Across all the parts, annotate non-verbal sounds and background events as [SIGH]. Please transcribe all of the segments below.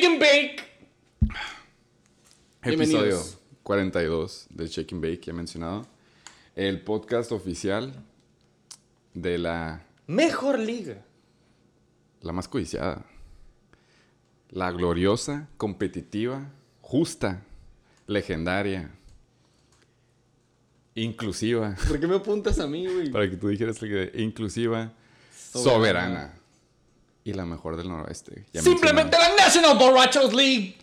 Shake and Bake. Episodio Bienvenidos. 42 del Shake and Bake he mencionado. El podcast oficial de la, Mejor liga. la más codiciada. La gloriosa, competitiva, justa, legendaria, inclusiva. ¿Por qué me apuntas a mí, güey? Para que tú dijeras que inclusiva, Soberana. soberana. Y la mejor del noroeste. Ya Simplemente la National Borrachos League.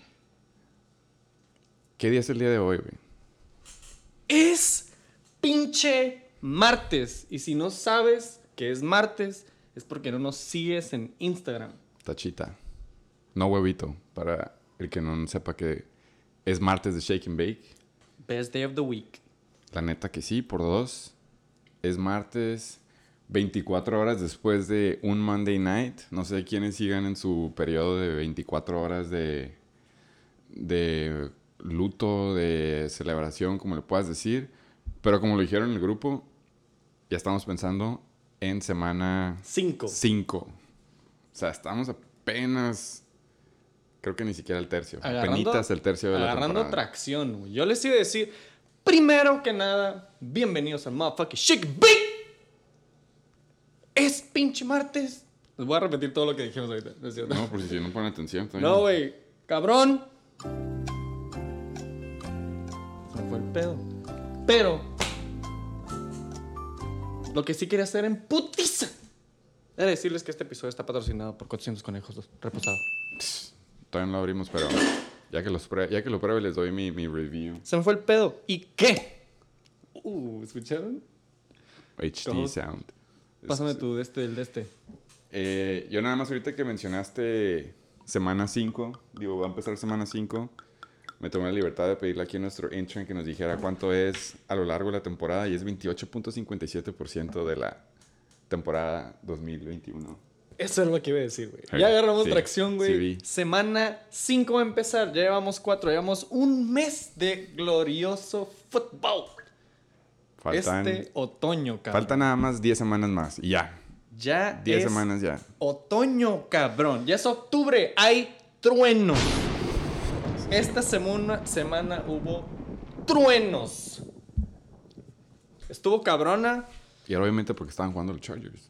¿Qué día es el día de hoy, güey? Es pinche martes. Y si no sabes que es martes, es porque no nos sigues en Instagram. Tachita. No huevito. Para el que no sepa que es martes de Shake and Bake. Best day of the week. La neta que sí, por dos. Es martes, 24 horas después de un Monday night. No sé quiénes sigan en su periodo de 24 horas de, de luto, de celebración, como le puedas decir. Pero como lo dijeron en el grupo, ya estamos pensando en semana Cinco. 5. O sea, estamos apenas, creo que ni siquiera el tercio. Agarrando- Apenitas el tercio de la Agarrando tracción. Yo les iba a decir, primero que nada, bienvenidos al motherfucking and Bake. Es pinche martes. Les voy a repetir todo lo que dijimos ahorita. ¿no es cierto? No, por si no ponen atención. No, güey. Cabrón. Se me fue el pedo. Pero. Lo que sí quería hacer en putiza. Era decirles que este episodio está patrocinado por 400 conejos reposados. Todavía no lo abrimos, pero ya que, los prue- ya que lo pruebe les doy mi, mi review. Se me fue el pedo. ¿Y qué? Uh, ¿escucharon? HD ¿Cómo? Sound. Pásame tu de este, el de este. Eh, yo nada más ahorita que mencionaste semana 5, digo, va a empezar semana 5, me tomé la libertad de pedirle aquí a nuestro intern que nos dijera cuánto es a lo largo de la temporada y es 28.57% de la temporada 2021. Eso es lo que iba a decir, güey. Ya agarramos sí, tracción, güey. sí. Semana 5 va a empezar. Ya llevamos 4. Llevamos un mes de glorioso fútbol. Faltan, Este otoño, cabrón. faltan nada más 10 semanas más y ya, Ya 10 es semanas ya. otoño, cabrón. Ya es octubre. Hay truenos. Esta semana, semana hubo truenos. Estuvo cabrona. Y obviamente porque estaban jugando los Chargers.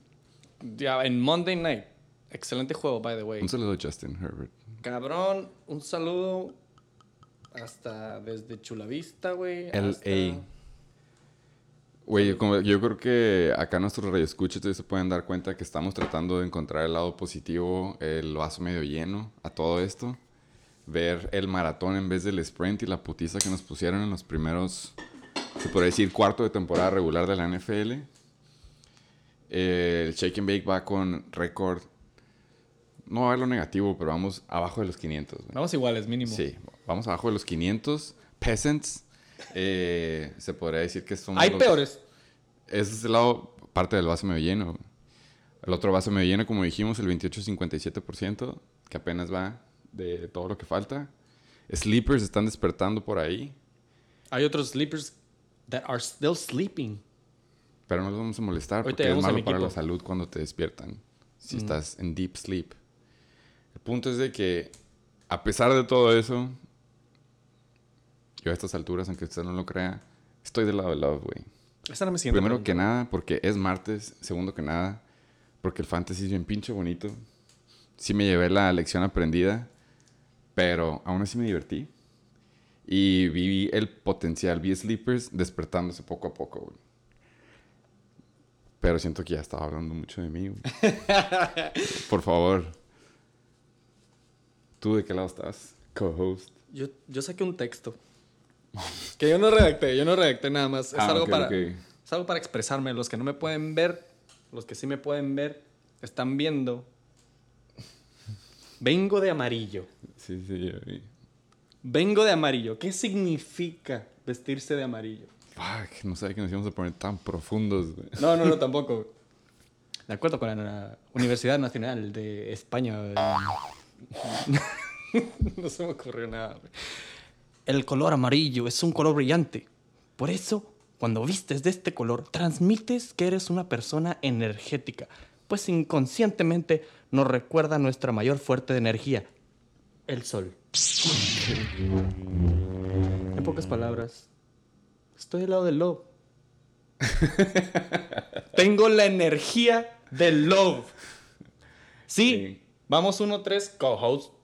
Ya en Monday Night. Excelente juego, by the way. Un saludo a Justin Herbert. Cabrón, un saludo hasta desde Chulavista, güey. LA. hasta- Güey, como- yo creo que acá nuestros radioescuchas se pueden dar cuenta que estamos tratando de encontrar el lado positivo, el vaso medio lleno a todo esto. Ver el maratón en vez del sprint y la putiza que nos pusieron en los primeros, se podría decir, cuarto de temporada regular de la NFL. Eh, el Shake and Bake va con récord, no va a ver lo negativo, pero vamos abajo de los 500. güey. Vamos iguales, mínimo. Sí, vamos abajo de los 500. Peasants, eh, se podría decir que son. Hay los- peores. Ese es el lado, parte del vaso medio lleno. El otro vaso medio lleno, como dijimos, el 28-57%, que apenas va de todo lo que falta. Sleepers están despertando por ahí, Hay otros sleepers that are still sleeping. pero no los vamos a molestar porque es malo para la salud cuando te despiertan. Si Mm. estás en deep sleep. El punto es de que, a pesar de todo eso, yo a estas alturas, aunque usted no lo crea, estoy del lado de love, güey. Esa no me siento. Primero que nada, porque es martes. Segundo que nada, porque el fantasy es bien pinche bonito. Sí me llevé la lección aprendida, pero aún así me divertí. Y vi el potencial, vi sleepers despertándose poco a poco, güey. Pero siento que ya estaba hablando mucho de mí, güey. [LAUGHS] Por favor. ¿Tú de qué lado estás? Co-host. Yo, yo saqué un texto. Que yo no redacté, yo no redacté nada más. Es, Ah, algo para, es algo para expresarme. Los que no me pueden ver, los que sí me pueden ver, están viendo. Vengo de amarillo. Sí, sí, ya vi. Vengo de amarillo. ¿Qué significa vestirse de amarillo? Fuck, no sabía que nos íbamos a poner tan profundos, güey. No, no, no, [LAUGHS] tampoco. De acuerdo con la Universidad Nacional de España. [LAUGHS] no se me ocurrió nada. güey. El color amarillo es un color brillante. Por eso, cuando vistes de este color, transmites que eres una persona energética, pues inconscientemente nos recuerda nuestra mayor fuerte de energía. El sol. En pocas palabras, estoy al lado del love. [LAUGHS] Tengo la energía del love. Sí, Sí. vamos uno, tres, co-host.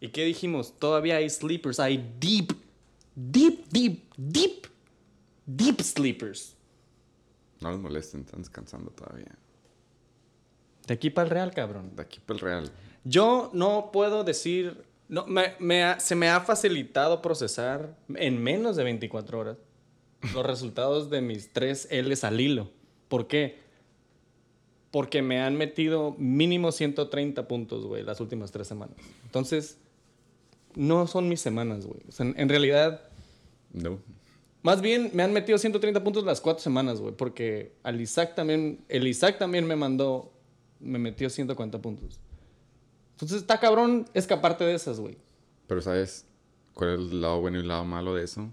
¿Y qué dijimos? Todavía hay sleepers, hay deep, deep, deep, deep, deep sleepers. No los molesten, están descansando todavía. De aquí para el real, cabrón. De aquí para el Real. Yo no puedo decir. No, me, me ha- se me ha facilitado procesar en menos de 24 horas los [LAUGHS] resultados de mis tres L's al hilo. ¿Por qué? Porque me han metido mínimo 130 puntos, güey, las últimas tres semanas. Entonces, no son mis semanas, güey. O sea, en, realidad, No. más bien me han metido 130 puntos las cuatro semanas, güey. Porque al Isaac también, el Isaac también me mandó, me metió 140 puntos. Entonces está cabrón escaparte de esas, güey. Pero ¿sabes cuál es el lado bueno y el lado malo de eso?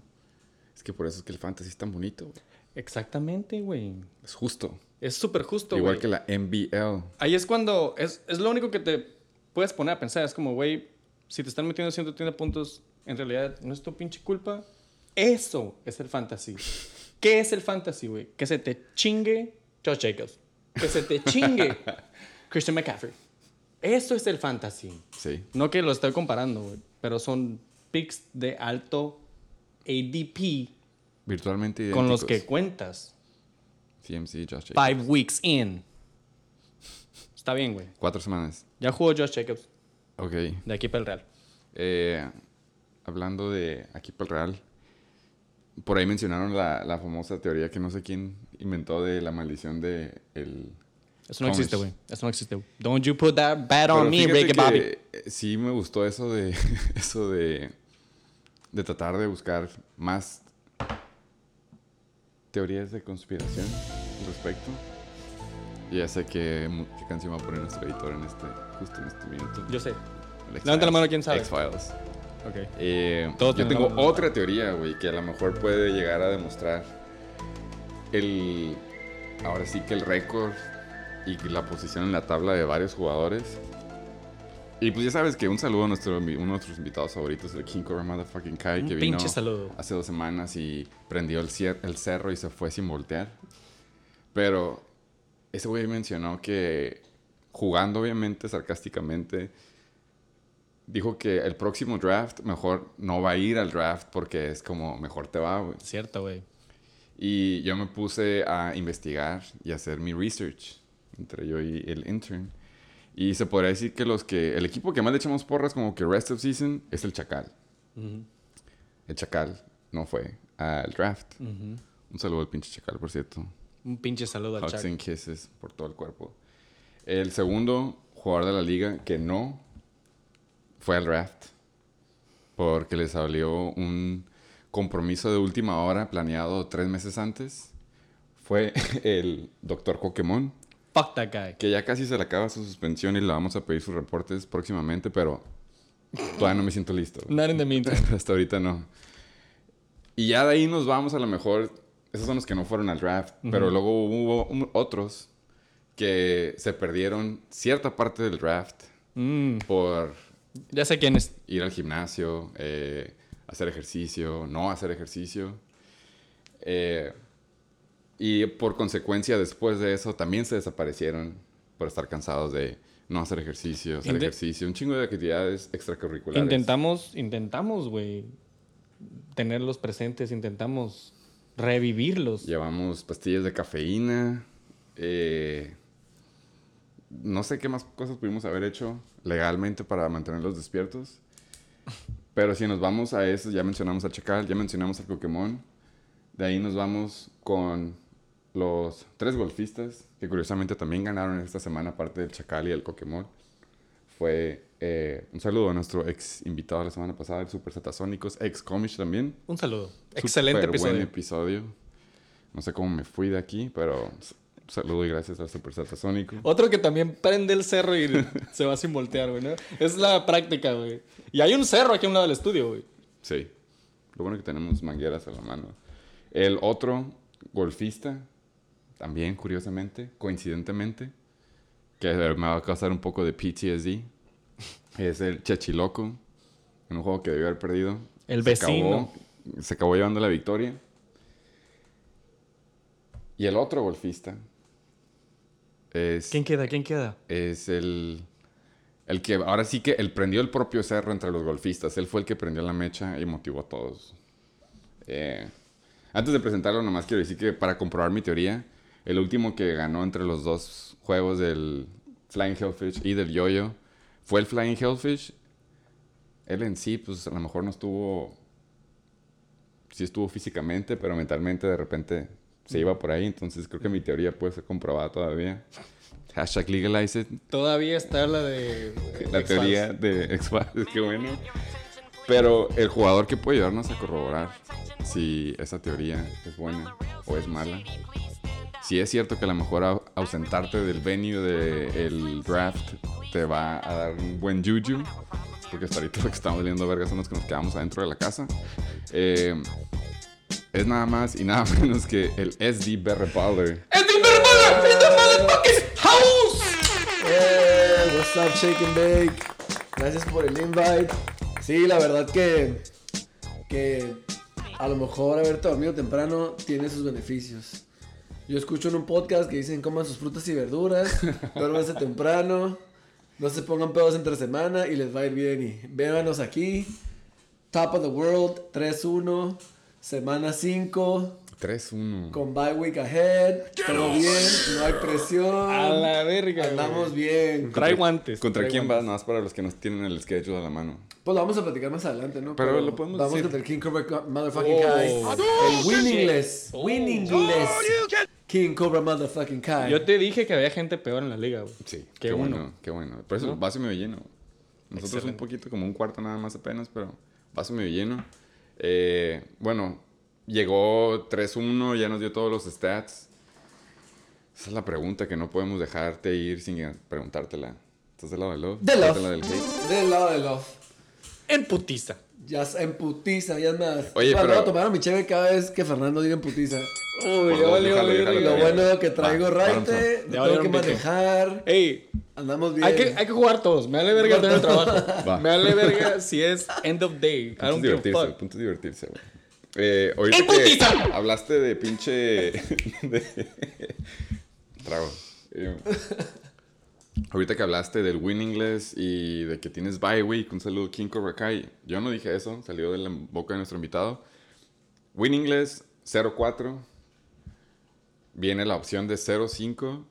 Es que por eso es que el fantasy es tan bonito. güey. Exactamente, güey. Es justo. Es súper justo, Igual güey. que la NBL. Ahí es cuando, es, es lo único que te puedes poner a pensar. Es como, güey, si te están metiendo 130 puntos, en realidad no es tu pinche culpa. Eso es el fantasy. ¿Qué es el fantasy, güey? Que se te chingue Josh Jacobs. Que se te chingue [LAUGHS] Christian McCaffrey. Eso es el fantasy. Sí. No que lo estoy comparando, güey. Pero son picks de alto ADP Virtualmente idénticos. con los que cuentas. CMC, Josh Jacobs. Five weeks in. Está bien, güey. Cuatro semanas. Ya jugó Josh Jacobs Ok. de aquí para el Real. Eh, hablando de aquí para el Real. Por ahí mencionaron la, la famosa teoría que no sé quién inventó de la maldición de el... Eso no existe, güey. Eso no existe. Don't you put that bad Pero on me, Ricky Bobby. Sí me gustó eso de [LAUGHS] eso de de tratar de buscar más teorías de conspiración al respecto. Y ya sé mu- qué canción va a poner nuestro editor en este justo en este minuto. Yo sé. Levanta la mano, ¿quién sabe? X-Files. Ok. Eh, Todos yo tengo otra teoría, güey, que a lo mejor puede llegar a demostrar el. Ahora sí que el récord y la posición en la tabla de varios jugadores. Y pues ya sabes que un saludo a nuestro, uno de nuestros invitados favoritos, el King Cobra Motherfucking Kai, Un que vino saludo. hace dos semanas y prendió el, el cerro y se fue sin voltear. Pero ese güey mencionó que jugando obviamente sarcásticamente, dijo que el próximo draft mejor no va a ir al draft porque es como mejor te va, güey. Cierto, güey. Y yo me puse a investigar y a hacer mi research entre yo y el intern. Y se podría decir que los que el equipo que más le echamos porras como que rest of season es el Chacal. El Chacal no fue al draft. Un saludo al pinche Chacal, por cierto. Un pinche saludo al Hugs chat. and kisses por todo el cuerpo. El segundo jugador de la liga que no fue al draft porque le salió un compromiso de última hora planeado tres meses antes fue [LAUGHS] el doctor Pokémon Fuck that guy. que ya casi se le acaba su suspensión y le vamos a pedir sus reportes próximamente pero todavía no me siento listo [LAUGHS] Not in the meantime. [LAUGHS] hasta ahorita no y ya de ahí nos vamos a lo mejor esos son los que no fueron al draft pero luego hubo otros que se perdieron cierta parte del draft Mm, por ya sé quién es. ir al gimnasio, eh, hacer ejercicio, no hacer ejercicio. Eh, y por consecuencia, después de eso, también se desaparecieron por estar cansados de no hacer ejercicio, hacer ejercicio, un chingo de actividades extracurriculares. Intentamos, intentamos, güey, tenerlos presentes, intentamos revivirlos. Llevamos pastillas de cafeína. eh, no sé qué más cosas pudimos haber hecho legalmente para mantenerlos despiertos. Pero si nos vamos a eso, ya mencionamos al Chacal, ya mencionamos al Pokémon. De ahí nos vamos con los tres golfistas que curiosamente también ganaron esta semana, aparte del Chacal y el Pokémon. Fue eh, un saludo a nuestro ex invitado la semana pasada, el Super Satasónicos, ex Comish también. Un saludo. Excelente Súper episodio. buen episodio. No sé cómo me fui de aquí, pero saludo y gracias al Super Satasónico. Otro que también prende el cerro y se va sin voltear, güey, ¿no? Es la práctica, güey. Y hay un cerro aquí a un lado del estudio, güey. Sí. Lo bueno que tenemos mangueras a la mano. El otro golfista, también curiosamente, coincidentemente, que me va a causar un poco de PTSD, es el Chechiloco, en un juego que debió haber perdido. El Se vecino. acabó- se acabó llevando la victoria. Y el otro golfista es, ¿Quién queda? ¿Quién queda? es el, el que ahora sí que él prendió el propio cerro entre los golfistas. Él fue el que prendió la mecha y motivó a todos. Eh, antes de presentarlo, nomás quiero decir que para comprobar mi teoría, el último que ganó entre los dos juegos del Flying Hellfish y del Yo-Yo fue el Flying Hellfish. Él en sí, pues a lo mejor no estuvo. Sí estuvo físicamente, pero mentalmente de repente se iba por ahí. Entonces creo que mi teoría puede ser comprobada todavía. Hashtag legalize it. Todavía está la de. La teoría de X-Files, [LAUGHS] qué bueno. Pero el jugador que puede ayudarnos a corroborar si esa teoría es buena o es mala. Si es cierto que a lo mejor au- ausentarte del venue del draft te va a dar un buen juju. Porque hasta ahorita lo que estamos viendo verga son los que nos quedamos adentro de la casa. Eh, es nada más y nada [LAUGHS] menos que el SD Berre Baller. ¡Es de Bermuda! ¡Es de motherfucking house! What's up, Shake and Bake? Gracias por el invite. Sí, la verdad que, que a lo mejor haberte dormido temprano tiene sus beneficios. Yo escucho en un podcast que dicen coman sus frutas y verduras, [LAUGHS] duérmanse temprano, no se pongan pedos entre semana y les va a ir bien. Y véanos aquí, Top of the World 3-1, semana 5, 3-1. con bye week ahead, todo bien, no hay presión. A la verga. Andamos güey. bien. Trae guantes. ¿Contra trae quién guantes. vas? Nada más para los que no tienen el schedule a la mano. Pues lo vamos a platicar más adelante, ¿no? Pero lo podemos Vamos decir. contra el King Cobra Co- Motherfucking Oh. Kai. El winningless. Oh. Winningless. King Cobra Motherfucking Kai. Yo te dije que había gente peor en la liga, güey. Sí, Qué qué, uno. bueno, qué bueno. Por eso ¿No? el vaso medio lleno. Nosotros Excelente. un poquito, como un cuarto nada más apenas, pero vaso medio lleno. Eh, bueno, llegó 3-1, ya nos dio todos los stats. Esa es la pregunta que no podemos dejarte ir sin preguntártela. ¿Estás del lado del love? De ¿Estás love. del lado del hate? Del lado de Love. En putiza. Ya es en putiza, ya es más. Oye, Bueno, pero- voy a tomar mi cheve cada vez que Fernando diga en putiza. Uy, déjalo, Lo bueno que traigo raite, tengo que manejar. Ey, Andamos bien. hay que, hay que jugar todos. Me vale verga tener el trabajo. Va. Me vale verga si es end of day. I Punto don't es give a divertirse, fuck. punto es divertirse, güey. Eh, ahorita ¡En que putiza! hablaste de pinche... [LAUGHS] de- Trago. Eh, ahorita que hablaste del winningless y de que tienes bye week, un saludo King Cobra Kai. Yo no dije eso, salió de la boca de nuestro invitado. Winningless 0-4. Viene la opción de 0-5.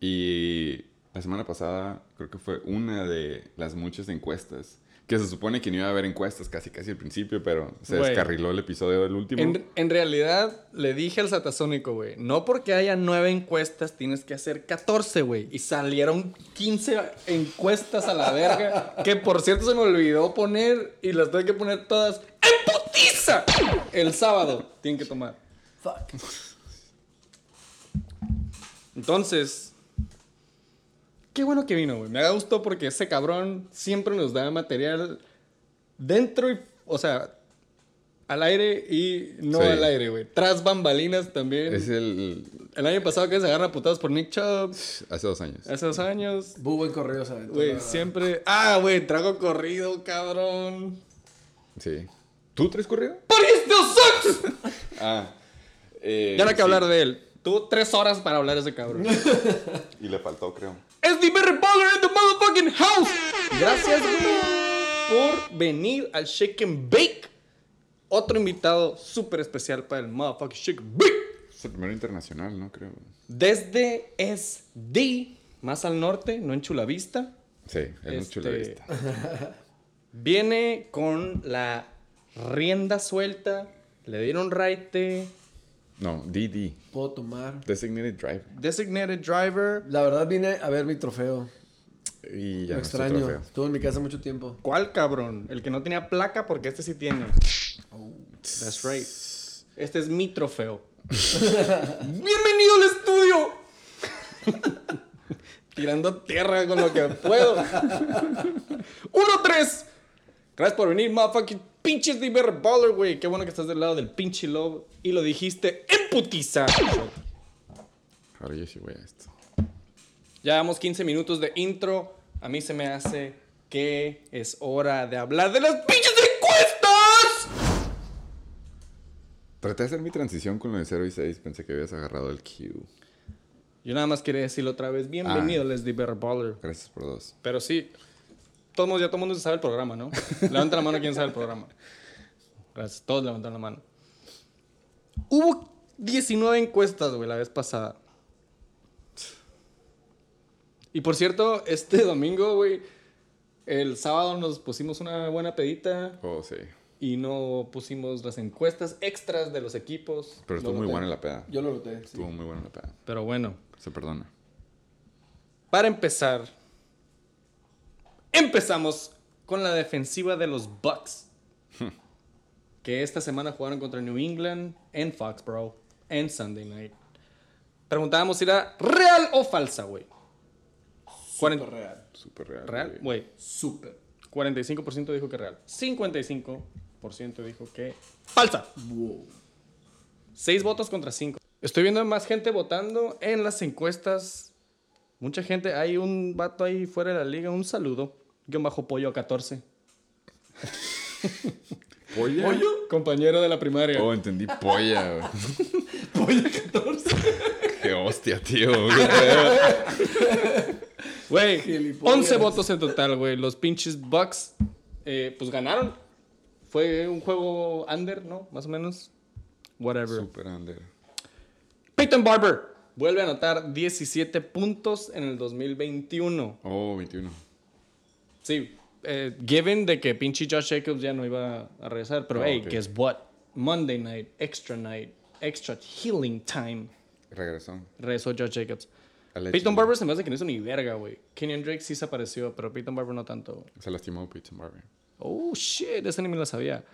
Y la semana pasada creo que fue una de las muchas encuestas. Que se supone que no iba a haber encuestas casi casi al principio, pero se descarriló el episodio del último. En, en realidad, le dije al satasónico, güey, no porque haya nueve encuestas tienes que hacer 14, güey. Y salieron 15 encuestas a la verga, que por cierto se me olvidó poner y las tuve que poner todas en putiza. El sábado tienen que tomar. Fuck. Entonces, qué bueno que vino, güey. Me da gusto porque ese cabrón siempre nos da material dentro y, o sea, al aire y no Sí. al aire, güey. Tras bambalinas también. Es el... El año pasado que se agarra a putados por Nick Chubb. Hace dos años. Hace dos años. Buen correo, ¿sabes? Güey, siempre. Ah, güey, trago corrido, cabrón. Sí. ¿Tú traes corrido? ¡But he still sucks! Ah. eh, Ya no hay que sí. hablar de él. Tuvo tres horas para hablar de ese cabrón. [LAUGHS] Y le faltó, creo. Es the Berry Baller in the motherfucking house. Gracias, güey, por venir al Shake and Bake. Otro invitado súper especial para el motherfucking Shake and Bake. Es el primero internacional, ¿no? Creo. Desde SD, más al norte, no en Chulavista. Sí, es Este, mucho la vista. [LAUGHS] Viene con la rienda suelta. Le dieron raite. No, DD. Puedo tomar. Designated Driver. Designated driver. La verdad vine a ver mi trofeo. Y ya Lo no extraño. trofeo. Estuve en mi casa mucho tiempo. ¿Cuál cabrón? El que no tenía placa porque este sí tiene. That's right. Este es mi trofeo. [LAUGHS] Bienvenido al estudio. [LAUGHS] Tirando tierra con lo que puedo. [LAUGHS] 1-3. Gracias por venir, motherfucking pinches de Bear Baller, güey. Qué bueno que estás del lado del pinche love. Y lo dijiste en putiza. Ahora yo sí voy a esto. Ya damos 15 minutos de intro. A mí se me hace que es hora de hablar de las pinches encuestas. Traté de hacer mi transición con lo de 0 y 6. Pensé que habías agarrado el Q. Yo nada más quería decirlo otra vez. Bienvenido, Ah. Les di Better Baller. Gracias por dos. Pero sí, todos, ya todo el mundo se sabe el programa, ¿no? [LAUGHS] Levanta la mano quien sabe el programa. Gracias, todos levantan la mano. Hubo 19 encuestas, güey, la vez pasada. Y por cierto, este [LAUGHS] domingo, güey, el sábado nos pusimos una buena pedita Oh, sí. y no pusimos las encuestas extras de los equipos. Pero estuvo muy buena la peda. Yo lo noté. sí. Estuvo muy buena la peda. Pero bueno, Se perdona. Para empezar, empezamos con la defensiva de los Bucks. que esta semana jugaron contra New England en Foxborough en Sunday Night. Preguntábamos si era real o falsa, güey. Cuaren- real. Súper real. Real, güey. Súper. 45% dijo que real. 55% dijo que falsa. Wow. 6 votos contra 5. Estoy viendo más gente votando en las encuestas. Mucha gente. Hay un vato ahí fuera de la liga. Un saludo. Guión bajo pollo a 14. ¿Polla? Compañero de la primaria. Oh, entendí polla, güey. [LAUGHS] polla 14. Qué hostia, tío. Güey, Gilipollas. 11 votos en total, güey. Los pinches Bucks, eh, pues ganaron. Fue un juego under, ¿no? Más o menos. Whatever. Super under. Peyton Barber vuelve a anotar 17 puntos en el 2021. Oh, 21. Sí, eh, given de que pinche Josh Jacobs ya no iba a regresar. Pero, Oh, hey, guess what? Monday night, extra night, extra healing time. Regresó. Regresó Josh Jacobs. Peyton Barber se me hace que no hizo ni verga, güey. Kenyon Drake sí se apareció, pero Peyton Barber no tanto. Se lastimó Peyton Barber. Oh, shit, esa ni me la sabía.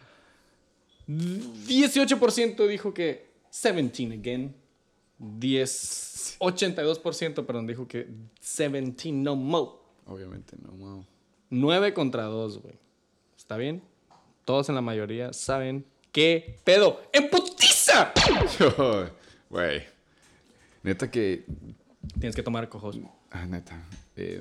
18% dijo que 17 again. 10, 82%, perdón, dijo que 17 no more. Obviamente, no, wow. 9 contra 2, güey. ¿Está bien? Todos en la mayoría saben qué pedo. ¡En putiza! [LAUGHS] Yo, güey. Neta que. Tienes que tomar cojos. Ah, neta. Eh,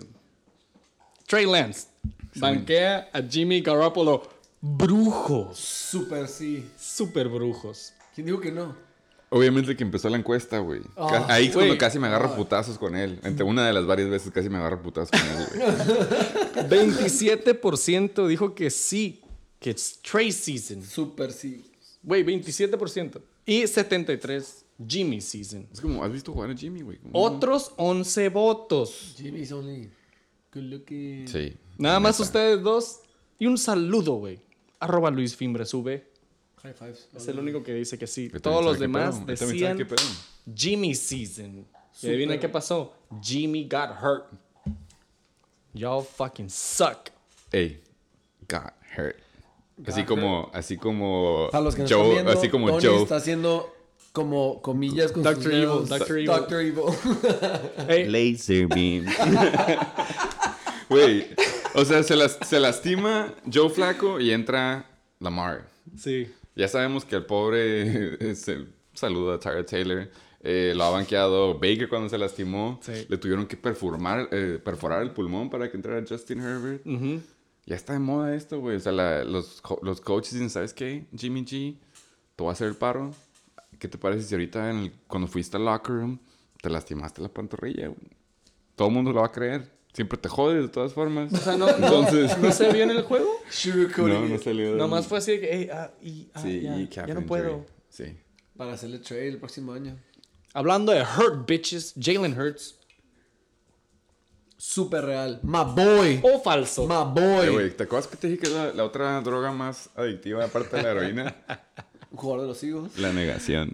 Trey Lance banquea a Jimmy Garoppolo. Brujos. Súper sí. Super brujos. ¿Quién dijo que no? Obviamente que empezó la encuesta, güey. Ah, Ahí es cuando casi me agarro putazos con él. Entre una de las varias veces casi me agarro putazos con él, güey. [LAUGHS] 27% dijo que sí, que es Trey season. Súper sí. Güey, 27%. Y 73% Jimmy season. Es como, ¿has visto jugar a Jimmy, güey? Otros 11 votos. Jimmy's only good looking. Sí. Nada más neta. ustedes dos. Y un saludo, güey. Arroba Luis Fimbre sube. High fives. Es el único que dice que sí. Todos los demás decían. Jimmy season. Y adivina qué pasó. Jimmy got hurt. Y'all fucking suck. Ey, got hurt. Así Got como, así como Para los que nos Joe, están viendo, así como Tony Joe. está haciendo como comillas con Dr. sus Evil. Dr. Evil. Dr. Evil. [LAUGHS] Hey, Laser beam. [LAUGHS] Güey, o sea, se, las- se lastima Joe Flaco y entra Lamar. sí. Ya sabemos que el pobre [LAUGHS] se saluda a Tyra Taylor. eh, lo ha banqueado Baker cuando se lastimó. Sí. Le tuvieron que perforar, eh, perforar el pulmón para que entrara Justin Herbert. Ujú. Ya está de moda esto, güey. O sea, la- los, los coaches dicen, ¿sabes qué? Jimmy G, te voy a hacer el paro. ¿Qué te parece si ahorita en el- cuando fuiste al locker room te lastimaste la pantorrilla? güey? Todo el mundo lo va a creer. Siempre te jodes de todas formas. O sea, no, no, Entonces- no se vio en el juego. [LAUGHS] No, no salió. de- Nomás fue así de que, hey, ah, y, ah, Sí, ya, y ya calf no puedo. Sí. Para hacerle trade el próximo año. Hablando de hurt bitches, Jalen Hurts. Súper real. My boy. O falso. My Eh, boy. güey, ¿te acuerdas que te dije que es la, la otra droga más adictiva aparte de la heroína? Un [LAUGHS] jugador de los Eagles. la negación.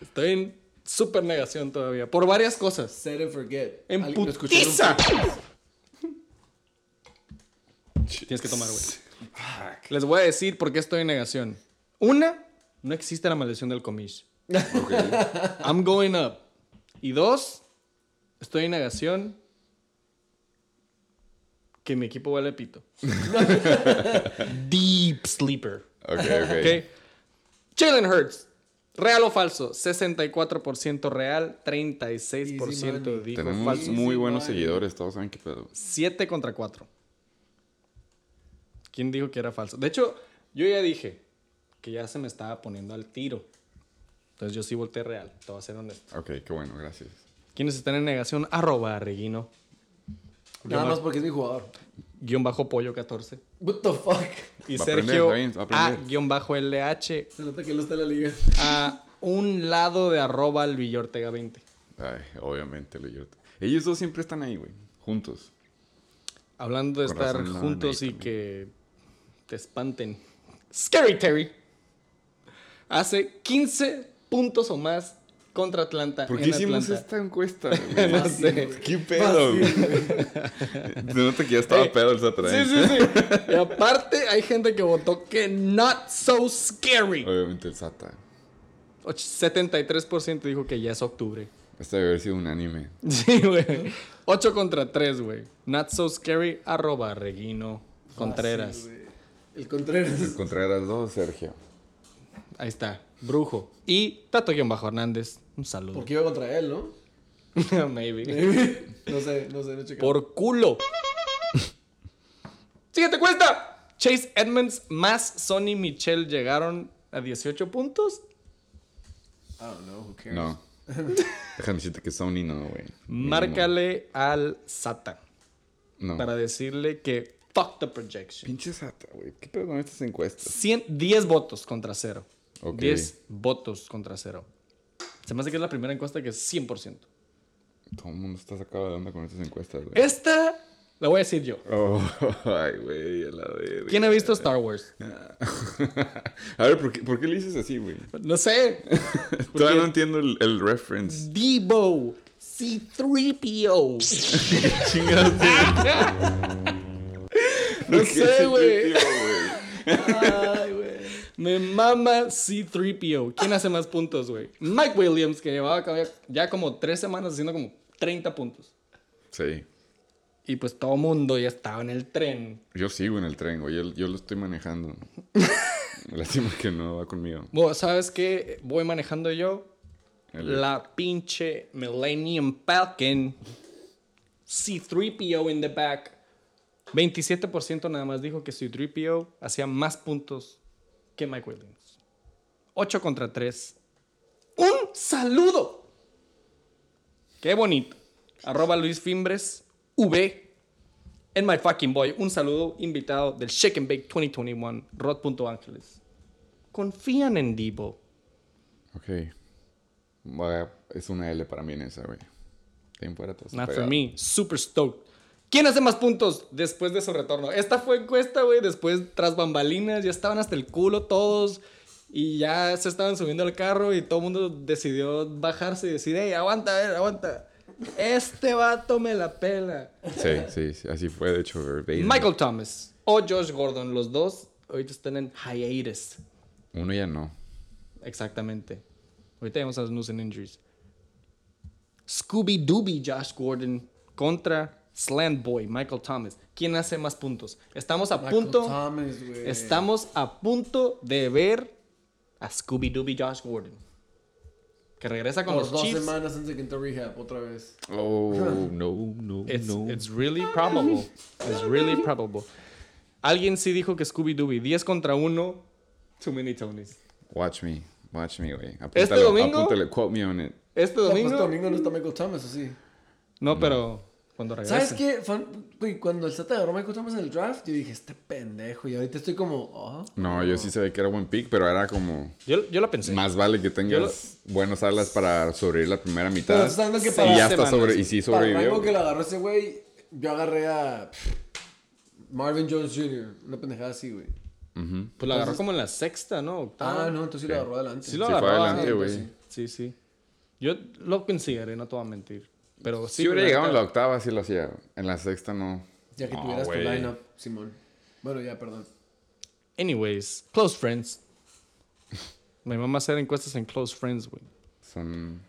Estoy en super negación todavía. Por varias cosas. Set and forget. En putiza. Tienes que tomar, güey. Les voy a decir por qué estoy en negación. Una, no existe la maldición del comish. Ok. [LAUGHS] I'm going up. Y dos, estoy en negación que mi equipo huele a pito. [LAUGHS] Deep sleeper. Ok, ok. ¿Ok? Jalen Hurts. ¿Real o falso? 64% real, 36% Easy money. dijo Tenemos falso. muy buenos seguidores, todos saben qué pedo. 7 contra 4. ¿Quién dijo que era falso? De hecho, yo ya dije que ya se me estaba poniendo al tiro. Entonces yo sí volteé real, te voy a ser honesto. Ok, qué bueno, gracias. ¿Quiénes están en negación? Arroba Reguino. Nada más porque es mi jugador. Guión bajo pollo 14. What the fuck. Y Va Sergio está bien, va a A aprender. guion bajo LH Se nota que no está en la liga. a un lado de arroba el Villortega 20. Ay, obviamente, lo yo. Ellos dos siempre están ahí, güey, juntos. Hablando de Con estar razón juntos y también. que te espanten. Scary Terry hace 15 puntos o más contra Atlanta. ¿Por en qué hicimos Atlanta. esta encuesta? [LAUGHS] güey? No sé. ¿Qué pedo? güey? Se nota que ya estaba Ey, pedo el Saturday. Sí, sí, sí. Y aparte hay gente que votó que not so scary. Obviamente el Sata. Och- 73% dijo que ya es octubre. Este debe haber sido un anime. [LAUGHS] Sí, güey. 8 contra 3, güey. Not so scary, arroba Reguino Contreras. Fácil, el Contreras. Contreras 2, Sergio. Ahí está. Brujo. Y Tato-Bajo Hernández. Un saludo. Porque iba contra él, ¿no? [LAUGHS] Maybe. [LAUGHS] no sé, no sé, no chequé. Por culo. [LAUGHS] Siguiente cuesta. Chase Edmonds más Sonny Michel llegaron a 18 puntos. I don't know, who cares. No. Déjame decirte que Sony no, güey. Márcale al Sata No. para decirle que fuck the projection. Pinche Sata, güey. ¿Qué pedo con estas encuestas? 100 10 votos contra cero. Ok. 10 votos contra cero. Se me hace que es la primera encuesta que es 100%. Todo el mundo está sacado de onda con estas encuestas, güey. Esta la voy a decir yo. Oh, [LAUGHS] ay, güey, a la verga. ¿Quién ha visto Star Wars? [LAUGHS] A ver, ¿por qué, ¿por qué le dices así, güey? No sé. [LAUGHS] Todavía no entiendo el, el reference. Debo. C3PO. no ¿Por qué sé, güey. Ay. Me mama C3PO. ¿Quién hace más puntos, güey? Mike Williams, que llevaba ya como tres semanas haciendo como 30 puntos. Sí. Y pues todo mundo ya estaba en el tren. Yo sigo en el tren, güey. Yo, yo lo estoy manejando. [LAUGHS] Lástima que no va conmigo. Bueno, ¿sabes qué? Voy manejando yo. El- La pinche Millennium Falcon. C3PO in the back. 27% nada más dijo que C3PO hacía más puntos que Mike Williams. 8 contra 3. ¡Un saludo! ¡Qué bonito! Arroba Luis Fimbres, V. En My Fucking Boy. Un saludo invitado del Shake and Bake 2021, Rod.Ángeles. Confían en Debo. Ok. Es una L para mí en esa, güey. Not for me. Super stoked. ¿Quién hace más puntos después de su retorno? Esta fue encuesta, güey. Después, tras bambalinas, ya estaban hasta el culo todos. Y ya se estaban subiendo al carro y todo el mundo decidió bajarse y decir, hey, aguanta, a ver, aguanta. Este vato me la pela. Sí, sí, sí. Así fue, de hecho. verbatim. Michael Thomas o Josh Gordon, los dos ahorita están en hiatus. Uno ya no. Exactamente. Ahorita vamos a los news and injuries. Scooby Dooby Josh Gordon contra Slant Boy Michael Thomas. ¿Quién hace más puntos? Estamos a Michael punto. Thomas, güey. Estamos a punto de ver a Scooby Dooby Josh Gordon. Que regresa con Por los dos Chiefs. semanas antes de que entre rehab, otra vez. Oh, [LAUGHS] no, no, It's, no. it's really probable. It's really probable. Alguien sí dijo que Scooby Dooby 10 contra 1. Too many Tonys. Watch me. Watch me, güey. ¿Este Apúntale, domingo? Apúntale, quote me on it. Este No, pues domingo. este domingo no está Michael Thomas, así. No, pero cuando regrese. ¿Sabes qué? Fan- güey, cuando el Sata agarró a Michael Thomas en el draft, yo dije, este pendejo. Y ahorita estoy como, oh. No, yo sí sabía que era buen pick, pero era como... Yo, yo la pensé. Más vale que tengas buenas alas para sobrevivir la primera mitad. Pero que y para- ya está sobre... Y sí Para el sobrevivió. rango que lo agarró ese güey, yo agarré a Marvin Jones Jr. Una pendejada así, güey. Pues la agarró como en la sexta, ¿no? Octava. Ah, no, entonces sí lo agarró adelante. Sí lo Sí, fue agarró. adelante, ah, güey. Sí, sí. Yo lo consideré, no te voy a mentir. Pero sí. Si hubiera llegado en la octava, sí lo hacía. En la sexta, no. Ya que No, tuvieras tu güey. lineup, Simón. Bueno, ya, perdón. Anyways, close friends. Mi mamá hacer encuestas en close friends, güey. Son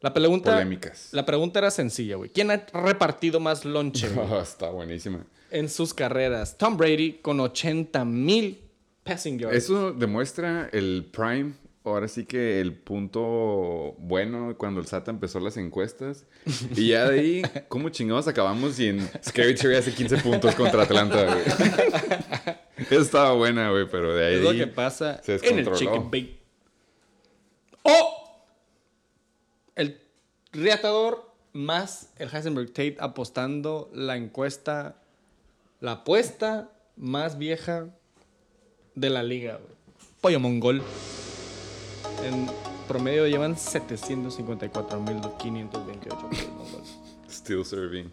La pregunta. polémicas. La pregunta era sencilla, güey. ¿Quién ha repartido más lonche [LAUGHS] güey, Oh, está buenísima. en sus carreras? Tom Brady con 80 mil passing yards. Eso demuestra el prime ahora sí que el punto bueno cuando el SAT empezó las encuestas. Y ya de ahí, ¿cómo chingados acabamos y en Scary Terry hace 15 puntos contra Atlanta, güey? [LAUGHS] Estaba buena, güey, pero de ahí... Es lo que pasa se en el chicken bake. ¡Oh! El reatador más el Heisenberg Tate apostando la encuesta, la apuesta más vieja de la liga, güey. Pollo mongol. En promedio llevan 754.528 pollos mongol. Still serving.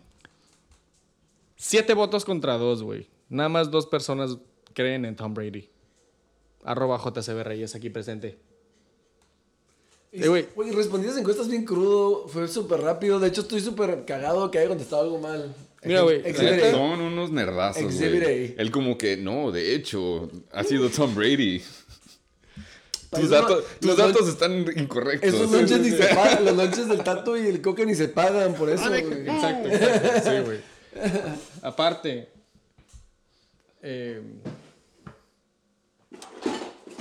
Siete votos contra dos, güey. Nada más dos personas creen en Tom Brady. Arroba JCB Reyes aquí presente. Y, Eh, güey. Güey, respondí las encuestas bien crudo, fue súper rápido. De hecho, estoy súper cagado que haya contestado algo mal. Mira, güey, Son unos nerdazos, güey. Él como que, no, de hecho, ha sido Tom Brady. Tus no- datos, tus los datos están incorrectos. Esos lonches ni se pagan, los lonches del tato y el coca ni se pagan por eso, güey. Exacto, exacto. Sí, güey. Aparte. eh,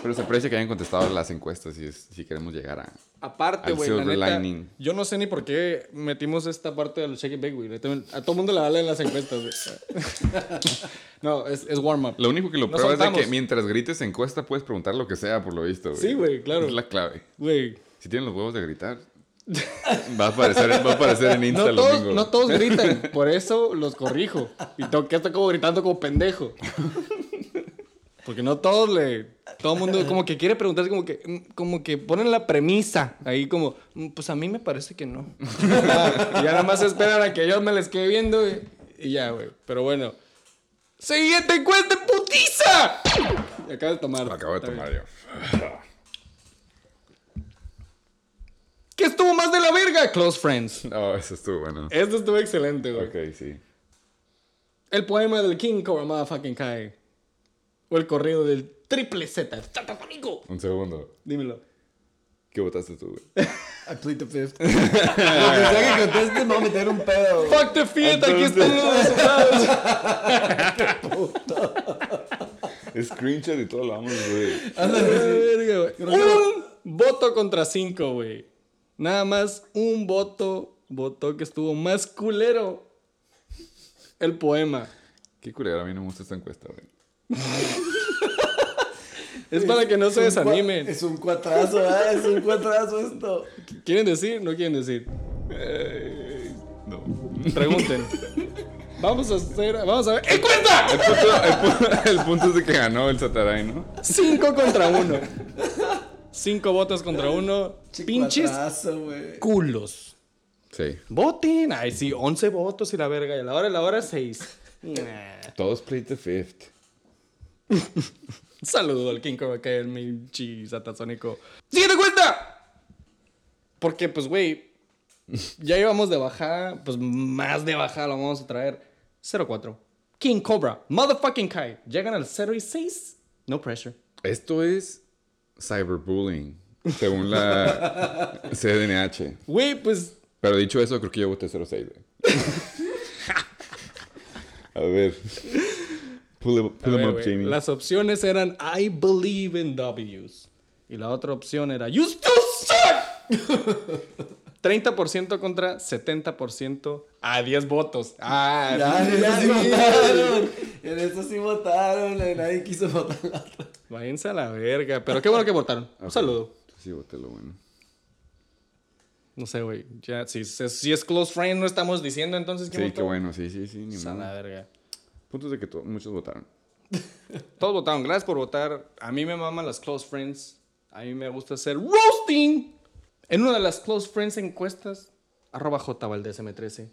Pero se aprecia que hayan contestado las encuestas si, es- si queremos llegar a... aparte, güey. La neta, lining. yo no sé ni por qué metimos esta parte del shake and bake, güey. A todo mundo le vale en las encuestas, güey. [LAUGHS] no, es, es warm up. Lo único que lo prueba es de que mientras grites encuesta puedes preguntar lo que sea, por lo visto, güey. Sí, güey, claro. Es la clave. Güey. Si tienen los huevos de gritar, va a aparecer, va a aparecer en [LAUGHS] Insta No el todos, domingo. no todos gritan, por eso los corrijo. Y tengo que estar como gritando como pendejo. [LAUGHS] Porque no todos le. Todo el mundo como que quiere preguntarse, como que, como que ponen la premisa ahí, como, "Mm, pues a mí me parece que no. y [LAUGHS] ya nada más esperan a que yo me les quede viendo güey, y ya, güey. Pero bueno. ¡Siguiente encuesta, putiza! Y acabo de tomar. Acabo de tomar bien. yo. ¿Qué estuvo más de la verga? Close Friends. No, eso estuvo bueno. Esto estuvo excelente, güey. Ok, sí. El poema del King Cobra Motherfucking Kai. O el corrido del triple Z. ¡Tatatonico! Un segundo. Dímelo. ¿Qué votaste tú, güey? I plead the fifth. Lo que sea que conteste, me voy a meter un pedo. güey. ¡Fuck the fiat! Aquí están los resultados. [LAUGHS] Screenshot y todo lo vamos, güey. Verga, güey. Un voto contra cinco, güey. Nada más un voto votó que estuvo más culero. El poema. Qué culero, a mí no me gusta esta encuesta, güey. [LAUGHS] Es para que no se desanimen. Es un cuatrazo, ¿eh? Es un cuatrazo esto. ¿Quieren decir? ¿No quieren decir? No. Pregunten. [LAUGHS] Vamos a hacer. Vamos a ver. El punto, el punto- el punto es de que ganó el Sataray, ¿no? Cinco contra uno. Cinco votos contra uno. Pinches Cuatrazo, güey. culos. Sí. Voten. Ay, sí, 11 votos y la verga. Y a la hora, a la hora, 6. Todos played the fifth. [LAUGHS] Saludo al King Cobra Kai, el Minchi Satasónico. ¡Siguiente cuenta! Porque, pues, güey, ya íbamos de bajada, pues más de bajada lo vamos a traer. 0-4. King Cobra, motherfucking Kai. Llegan al 0 y 6. No pressure. Esto es cyberbullying, según la [LAUGHS] CDNH. Güey, pues, Pero dicho eso, creo que yo voté 06, güey. [LAUGHS] A ver. Pull him, pull him ver, up, güey, Jamie. las opciones eran I believe in W's. Y la otra opción era You still suck. [LAUGHS] 30% contra 70% a 10 votos. Ah, Ya, en eso sí sí. votaron. En eso sí votaron. Nadie quiso votar la otra. Váyanse a la verga. Pero qué bueno que votaron. Un Ok. saludo. Sí, voté lo bueno. No sé, güey. Ya, si, si- es close friend, no estamos diciendo entonces que Sí, qué bueno, sí, sí, sí. Ni A la modo. verga. Puntos de que to- muchos votaron. [LAUGHS] Todos votaron. Gracias por votar. A mí me maman las close friends. A mí me gusta hacer roasting. En una de las close friends encuestas, arroba jvaldesm13,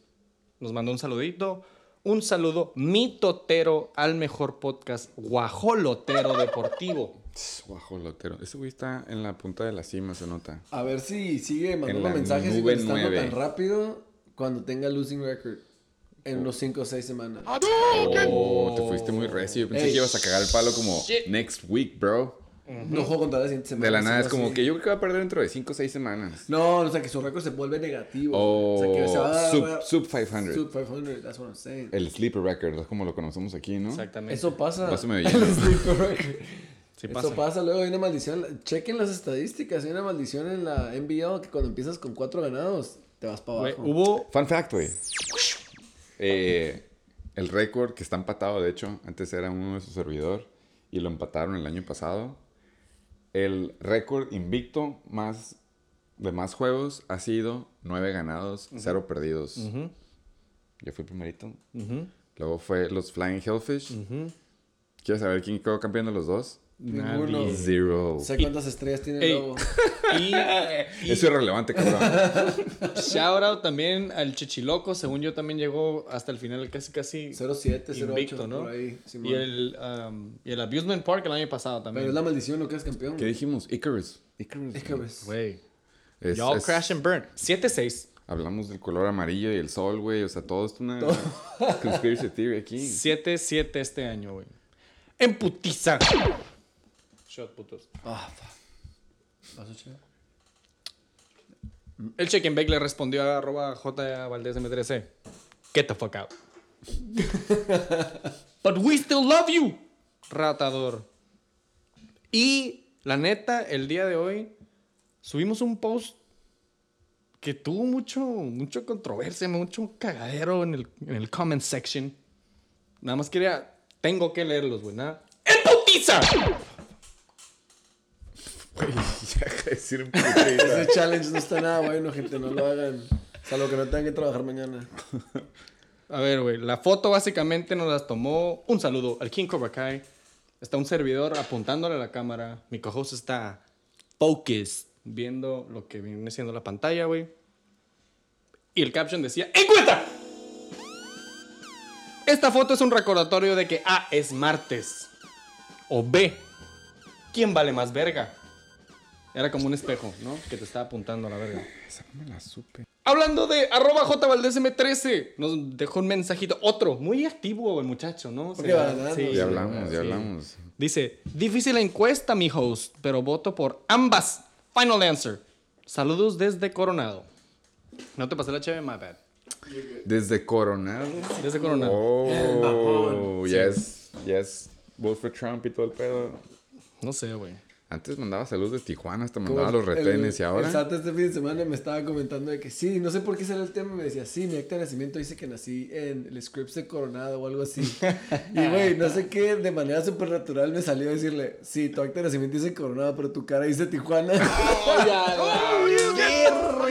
nos mandó un saludito. Un saludo mitotero al mejor podcast guajolotero deportivo. Guajolotero. Ese güey está en la punta de la cima, se nota. A ver si sigue mandando mensajes y contestando tan rápido cuando tenga losing record. En unos 5 o 6 semanas. Oh, te fuiste muy recio. Yo pensé Ey, que ibas a cagar el palo como shit. next week, bro. No juego contra la siguiente semana. De la nada es sino como así. que yo creo que va a perder dentro de 5 o 6 semanas. No, o sea que su récord se vuelve negativo. O o sea que se va a sub, sub 500. Sub 500, that's what I'm saying. El sleeper record, es como lo conocemos aquí, ¿no? Exactamente. Eso pasa. Pásame [LAUGHS] lleno. El sleeper record. Sí Eso pasa. luego hay una maldición. Chequen las estadísticas, hay una maldición en la NBL que cuando empiezas con cuatro ganados, te vas para Güey, abajo. hubo Fun fact, güey. Eh, el récord que está empatado, de hecho, antes era uno de su servidor y lo empataron el año pasado. El récord invicto más de más juegos ha sido nueve ganados, cero perdidos. Yo fui primerito. Luego fue los Flying Hellfish. ¿Quieres saber quién quedó campeón de los dos? Ninguno. Nadie. Zero. Sé cuántas estrellas tiene el Ey. lobo. [LAUGHS] Y, Eso es irrelevante, cabrón. [LAUGHS] shout out también al Chichiloco, según yo también llegó hasta el final casi casi 0-7, 0-8, invicto, ¿no? por ahí. Y el um, y el Abusement Park el año pasado Pero también. es la maldición, no quedas campeón. ¿Qué dijimos? Icarus. Icarus. Es que ves. Güey. Es- Y'all es- crash and burn. 7-6. Hablamos del color amarillo y el sol, güey. O sea, todo es una conspiracy theory aquí. 7-7 este año, güey. En putiza. Shot, putos. Ah. ¿Vas a echar? El check and bake le respondió a arroba J Valdez M13. Get the fuck out. [LAUGHS] But we still love you. Ratador. Y la neta, el día de hoy subimos un post que tuvo mucho, mucho controversia, mucho cagadero en el, en el comment section. Nada más quería, tengo que leerlos, güey. Nada. ¡En putiza! Güey, [LAUGHS] ya deja de decir un Ese challenge no está nada bueno, gente. No lo hagan. Salvo que no tengan que trabajar mañana. A ver, güey, la foto básicamente nos las tomó. Un saludo al King Cobra Kai. Está un servidor apuntándole a la cámara. Mi co-host está focused, viendo lo que viene siendo la pantalla, güey. Y el caption decía: ¡En cuenta! Esta foto es un recordatorio de que A es martes. O B, ¿quién vale más verga? Era como un espejo, ¿no? Que te estaba apuntando a la verga. Esa no me la supe. Hablando de arroba jvaldesm13, nos dejó un mensajito, otro, muy activo el muchacho, ¿no? Porque ganando, sí, Sí, Ya hablamos, ya sí. hablamos. Dice, difícil encuesta, mi host, pero voto por ambas. Final answer. Saludos desde Coronado. No te pasé la chévere, my bad. Desde Coronado. Desde Coronado. Oh, yes, yes. Vote for Trump y todo el pedo. No sé, güey. Antes mandaba saludos de Tijuana, hasta mandaba los el- retenes y ahora. SAT este fin de semana me estaba comentando de que sí, no sé por qué salió el tema. Me decía, sí, mi acta de nacimiento dice que nací en el Scripps de Coronado o algo así. [LAUGHS] y güey, no sé qué, de manera súper natural me salió a decirle, sí, tu acta de nacimiento dice Coronado, pero tu cara dice Tijuana. [LAUGHS]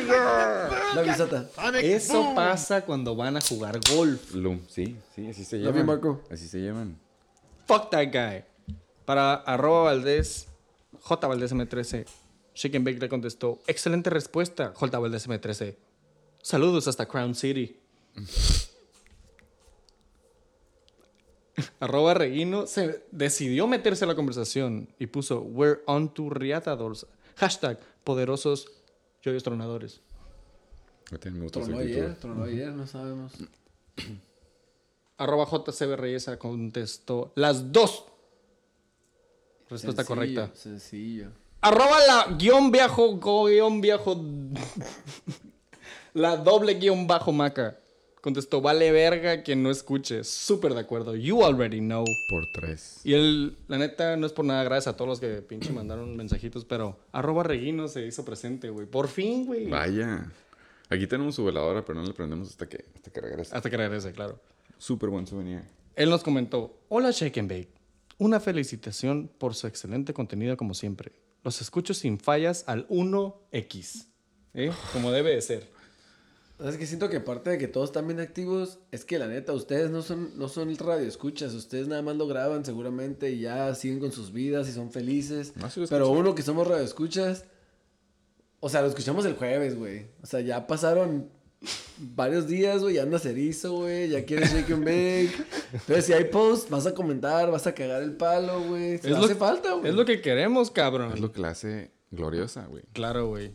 [LAUGHS] la visata. Eso pasa cuando van a jugar golf. Lum, sí, sí, así se Marco. Así se llevan. Fuck that guy. Para arroba Valdés, J Valdés M13, Shake and Bake le contestó, excelente respuesta, J Valdés M13. Saludos hasta Crown City. [LAUGHS] arroba Reguino se decidió meterse a la conversación y puso, we're on to Riatadors. Hashtag, poderosos joyos tronadores. Me gusta Tronó ayer, tronó ayer, no sabemos. Arroba JCB Reyesa contestó, las dos. Respuesta Sencillo, correcta. Sencillo. Arroba la guion viejo, go- guion viejo. la doble guion bajo maca. Contestó, vale verga quien no escuche. Súper de acuerdo. You already know. Por tres. Y él, la neta, no es por nada, gracias a todos los que pinche [CLEARS THROAT] mandaron mensajitos, pero arroba Reguino se hizo presente, güey. Por fin, güey. Vaya. Aquí tenemos su veladora, pero no le prendemos hasta que, hasta que regrese. Hasta que regrese, claro. Súper buen souvenir. Él nos comentó, hola Shake and Bake, una felicitación por su excelente contenido como siempre. Los escucho sin fallas al 1X, ¿eh? como debe de ser. Es que siento que aparte de que todos están bien activos, es que la neta, ustedes no son, no son radio escuchas, ustedes nada más lo graban seguramente y ya siguen con sus vidas y son felices. No, Pero uno que somos radio escuchas, o sea, lo escuchamos el jueves, güey. O sea, ya pasaron varios días, güey, ya andas erizo, güey, ya quieres shake and bake. Entonces, si hay post, vas a comentar, vas a cagar el palo, güey. Lo- hace falta, güey. Es lo que queremos, cabrón. Es lo que la hace gloriosa, güey. Claro, güey.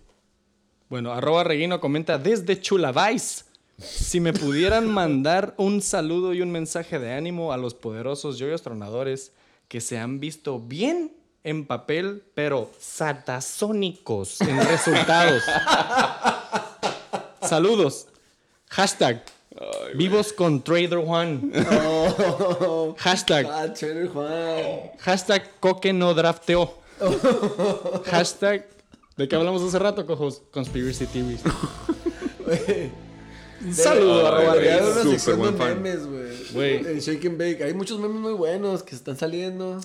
Bueno, arroba Reguino comenta desde Chulavais. Si me pudieran [LAUGHS] mandar un saludo y un mensaje de ánimo a los poderosos yoyos tronadores que se han visto bien en papel, pero satasónicos en resultados. [LAUGHS] Saludos. Hashtag Vivos con Trader Juan. Oh, Hashtag. ah, Trader Juan. Hashtag Coque no drafteó. Hashtag. ¿De qué hablamos hace rato, cojos? Conspiracy theories. Un saludo, arroba una sección de memes, güey. Güey. En Shake and Bake. Hay muchos memes muy buenos que están saliendo.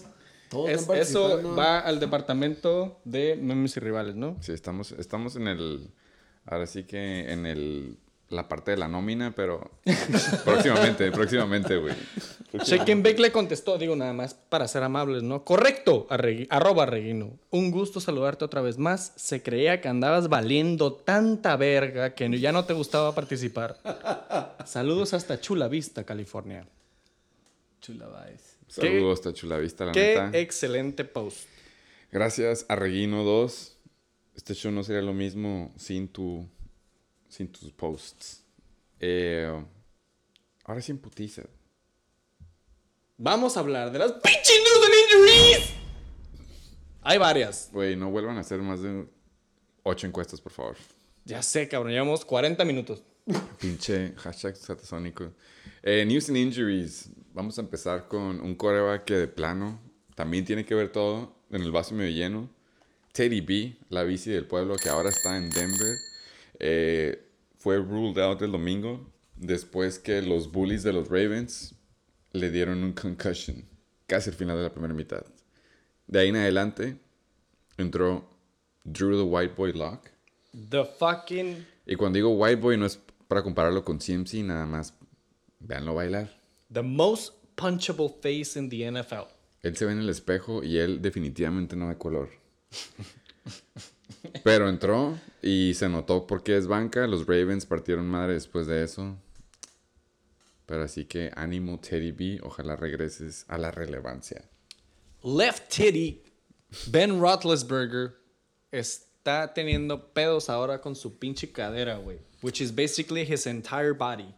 Todos Es- están eso va al departamento de memes y rivales, ¿no? Sí, estamos, estamos en el. Ahora sí que en el. La parte de la nómina, pero. [LAUGHS] próximamente, próximamente, güey. Bake le contestó, digo nada más para ser amables, ¿no? Correcto, arregui- arroba Reguino. Un gusto saludarte otra vez más. Se creía que andabas valiendo tanta verga que ya no te gustaba participar. Saludos hasta Chula Vista, California. Chula Vice. Saludos hasta Chulavista, la Qué neta. excelente post. Gracias a Reguino 2. Este show no sería lo mismo sin tu. Sin tus posts. Eh, ahora sí en putiza. Vamos a hablar de las pinches news and injuries. Hay varias. Güey, no vuelvan a hacer más de ocho encuestas, por favor. Ya sé, cabrón, llevamos 40 minutos. Pinche hashtag satasónico. Eh, news and injuries. Vamos a empezar con un coreback que de plano también tiene que ver todo en el vaso medio lleno. Teddy B, la bici del pueblo que ahora está en Denver, eh, fue ruled out el domingo después que los bullies de los Ravens le dieron un concussion casi al final de la primera mitad. De ahí en adelante entró Drew the White Boy Lock. The fucking. Y cuando digo White Boy no es para compararlo con CMC, nada más véanlo bailar. The most punchable face in the NFL. Él se ve en el espejo y él definitivamente no de color. Pero entró y se notó porque es banca. Los Ravens partieron madre después de eso. Pero así que ánimo Teddy B, ojalá regreses a la relevancia. Left titty. Ben Roethlisberger está teniendo pedos ahora con su pinche cadera, güey. Which is basically his entire body.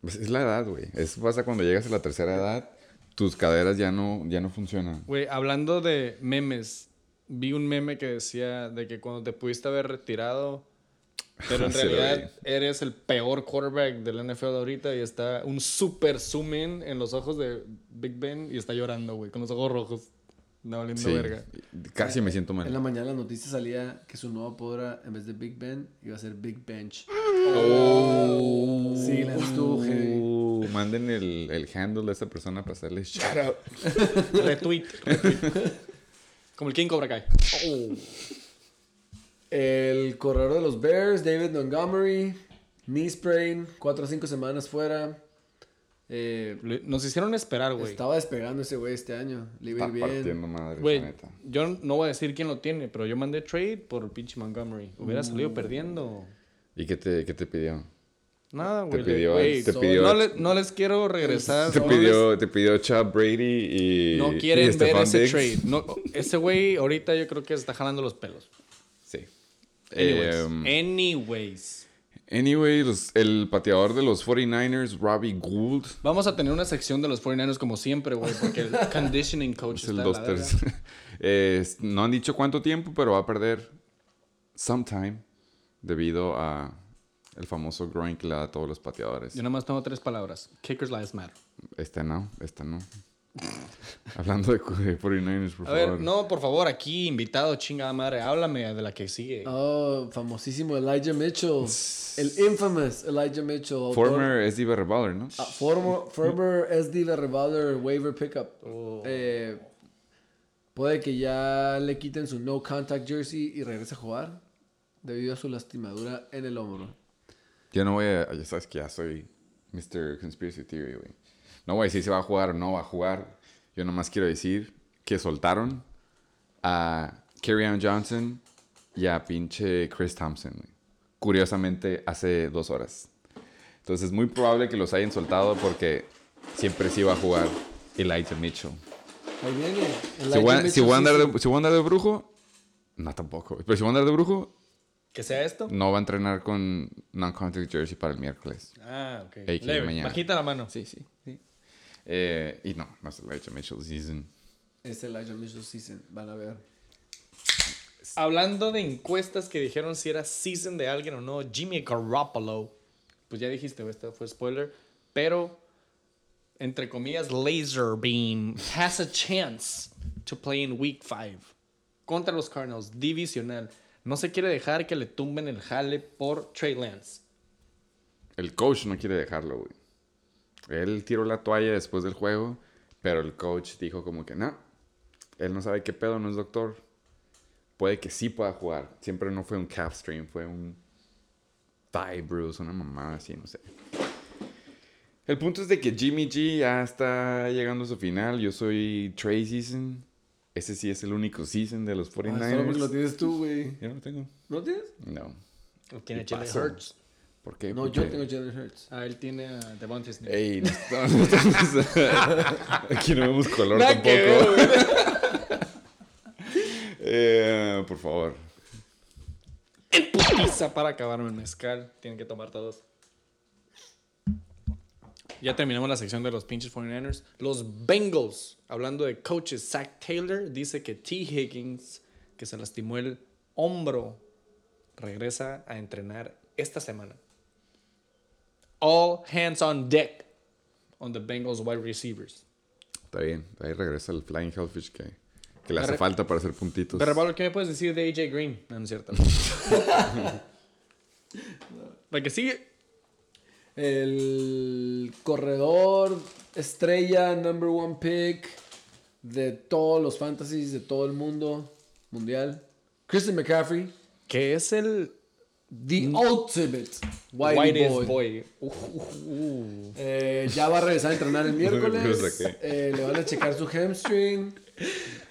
Pues es la edad, güey. Eso pasa cuando llegas a la tercera edad. Tus caderas ya no, ya no funcionan. Güey, hablando de memes, vi un meme que decía de que cuando te pudiste haber retirado, pero en [LAUGHS] Sí, realidad eres el peor quarterback del NFL de ahorita y está un super zoom in en los ojos de Big Ben y está llorando, güey, con los ojos rojos. No valiendo Sí, verga. casi me siento En la mal. mañana la noticia salía que su nuevo apodo era, en vez de Big Ben, iba a ser Big Bench. Sí, la estuvo heavy. Uh, manden el, el handle de esa persona para hacerle shout out. [LAUGHS] Retweet. retweet. Como el King Cobra Kai. El corredor de los Bears, David Montgomery, knee sprain, 4 o 5 semanas fuera. Eh, Nos hicieron esperar, güey. estaba despegando ese güey este año. Le iba a Está bien. partiendo madre, Güey, la neta. yo no voy a decir quién lo tiene, pero yo mandé trade por pinche Montgomery. Hubiera salido perdiendo. ¿Y qué te, qué te pidió? Nada, güey. Te pidió- güey, te so- pidió- no, le- no les quiero regresar. Te no pidió, te pidió Chad Brady y. les- no y quieren ver Stephon ese Diggs. trade. No, ese güey ahorita yo creo que está jalando los pelos. Sí. Anyways. Em, Anyways. anyway, los- el pateador de los 49ers, Robbie Gould, Vamos a tener una sección de los 49ers como siempre, güey, porque el [LAUGHS] conditioning coach es el está de la. [LAUGHS] Es- no han dicho cuánto tiempo, pero va a perder sometime debido a el famoso groin que le da a todos los pateadores. Yo nada más tengo tres palabras. Kickers lives matter. Este no, este no. [LAUGHS] Hablando de, de 49ers, por A favor. ver, no, por favor, aquí, invitado, chingada madre, háblame de la que sigue. Oh, famosísimo Elijah Mitchell. El infamous Elijah Mitchell. autor- Former SD Baller, ¿no? Ah, former, former SD Revolver waiver pickup. Oh. Eh, puede que ya le quiten su no contact jersey y regrese a jugar debido a su lastimadura en el hombro. Yo no voy a. Ya sabes que ya soy Mr. Conspiracy Theory, güey. No voy a decir si va a jugar o no va a jugar. Yo nomás quiero decir que soltaron a Kerryon Johnson y a pinche Chris Thompson, güey. Curiosamente, hace dos horas. Entonces es muy probable que los hayan soltado porque siempre sí va a jugar Elijah Mitchell. Ahí viene. Si voy, a, si Mitchell voy a andar de, si voy a andar de brujo, no tampoco. Pero si voy a andar de brujo, ¿Que sea esto? no va a entrenar con non-contact jersey para el miércoles. Ah, ok. Leve, mañana. Bajita la mano. Sí, sí, sí. Eh, y no, no es Elijah Mitchell season. Es Elijah Mitchell season. Van a ver. Hablando de encuestas que dijeron si era season de alguien o no, Jimmy Garoppolo pues ya dijiste, este fue spoiler, pero entre comillas, Laser Beam has a chance to play in Week 5 contra los Cardinals, divisional. No se quiere dejar que le tumben el jale por Trey Lance. El coach no quiere dejarlo, güey. Él tiró la toalla después del juego, pero el coach dijo como que no. Él no sabe qué pedo, no es doctor. Puede que sí pueda jugar. Siempre no fue un calf strain, fue un thigh bruise, una mamada así, no sé. El punto es de que Jimmy G ya está llegando a su final. Yo soy Trey Season. Ese sí es el único season de los Ah, solo porque 49ers. lo tienes tú, güey. Yo no lo tengo. ¿No lo tienes? No. Tiene ¿Qué Jalen? Hurts. ¿Por qué? No, ¿Por yo tengo Jalen Hurts. Ah, él tiene a Devontae Smith. Ey, no estamos- no estamos- [LAUGHS] Aquí no vemos color Nada que ver, tampoco. [LAUGHS] Eh, por favor. Putiza para acabarme el mezcal. Tienen que tomar todos. Ya terminamos la sección de los pinches 49ers. Los Bengals, hablando de coaches, Zach Taylor dice que T. Higgins, que se lastimó el hombro, regresa a entrenar esta semana. All hands on deck on the Bengals wide receivers. Está bien. Ahí regresa el Flying Hellfish que, que le hace falta para hacer puntitos. Pero, Pablo, ¿qué me puedes decir de AJ Green? No, no es cierto. [LAUGHS] La que sigue. El corredor estrella, number one pick de todos los fantasies de todo el mundo mundial. Christian McCaffrey, Que es el the ultimate whitey Whitest boy. boy. Uh, uh, uh. Eh, ya va a regresar a entrenar el [LAUGHS] miércoles. Eh, le van a checar su hamstring.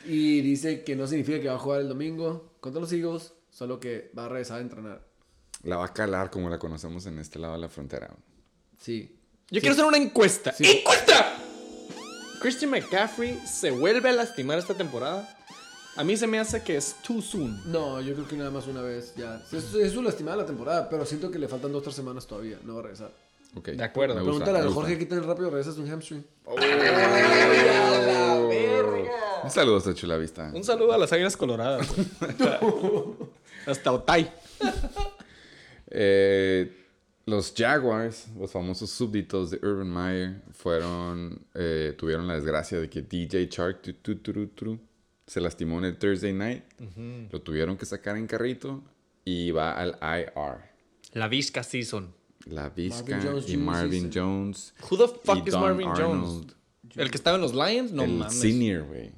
Y dice que no significa que va a jugar el domingo contra los Eagles, solo que va a regresar a entrenar. La va a calar como la conocemos en este lado de la frontera. Sí. Yo quiero hacer una encuesta. ¡Encuesta! ¿Christian McCaffrey se vuelve a lastimar esta temporada? A mí se me hace que es too soon. No, yo creo que nada más una vez ya. Es, es su lastimada la temporada, pero siento que le faltan dos o tres semanas todavía. No va a regresar. Ok. De acuerdo. Me Pregúntale a. Jorge qué tan rápido regresas un hamstring. [LAUGHS] Un saludo hasta Chulavista. Un saludo a las águilas coloradas. [LAUGHS] Hasta Otay. Eh, los Jaguars, los famosos súbditos de Urban Meyer, fueron, eh, tuvieron la desgracia de que DJ Chark tu, se lastimó en el Thursday night. Lo tuvieron que sacar en carrito y va al IR. La Vizca Season. La Vizca Marvin Jones y. Marvin season. Jones. Who the fuck is Don Marvin Jones? ¿El que estaba en los Lions? No el mames. senior, güey.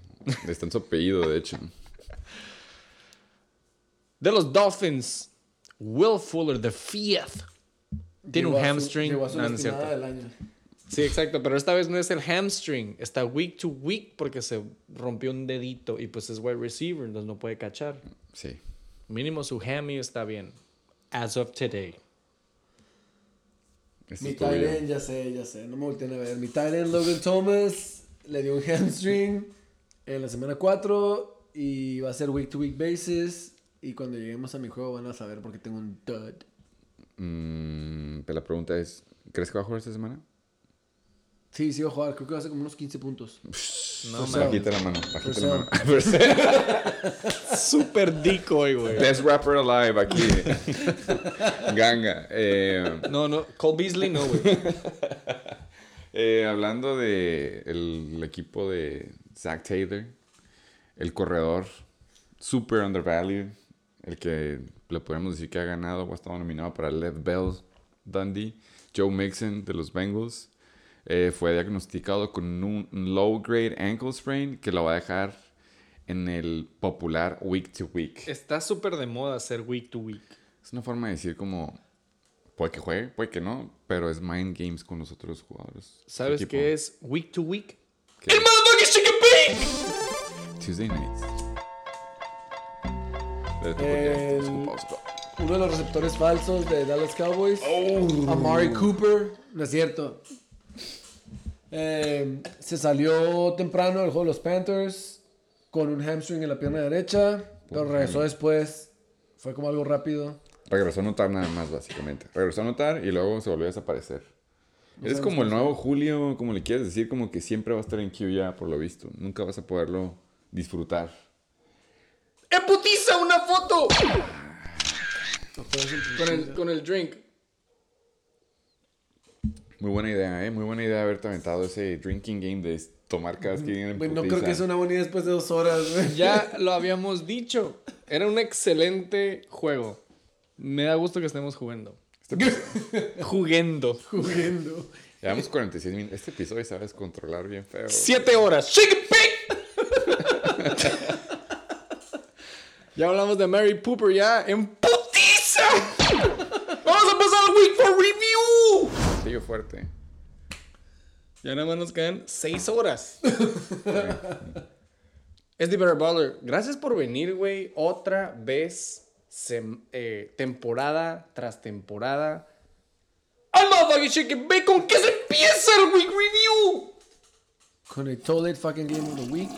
Está en su apellido, de hecho. [LAUGHS] De los Dolphins, Will Fuller, the fifth. Tiene un hamstring. llegó a su No, no es lastimada cierto. del año. Sí, exacto, pero esta vez no es el hamstring, está week to week porque se rompió un dedito y pues es wide receiver, entonces no puede cachar. Sí. Mínimo su hammy está bien. As of today. Este Mi end, ya sé, ya sé. No me volteen a ver. Mi tight end, Logan Thomas, le dio un hamstring en la semana 4 y va a ser week to week basis. Y cuando lleguemos a mi juego van a saber por qué tengo un dud. Mm, pero la pregunta es, ¿crees que va a jugar esta semana? Sí, sí va a jugar. Creo que va a ser como unos 15 puntos. No mames. down. Bajita la mano, bajita la mano. [LAUGHS] [LAUGHS] Super decoy, güey. Best rapper alive aquí. Ganga. Eh, No, no, Cole Beasley no, güey. [LAUGHS] eh, hablando de el equipo de Zach Taylor, el corredor super undervalued, el que le podemos decir que ha ganado o ha estado nominado para Lev Bell Dundee, Joe Mixon de los Bengals, eh, fue diagnosticado con un low grade ankle sprain que lo va a dejar en el popular week to week. Está súper de moda ser week to week. Es una forma de decir como puede que juegue, puede que no, pero es mind games con los otros jugadores. ¿Sabes qué es week to week? ¿Qué? motherfucking chicken! Tuesday nights. El-. Uno de los receptores falsos de Dallas Cowboys. Amari Cooper. No es cierto. Eh, se salió temprano del juego de los Panthers con un hamstring en la pierna derecha. Pero regresó después. Fue como algo rápido. Regresó a notar nada más, básicamente. Regresó a notar y luego se volvió a desaparecer. Eres como el nuevo Julio, como le quieres decir, como que siempre va a estar en Q ya, por lo visto. Nunca vas a poderlo disfrutar. ¡Eh, putiza! ¡Una foto! Con el, con el drink. Muy buena idea, ¿eh? Muy buena idea haberte aventado ese drinking game de tomar cada vez que vienen en Güey, no creo que sea una buena idea después de dos horas, güey. Ya [LAUGHS] lo habíamos dicho. Era un excelente juego. Me da gusto que estemos jugando. Este episodio- [LAUGHS] Jugando. Jugando. Llevamos 46 minutos. Este episodio a descontrolar bien feo. Siete horas. Shake. [LAUGHS] ya hablamos de Mary Pooper ya en putiza. Vamos a pasar al Week for Review. Sigue fuerte. Ya nada más nos quedan seis horas. es de Baller. Gracias por venir, güey. Otra vez. sem- eh, temporada tras temporada. ¡Al motherfucking chicken bacon! ¡Que se empieza el Week Review! Con el Toilet fucking Game of the Week.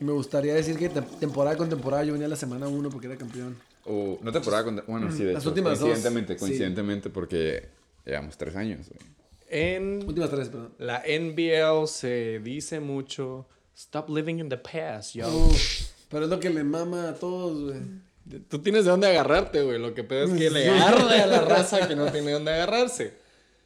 Me gustaría decir que te- temporada con temporada yo venía la semana 1 porque era campeón. O no temporada con... Bueno, sí, de Las hecho. últimas dos, coincidentemente, sí. coincidentemente porque llevamos tres años, güey. En Últimas tres, perdón. la NBL se dice mucho. Stop living in the past, yo. Pero es lo que le mama a todos, güey. Tú tienes de dónde agarrarte, güey. Lo que pedo es que le arde a la raza que no tiene dónde agarrarse.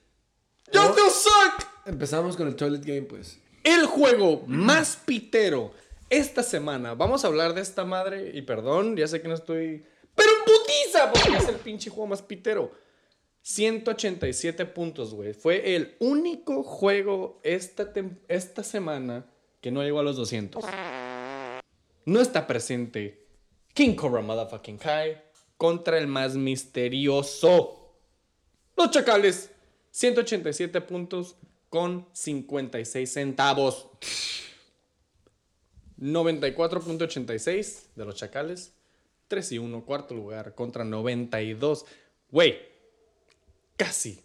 [LAUGHS] ¡Yo still suck! Empezamos con el Toilet Game, pues. El juego más pitero esta semana. Vamos a hablar de esta madre. Y perdón, ya sé que no estoy. Pero en putiza, porque es el pinche juego más pitero. 187 puntos, güey. Fue el único juego esta, esta semana que no llegó a los 200. No está presente King Cobra Motherfucking Kai contra el más misterioso. Los Chacales. 187 puntos con 56 centavos. 94.86 de los Chacales. 3 y 1, cuarto lugar contra 92. Güey, casi,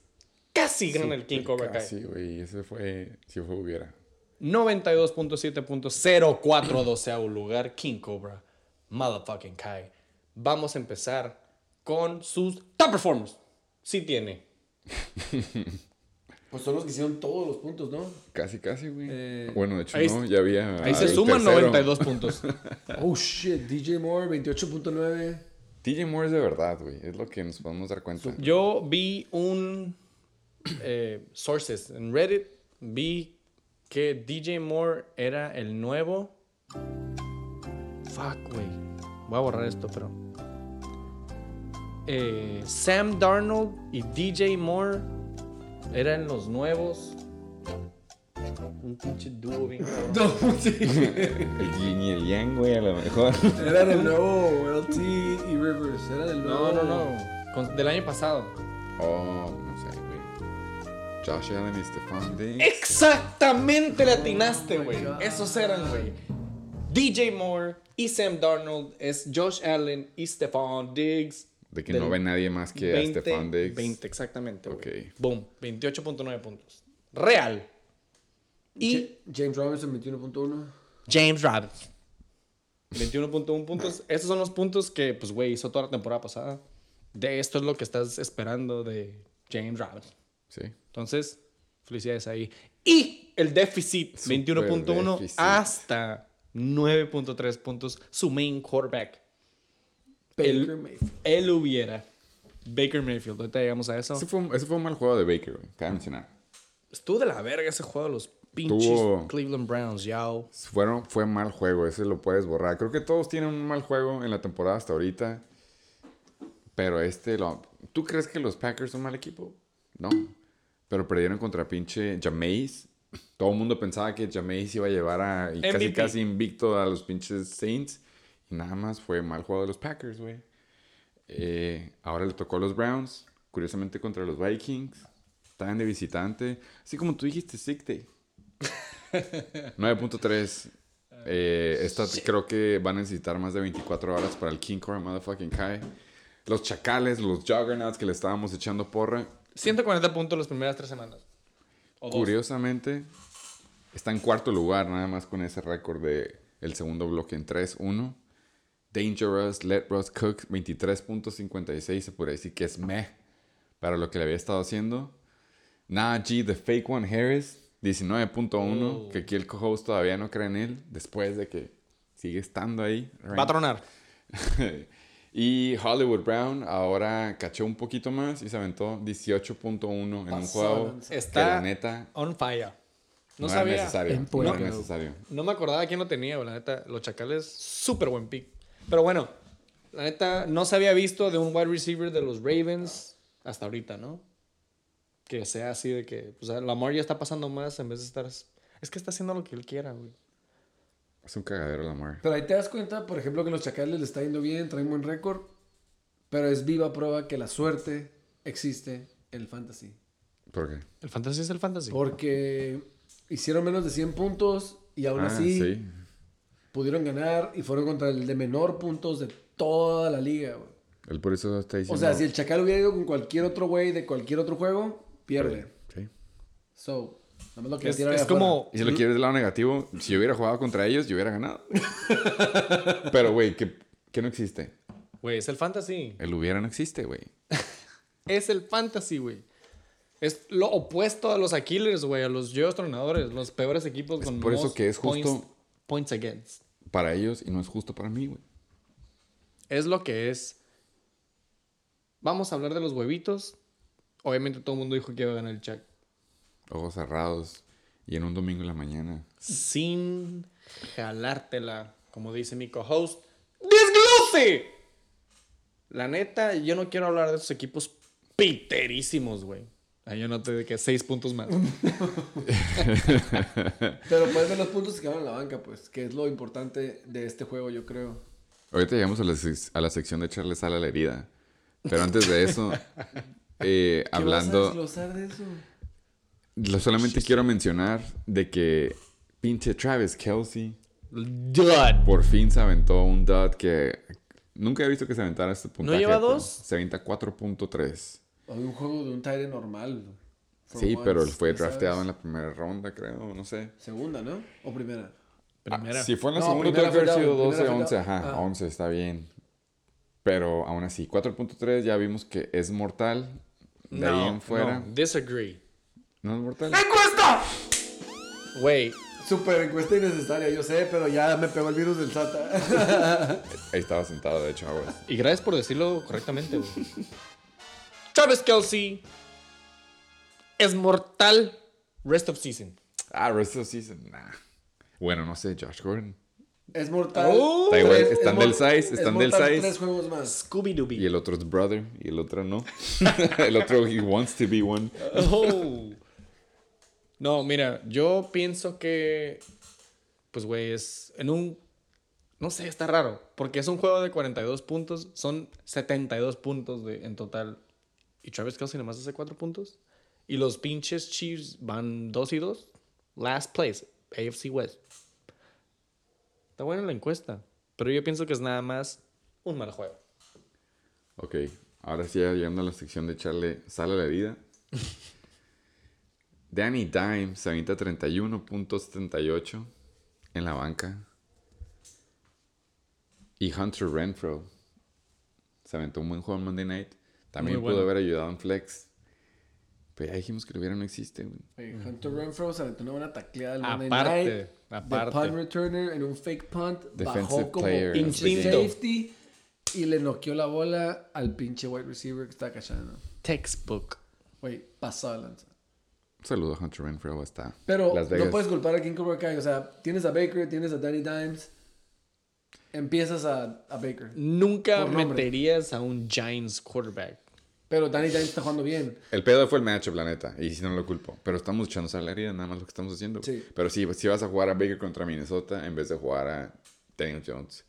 casi gana el King Cobra Kai. Sí, güey. Ese fue... Si fue hubiera. 92.7 puntos, 0.4 doceavo lugar, King Cobra, motherfucking Kai. Vamos a empezar con sus top performers. Sí tiene. [LAUGHS] Pues son los que hicieron todos los puntos, ¿no? Casi, casi, güey. Eh, bueno, de hecho, ahí no. Ya había... Ahí se suman tercero. 92 puntos. [LAUGHS] Oh shit, DJ Moore, 28.9. DJ Moore es de verdad, güey. Es lo que nos podemos dar cuenta. Yo vi un eh, sources en Reddit, vi que DJ Moore era el nuevo. Fuck, güey. Voy a borrar esto, pero. Eh, Sam Darnold y DJ Moore eran los nuevos. Un pinche dúo bien. [LAUGHS] cabrón. No, sí. El yin y el yang, güey, a lo mejor. Era del nuevo LT y Rivers. Era del nuevo. No, no, no. Con- del año pasado. Oh, no sé, güey. Josh Allen y Stephon Diggs. Exactamente le atinaste, Oh my güey. God. Esos eran, güey. DJ Moore y Sam Darnold es Josh Allen y Stephon Diggs. De que no ve nadie más que 20, a Stephon Diggs. 20, exactamente. Boom. 28.9 puntos. Real. Y Ja- James Robinson, 21.1. James Robinson. 21.1 puntos. Estos son los puntos que, pues, güey, hizo toda la temporada pasada. De esto es lo que estás esperando de James Robinson. Sí. Entonces, felicidades ahí. Y el déficit, Super 21.1 déficit. hasta 9.3 puntos, su main quarterback. Baker Mayfield. Él hubiera. Baker Mayfield, ahorita llegamos a eso. Ese fue, ese fue un mal juego de Baker, güey. Cabe mencionar. Estuvo de la verga ese juego de los pinches Cleveland Browns, yao. Fueron, fue mal juego, ese lo puedes borrar. Creo que todos tienen un mal juego en la temporada hasta ahorita. Pero este lo... ¿Tú crees que los Packers son mal equipo? No. Pero perdieron contra pinche Jameis. Todo el mundo pensaba que Jameis iba a llevar a... Y casi casi invicto a los pinches Saints. Y nada más fue mal juego de los Packers, güey. Eh, ahora le tocó a los Browns. Curiosamente contra los Vikings. Estaban de visitante. Así como tú dijiste, Sick Day. [LAUGHS] 9.3. Eh, esta creo que van a necesitar más de 24 horas para el King Core Motherfucking Kai. Los chacales, los juggernauts que le estábamos echando porra. 140 puntos las primeras tres semanas. O dos. Curiosamente, está en cuarto lugar, nada más con ese récord de el segundo bloque en 3-1. Dangerous, Let Russ Cook, 23.56, se podría decir que es meh para lo que le había estado haciendo. Najee, The Fake One Harris, 19.1, Oh. que aquí el co-host todavía no cree en él, después de que sigue estando ahí. Va a tronar. [LAUGHS] Y Hollywood Brown ahora cachó un poquito más y se aventó 18.1 en un juego que la neta on fire. no, No, era sabía. necesario. No era necesario. No me acordaba quién lo tenía, la neta. Los chacales, súper buen pick. Pero bueno, la neta, no se había visto de un wide receiver de los Ravens hasta ahorita, ¿no? Que sea así de que, pues, Lamar ya está pasando más en vez de estar. Es que está haciendo lo que él quiera, güey. Es un cagadero Lamar. Pero ahí te das cuenta, por ejemplo, que los chacales le está yendo bien, traen buen récord, pero es viva prueba que la suerte existe en el fantasy. ¿Por qué? El fantasy es el fantasy. Porque hicieron menos de 100 puntos y aún Ah, así sí. Pudieron ganar y fueron contra el de menor puntos de toda la liga. güey. Él por eso está diciendo... O sea, si el chacal hubiera ido con cualquier otro güey de cualquier otro juego, pierde. Sí. So, nada más lo que es, tirar es como. Y si lo quieres del lado negativo, si yo hubiera jugado contra ellos, yo hubiera ganado. [LAUGHS] Pero, güey, ¿qué, qué no existe? Güey, es el fantasy. El hubiera no existe, güey. [LAUGHS] Es el fantasy, güey. Es lo opuesto a los Aquiles, güey, a los Joe Tronadores, los peores equipos con por eso que es justo- points, points against. Para ellos y no es justo para mí, güey. Es lo que es. Vamos a hablar de los huevitos. Obviamente todo el mundo dijo que iba a ganar el Chuck. Ojos cerrados y en un domingo en la mañana. Sin jalártela, como dice mi co-host. ¡Desglose! La neta, yo no quiero hablar de esos equipos piterísimos, güey. Ahí yo noté de que seis puntos más. [LAUGHS] Pero puedes ver los puntos que quedaron en la banca, pues, que es lo importante de este juego, yo creo. Ahorita llegamos a la, sec- a la sección de echarle sal a la herida. Pero antes de eso, [LAUGHS] eh, ¿Qué vas a hablando... de eso? Lo solamente quiero mencionar de que pinche Travis Kelsey Dud. por fin se aventó un dud que nunca he visto que se aventara este puntaje. lleva pero dos? Se avienta 4.3. Hay un juego de un Titan normal. Sí, pero él once, fue ya sabes. drafteado en la primera ronda, creo, no sé. Segunda, ¿no? ¿O primera? Primera. Ah, si fue en la No, segunda, tuvo que haber sido down, 12, primera fue 11, down. ajá, Ah. 11, está bien. Pero aún así, 4.3 ya vimos que es mortal. De ahí en fuera. no, disagree. No es mortal. Güey, Super encuesta innecesaria, yo sé, pero ya me pegó el virus del SATA. Ahí estaba sentado, de hecho, aguas. y gracias por decirlo correctamente, güey. Travis Kelsey es mortal rest of season. Ah, rest of season, nah. Bueno, no sé, Josh Gordon. es mortal. Oh. Está igual, están es del size, es están del mortal size. Tres juegos más. Scooby Y Dooby. el otro es brother y el otro no. [LAUGHS] el otro he wants to be one. Oh. No, mira, yo pienso que. Pues, güey, es. En un. No sé, está raro. Porque es un juego de 42 puntos. Son 72 puntos de, en total. Y Travis Kelsey nomás hace 4 puntos. Y los pinches Chiefs van 2 y 2. Last place. AFC West. Está buena la encuesta. Pero yo pienso que es nada más un mal juego. Ok, ahora sí, llegando a la sección de echarle sal a la herida. [LAUGHS] Danny Dime se avienta 31.78 en la banca. Y Hunter Renfro se aventó un buen juego en Monday Night. También Muy pudo bueno. haber ayudado en Flex. Pero ya dijimos que lo hubiera no existe, güey. Hunter Renfro se aventó una buena tacleada el Monday Aparte, Night. aparte. De punt returner en un fake punt. Defensive bajó como player pinche safety. Y le noqueó la bola al pinche wide receiver que está cachando. Textbook. Güey, pasado de lanza. Un saludo a Hunter Renfro hasta Pero Las Vegas. no puedes culpar a King Cobra Kai. O sea, tienes a Baker, tienes a Danny Dimes. Empiezas a, a Baker. Nunca meterías a un Giants quarterback. Pero Danny Dimes está jugando bien. El pedo fue el matchup, la neta. Y si no lo culpo. Pero estamos echando sal a la herida, nada más lo que estamos haciendo. Sí. Pero sí, si vas a jugar a Baker contra Minnesota en vez de jugar a Daniel Jones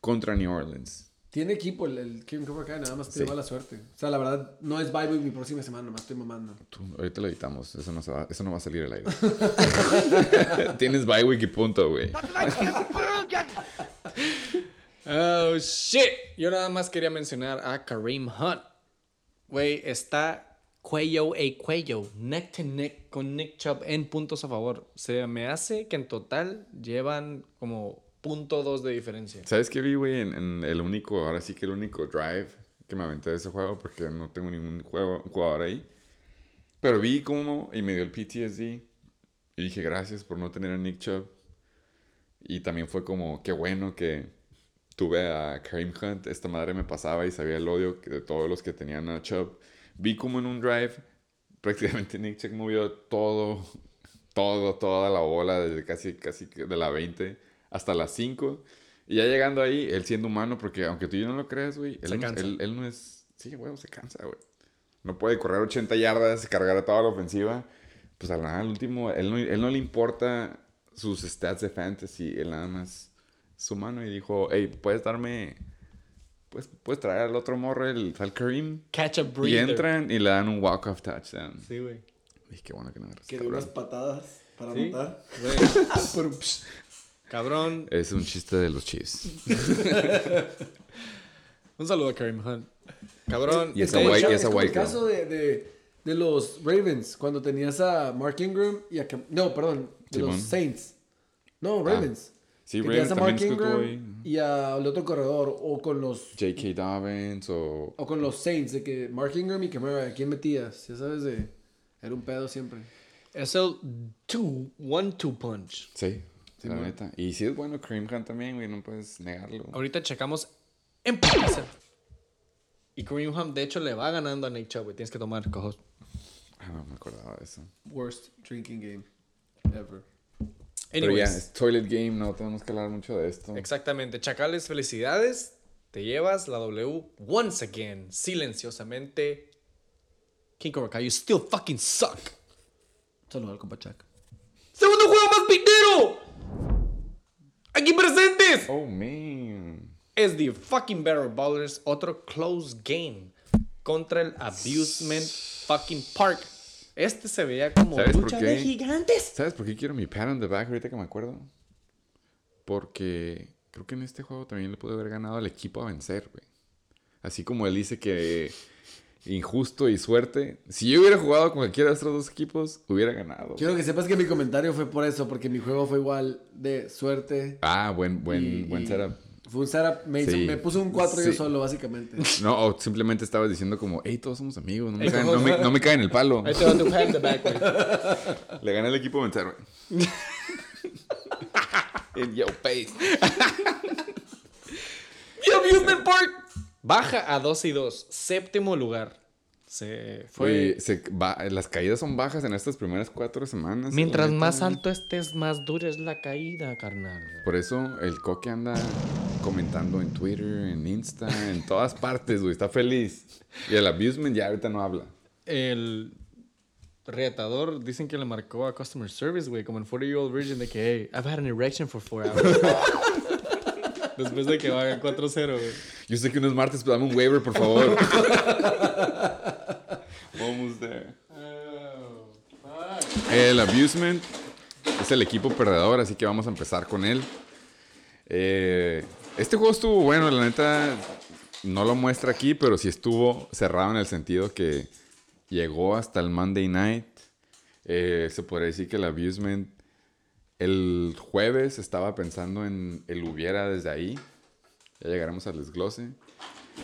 contra New Orleans. Tiene equipo el, el King Cobra Kai, nada más tiene Sí. mala suerte. O sea, la verdad, no es bye week mi próxima semana, nomás estoy mamando. Tú, ahorita lo editamos. Eso no, se va, eso no va a salir al aire. [LAUGHS] Tienes bye week y punto, güey. Oh, shit. Yo nada más quería mencionar a Kareem Hunt. Güey, está cuello a cuello, neck to neck con Nick Chubb en puntos a favor. Se me hace que en total llevan como punto dos de diferencia. ¿Sabes qué vi, güey? En, el único, ahora sí que el único drive que me aventé de ese juego porque no tengo ningún juego, jugador ahí. Pero vi cómo y me dio el PTSD. Y dije, gracias por no tener a Nick Chubb. Y también fue como, qué bueno que tuve a Kareem Hunt, esta madre me pasaba y sabía el odio de todos los que tenían a Chubb. Vi como en un drive, [LAUGHS] prácticamente Nick Chubb movió todo, todo, toda la bola, desde casi, casi de la 20 hasta las 5. Y ya llegando ahí, él siendo humano, porque aunque tú y yo no lo creas, güey, él, no- él, él no es... Sí, güey, se cansa, güey. No puede correr 80 yardas, cargar a toda la ofensiva. Pues al al último, él no, él no le importa sus stats de fantasy, él nada más es humano y dijo, hey, puedes darme, pues, puedes traer al otro morro, el al Kareem. Catch a Y breather. entran y le dan un walk-off touchdown. Sí, güey. Dije, qué bueno que no me Que dio unas patadas para Sí. matar. Güey. [LAUGHS] Cabrón. Es un chiste de los Chiefs. [LAUGHS] Un saludo a Kareem Hunt. Cabrón. Y es esa como el white- ca- y es esa como el caso de, de, de los Ravens, cuando tenías a Mark Ingram y a... Cam- No, perdón, de Simón. los Saints. No, Ravens. Sí, que Ravens tenías a Mark Ingram y al otro corredor, o con los... J.K. Dobbins o... O con los Saints, de que Mark Ingram y Camara, ¿a quién metías? Ya sabes, de... Era un pedo siempre. Es el two, one two punch. Sí, la neta. Y sí es bueno Kareem Hunt también, güey, no puedes negarlo. Ahorita checamos en putiza. Y Kareem Hunt, de hecho, le va ganando a Nick Chubb, güey. Tienes que tomar cojos. Ah, no me acordaba de eso. Worst drinking game ever. Pero ya, Anyways, es Toilet Game, no tenemos que hablar mucho de esto. exactamente. Chacales, felicidades. Te llevas la W once again, silenciosamente. King Cobra you still fucking suck. Saludos al compa Chuck. ¡Segundo juego más pitero! ¡Aquí presentes! Oh, man. es The Fucking Better Ballers, otro close game contra el Abusement Fucking Park. Este se veía como ¿Sabes por lucha de gigantes. ¿Sabes por qué quiero mi pat on the back ahorita que me acuerdo? Porque creo que en este juego también le pude haber ganado al equipo a vencer, güey. Así como él dice que injusto y suerte. Si yo hubiera jugado con cualquiera de estos dos equipos, hubiera ganado. Quiero que sepas que mi comentario fue por eso, porque mi juego fue igual de suerte. Ah, buen, buen, y- buen y setup. Fue un setup, me, hizo- Sí. me puso un 4 yo Sí. solo, básicamente. [LAUGHS] No, o simplemente estabas diciendo como, hey, todos somos amigos, no me, caen, no me, no me caen el palo. Ahí te va tu pat in the back, güey. [LAUGHS] Le gané al equipo a vencer, güey. [LAUGHS] In your face. The Abusement Park baja a 2 y 2. Séptimo lugar. Se fue. Oye, se va- las caídas son bajas en estas primeras cuatro semanas. Mientras más alto estés, más dura es la caída, carnal. Por eso el coque anda comentando en Twitter, en Insta, en todas partes, güey. Está feliz. Y el abusement ya ahorita no habla. El retador dicen que le marcó a Customer Service, güey, como en 40 Year Old Virgin, de que, hey, I've had an erection for 4 hours. [LAUGHS] Después de que va 4-0, güey. Yo sé que no es martes, pero dame un waiver, por favor. [LAUGHS] Almost there. El abusement es el equipo perdedor, así que vamos a empezar con él. Eh, este juego estuvo bueno, la neta no lo muestra aquí, pero sí estuvo cerrado en el sentido que llegó hasta el Monday Night. Eh, se podría decir que el abusement el jueves estaba pensando en el hubiera desde ahí. Ya llegaremos al desglose.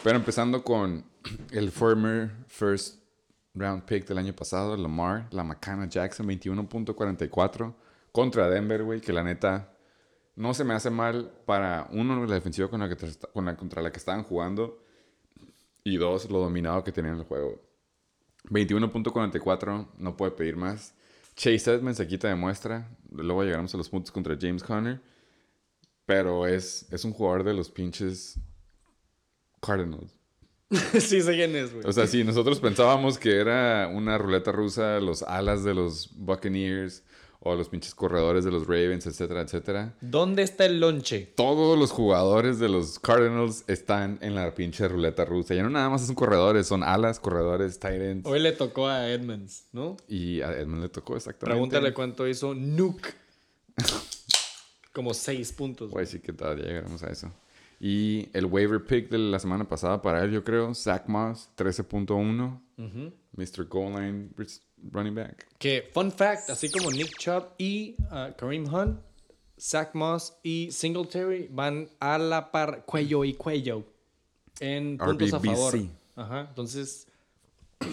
Pero empezando con el former first round pick del año pasado, Lamar, la Macana Jackson, 21.44 contra Denver, güey, que la neta no se me hace mal para uno, la defensiva con la que, contra la que estaban jugando y dos, lo dominado que tenían el juego. 21.44, no puede pedir más. Chase Edmonds se quita de muestra. Luego llegaremos a los puntos contra James Conner. Pero es, es un jugador de los pinches Cardinals. [LAUGHS] sí, sé quién es, güey. O sea, si nosotros pensábamos que era una ruleta rusa, los alas de los Buccaneers o los pinches corredores de los Ravens, etcétera, etcétera. ¿Dónde está el lonche? Todos los jugadores de los Cardinals están en la pinche ruleta rusa. Ya no nada más son corredores, son alas, corredores, tight ends. Hoy le tocó a Edmonds, ¿no? Y a Edmund le tocó exactamente. Pregúntale cuánto hizo Nuke. Como 6 puntos. A decir que todavía llegaremos a eso. Y el waiver pick de la semana pasada para él, yo creo, Zach Moss, 13.1. Mr. Goal Line running back. Que, fun fact, así como Nick Chubb y uh, Kareem Hunt, Zach Moss y Singletary van a la par cuello y cuello en puntos a RBBC. favor. Ajá, entonces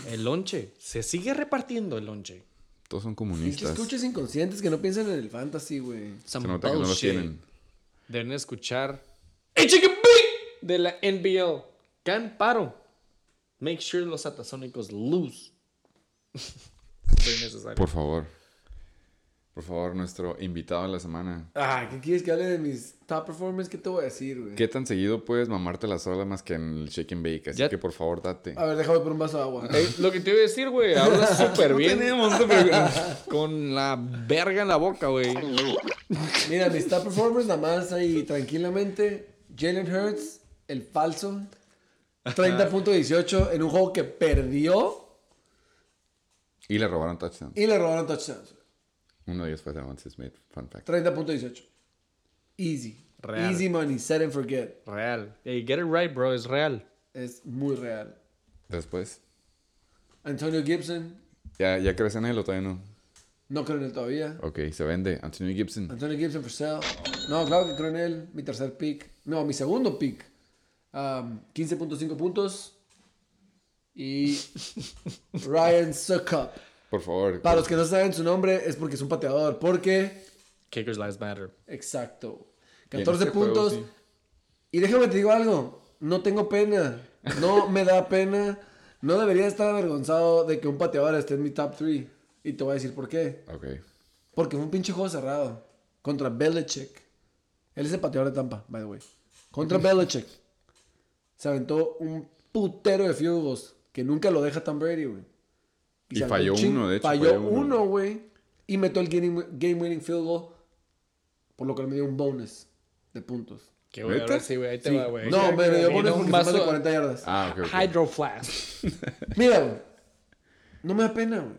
el lonche, se sigue repartiendo el lonche. Todos son Es que comunistas. escuches inconscientes que no piensan en el fantasy, güey. Se Some nota que no bullshit. tienen. Deben escuchar. ¡Hey, chicken de la NBL. Can paro. Make sure los atasónicos lose. [LAUGHS] Por favor. Por favor, nuestro invitado de la semana. Ah, ¿qué quieres que hable de mis top performers? ¿Qué te voy a decir, güey? ¿Qué tan seguido puedes mamarte la sola más que en el shake and bake? Así Ya- que por favor, date. A ver, déjame por un vaso de agua. Ey, lo que te iba a decir, güey, hablas [LAUGHS] súper No bien. tenemos, [LAUGHS] Con la verga en la boca, güey. Mira, mis top performers nada más ahí tranquilamente. Jalen Hurts, el falso. 30.18 en un juego que perdió Y le robaron touchdown. y le robaron touchdowns. Uno de ellos fue Devontae Smith. Fun fact. 30.18. Easy. Real. Easy money, set and forget. Real. Hey, get it right, bro, es real. Es muy real. Después. Antonio Gibson, ¿Ya, ya crees en él o todavía no? no creo en él todavía. Ok, se vende. Anthony Gibson. Antonio Gibson for sale. No, claro que creo en él. Mi tercer pick. No, mi segundo pick. Um, 15.5 puntos. Y [LAUGHS] Ryan Suckup. Por favor. Para los que no saben su nombre es porque es un pateador. Porque, Kickers lives matter. exacto. Y en 14 este juego, puntos. sí. Y déjame te digo algo. No tengo pena. No me da pena. No debería estar avergonzado de que un pateador esté en mi top 3. Y te voy a decir por qué. Ok. Porque fue un pinche juego cerrado. Contra Belichick. Él es el pateador de Tampa, by the way. Contra Belichick. Se aventó un putero de field goals. Que nunca lo deja Tom Brady, güey. Y falló uno, de hecho, Falló, falló uno. güey. Y metió el game, game winning field goal. Por lo que me dio un bonus de puntos. Que güey, sí, güey, ahí te Sí. va, güey. No, me dio bonus un porque fue más de vaso- 40 yardas. Ah, ok, ok. Hydro Flask. [LAUGHS] Mira, güey. No me da pena, güey.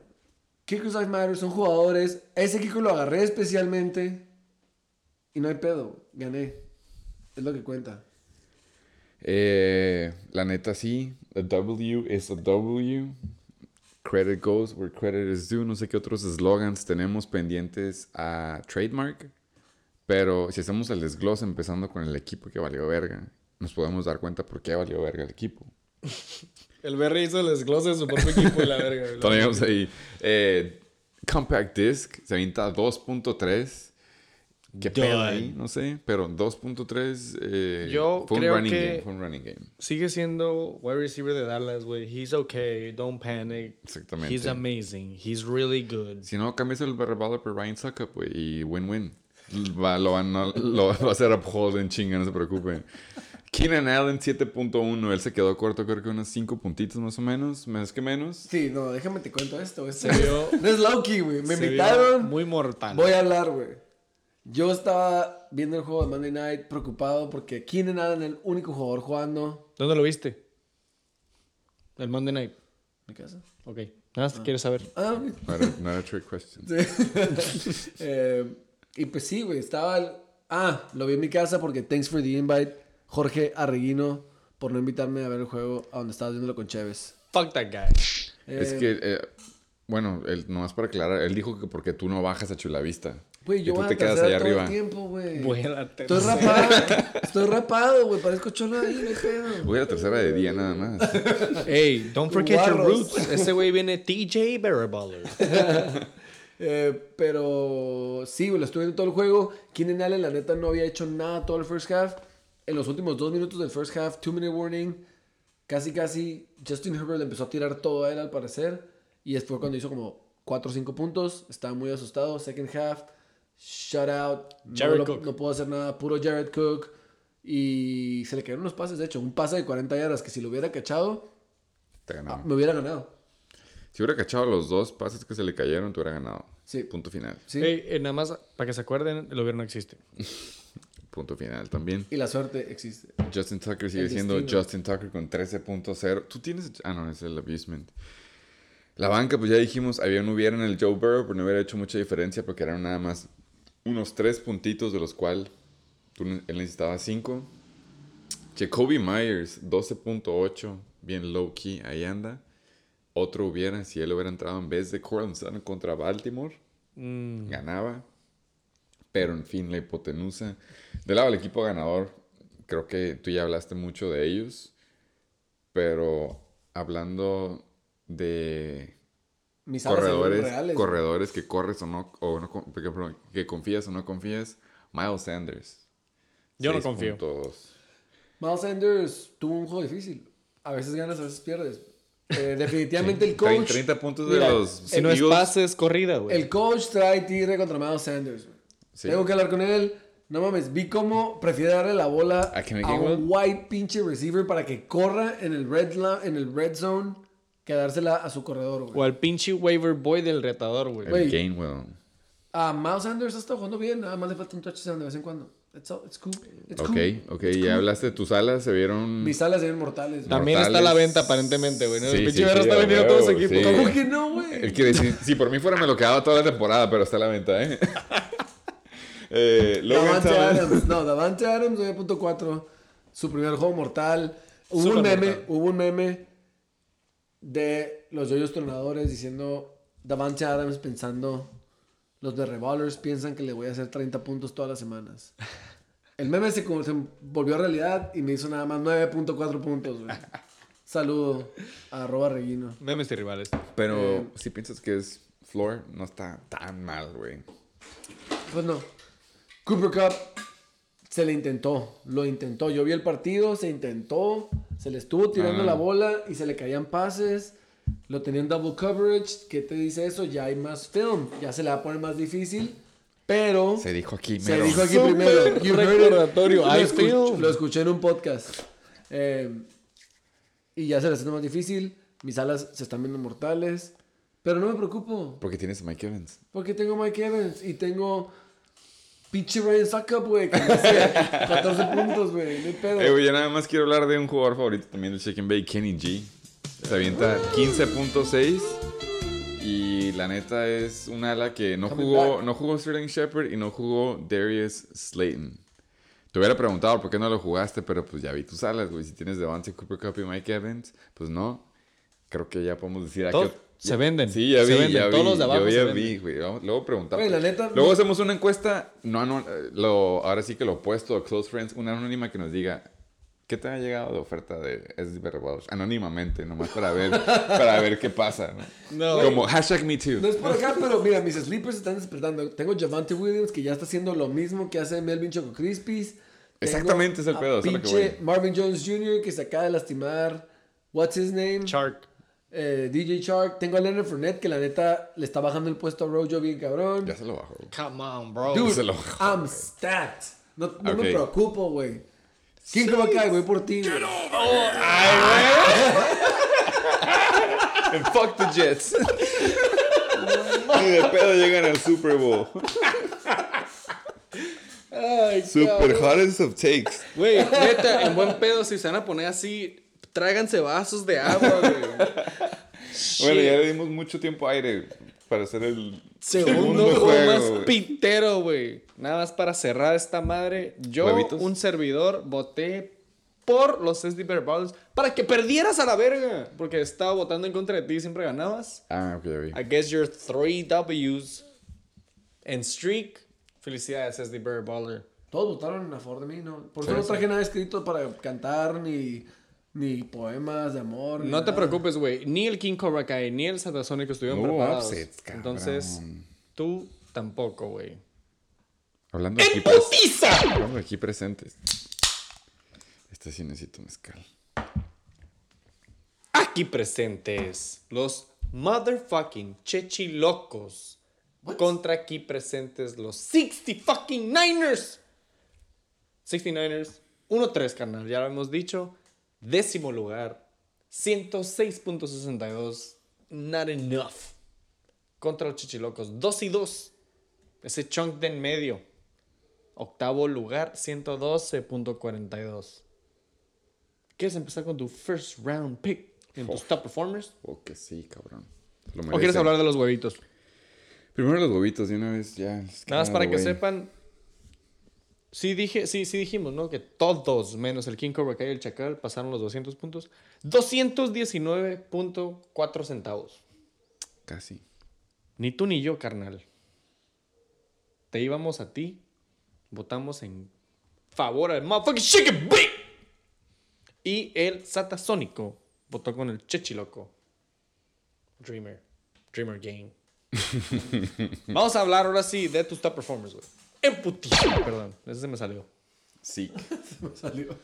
Kickers Life Matter son jugadores. Ese kicker lo agarré especialmente. Y no hay pedo. Gané. Es lo que cuenta. Eh, la neta sí, a W is a W. Credit goes where credit is due. No sé qué otros slogans tenemos pendientes a trademark. Pero si hacemos el desglose empezando con el equipo que valió verga, nos podemos dar cuenta por qué valió verga el equipo. [LAUGHS] El Berry hizo el desglose de su propio equipo y la verga. Tenemos [LAUGHS] ahí eh, Compact Disc, se avienta 2.3. ¿Qué pedo Done. ahí? No sé, pero 2.3 eh, Yo fue un creo running que- game. Fue un running game. Sigue siendo wide receiver de Dallas, güey. He's okay. Don't panic. Exactamente. He's amazing. He's really good. Si no, cambias el revolver por Ryan Suckup, güey, y win-win. Va, lo, van a- lo [LAUGHS] va a hacer uphold en chinga, no se preocupen. Keenan Allen 7.1, él se quedó corto, creo que unos 5 puntitos más o menos, más que menos. Sí, no, déjame te cuento esto. Se Este, vio- no es Loki, güey. Me Se vio invitaron. Muy mortal. Voy a hablar, güey. Yo estaba viendo el juego de Monday Night preocupado porque Keenan Allen, el único jugador jugando. ¿Dónde lo viste? El Monday Night. ¿Mi casa? Ok. Nada más quieres saber. Ah, No era, no era trick question. Sí. [LAUGHS] Eh, y pues sí, güey, estaba... el- Ah, lo vi en mi casa porque thanks for the invite, Jorge Arreguino, por no invitarme a ver el juego a donde estabas viéndolo con Chévez. Fuck that guy. Es Eh, que, eh, bueno, él, nomás para aclarar, él dijo que porque tú no bajas a Chulavista. Güey, y yo tú voy a te la quedas tercera allá todo arriba. el tiempo, güey. Voy a la Estoy tercera. rapado, estoy rapado, güey, parezco cholo ahí, no hay pedo. Voy a la tercera de día nada más. [LAUGHS] Hey, don't forget your Guarros. roots. Ese güey viene TJ Barraballer. [LAUGHS] Eh, pero sí, güey, lo estuve viendo todo el juego. Keenan Allen, la neta, no había hecho nada todo el first half. En los últimos dos minutos del first half, two minute warning, casi, casi, Justin Herbert le empezó a tirar todo a él, al parecer. Y después cuando hizo como 4 o 5 puntos, estaba muy asustado. Second half, shutout. No, Jared lo- Cook. no puedo hacer nada, puro Jared Cook. Y se le cayeron los pases, de hecho, un pase de 40 yardas que si lo hubiera cachado, Te ganaba. me hubiera ganado. Si hubiera cachado los dos pases que se le cayeron, tú hubieras ganado. Sí. Punto final. Sí. Hey, eh, nada más para que se acuerden, el gobierno existe. [LAUGHS] Punto final también. Y la suerte existe. Justin Tucker sigue El siendo destino. Justin Tucker con 13.0. Tú tienes. Ah, no, es el abusement. La banca, pues ya dijimos, había no hubiera en el Joe Burrow, pero no hubiera hecho mucha diferencia porque eran nada más unos tres puntitos, de los cuales tú, ne- él necesitaba cinco. Jacoby Myers, 12.8, bien low key, ahí anda. Otro hubiera, si él hubiera entrado en vez de Cortland Sutton contra Baltimore, Mm. ganaba. Pero en fin, la hipotenusa. Del lado del equipo ganador, creo que tú ya hablaste mucho de ellos. Pero hablando de Mis corredores, reales, corredores que corres o no, o no, perdón, que confías o no confías, Miles Sanders. Yo no confío. 6.2. Miles Sanders tuvo un juego difícil. A veces ganas, a veces pierdes. Eh, [LAUGHS] definitivamente el coach. 30 puntos de Mira, los Si no es pases, corrida, güey. El coach trae tigre contra Miles Sanders. güey. Sí. Tengo que hablar con él. No mames, vi cómo prefiere darle la bola ¿A un white pinche receiver para que corra en el red, la- en el red zone que dársela a su corredor, güey. O al pinche waiver boy del retador, güey. El Güey. Gainwell. A Miles Sanders está jugando bien, nada más le falta un touchdown de vez en cuando. It's, all- it's cool. It's Ok, cool. ok. Ya hablaste de tus alas, se vieron... Mis alas se ven mortales. güey. También está a la venta, aparentemente, güey. ¿no? Sí, el sí, pinche Berra sí, está a vendiendo todos los equipos. sí. ¿Cómo que no, güey? Decir, si por mí fuera me lo quedaba toda la temporada, pero está a la venta, ¿eh? [LAUGHS] eh Davante. Adams. No, Davante Adams, 9.4. Su primer juego mortal. Hubo un meme, mortal. hubo un meme de los yoyos tronadores diciendo Davante Adams pensando los de Revolvers piensan que le voy a hacer 30 puntos todas las semanas. [LAUGHS] El meme se, como- se volvió realidad y me hizo nada más 9.4 puntos, güey. Saludo a arroba Reguino. Memes y rivales. Pero Eh, si piensas que es floor, no está tan mal, güey. Pues no. Cooper Cup se le intentó, lo intentó. Yo vi el partido, se intentó, se le estuvo tirando Ah. la bola y se le caían pases. Lo tenían double coverage. ¿Qué te dice eso? Ya hay más film, ya se le va a poner más difícil. Pero Se dijo aquí, se mero. dijo aquí Súper primero. Lo, escuch- lo escuché en un podcast. Eh, y ya se le está haciendo más difícil. Mis alas se están viendo mortales. Pero no me preocupo. Porque tienes a Mike Evans. Porque tengo Mike Evans y tengo pinche Ryan Suckup, güey, que me hace 14 puntos, güey, no hay pedo. Eh, güey, yo nada más quiero hablar de un jugador favorito también del Chicken Bay, Kenny G. Se avienta 15.6. Y la neta es un ala que no Coming jugó, back. no jugó Sterling Shepard y no jugó Darius Slayton. Te hubiera preguntado por qué no lo jugaste, pero pues ya vi tus alas, güey. Si tienes Devante Cooper Cup y Mike Evans, pues no. Creo que ya podemos decir aquí. Se venden. Sí, ya Se vi, venden. ya Todos vi. los de abajo yo se ya venden. vi, güey. Luego preguntamos. Güey, la neta, Luego no- hacemos una encuesta, no, lo, ahora sí que lo opuesto a Close Friends, una anónima que nos diga qué te ha llegado de oferta de SB Revolvers? Anónimamente, nomás para ver, [LAUGHS] para ver qué pasa. ¿no? No. Como hashtag me too. No es por acá, pero mira, mis sleepers están despertando. Tengo Javante Williams, que ya está haciendo lo mismo que hace Melvin Choco Crispies. Exactamente, es el pedo, que pinche voy. Marvin Jones Jr., que se acaba de lastimar. What's his name? Shark. Eh, DJ Shark. Tengo a Leonard Fournette, que la neta le está bajando el puesto a Rojo bien cabrón. Ya se lo bajo. Come on, bro. Dude, se lo- I'm stacked. No, me preocupo, güey. ¿Quién que va a caer, güey? Por ti, güey. And [LAUGHS] fuck the Jets. [LAUGHS] Ni de pedo llegan al Super Bowl. Ay, Super hottest of takes. Güey, neta, en buen pedo, si se van a poner así, tráiganse vasos de agua, güey. [LAUGHS] Bueno, ya le dimos mucho tiempo aire para hacer el Segundo juego más güey. pitero, güey. Nada más para cerrar esta madre. Yo, ¿Huevitos? un servidor, voté por los SD Bear Balls para que perdieras a la verga. Porque estaba votando en contra de ti y siempre ganabas. Ah, ok, ya vi. I guess your three W's and streak. Felicidades, SD Bear Baller. Todos votaron a favor de mí, ¿no? Por eso Sí, no sí. traje nada escrito para cantar, ni, ni poemas de amor. ni No te nada. preocupes, güey. Ni el King Cobra Kai ni el Satasónico estuvieron No preparados. upsets. Entonces, tú tampoco, güey. Hablando de, ¡En aquí hablando aquí presentes. Este sí necesito mezcal. Aquí presentes los motherfucking chechilocos. Contra aquí presentes los 60 fucking Niners. 69ers, 1-3, carnal. Ya lo hemos dicho. Décimo lugar. 106.62. Not enough. Contra los chichilocos. 2 y 2. Ese chunk de en medio. Octavo lugar, 112.42. ¿Quieres empezar con tu first round pick en tus top performers? Oh, que sí, cabrón. ¿O quieres hablar de los huevitos? Primero los huevitos de una vez, ya. Nada más para que sepan. Sí, dije, sí, sí dijimos, ¿no? Que todos, menos el King Cobra Kai y el Chacal, pasaron los 200 puntos. 219.4 centavos. Casi. Ni tú ni yo, carnal. Te íbamos a ti. Votamos en favor al motherfucking Chicken Beat. Y el Satasónico votó con el Chechiloco. Dreamer. Dreamer Game. [LAUGHS] Vamos a hablar ahora sí de tus top performers, güey. En putiza, perdón. Ese se me salió. Sí. [LAUGHS] Me salió.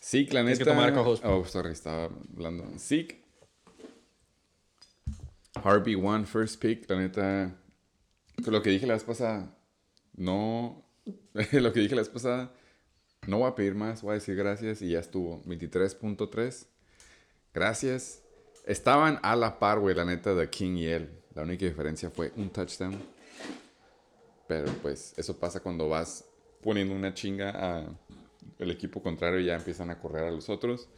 Zeke, la Tienes neta. que tomar co-host. Oh, sorry, estaba hablando. Zeke. RB1 first pick, la neta. Lo que dije la vez pasada. No. [LAUGHS] lo que dije la vez pasada. No voy a pedir más, voy a decir gracias y ya estuvo. 23.3. Gracias. Estaban a la par, güey, la neta, de King y él. La única diferencia fue un touchdown. Pero pues eso pasa cuando vas poniendo una chinga a el equipo contrario y ya empiezan a correr a los otros.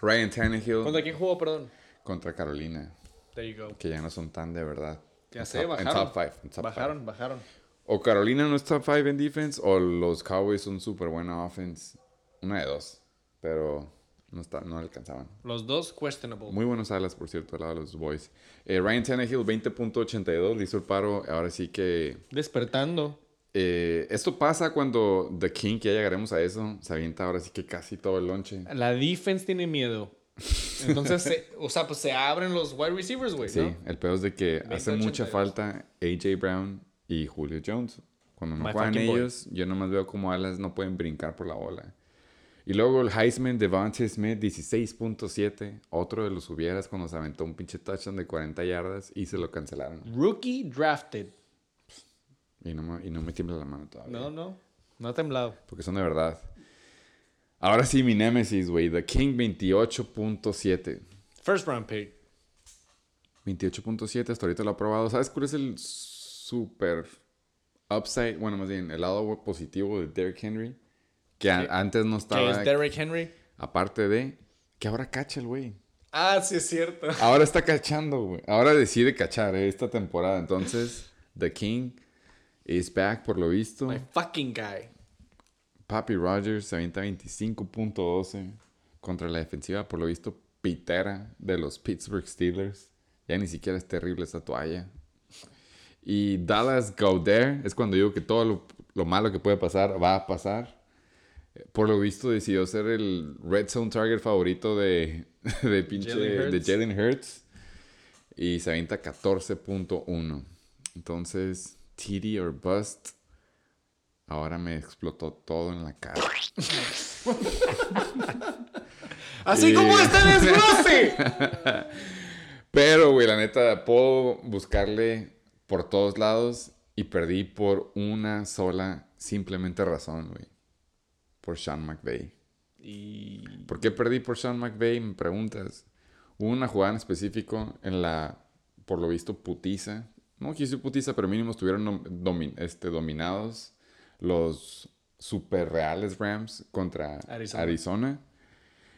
Ryan Tannehill ¿Contra quién jugó, perdón? contra Carolina, There you go. que ya no son tan de verdad. Ya En sé, top- bajaron. En top 5. En top bajaron, five. bajaron. O Carolina no es top 5 en defense o los Cowboys son súper buena offense. Una de dos. Pero no, está, no alcanzaban. Los dos questionable. Muy buenos alas, por cierto, al lado de los Boys. Eh, Ryan Tannehill, 20.82, le hizo el paro. Ahora sí que Despertando. Eh, esto pasa cuando The King, que ya llegaremos a eso, se avienta ahora sí que casi todo el lonche. La defense tiene miedo. Entonces, se- o sea, pues se abren los wide receivers, güey, Sí, ¿no? el peor es de que hace 20-82. mucha falta AJ Brown y Julio Jones. Cuando no My juegan fucking boy. ellos, yo nomás veo como alas no pueden brincar por la bola. Y luego el Heisman Devontae Smith, 16.7. Otro de los hubieras cuando se aventó un pinche touchdown de 40 yardas y se lo cancelaron. Rookie drafted. Y no, me- y no me tiembla la mano todavía. No, no. No ha temblado. Porque son de verdad. Ahora sí, mi Nemesis, güey. The King 28.7. First round pick. 28.7, hasta ahorita lo he probado. ¿Sabes cuál es el super upside? Bueno, más bien, el lado positivo de Derrick Henry. Que a- antes no Que estaba. es Derrick Henry. Aparte de. Que ahora cacha el güey. Ah, sí es cierto. [LAUGHS] Ahora está cachando, güey. Ahora decide cachar eh, esta temporada. Entonces, The King is back, por lo visto. My fucking guy. Papi Rogers se avienta 25.12 contra la defensiva, por lo visto, pitera de los Pittsburgh Steelers. Ya ni siquiera es terrible esa toalla. Y Dallas Goddard es cuando digo que todo lo, lo malo que puede pasar va a pasar. Por lo visto decidió ser el red zone target favorito de, [LAUGHS] de pinche Jalen de Hurts. Jalen Hurts. Y se avienta 14.1. Entonces, TD or bust. Ahora me explotó todo en la cara. [LAUGHS] Así Y- como este desglose. [LAUGHS] Pero, güey, la neta, puedo buscarle por todos lados y perdí por una sola, simplemente razón, güey. Por Sean McVay. y ¿Por qué perdí por Sean McVay? Me preguntas. Hubo una jugada en específico en la, por lo visto, putiza. No quise putiza, pero mínimo estuvieron este, dominados los super reales Rams contra Arizona. Arizona.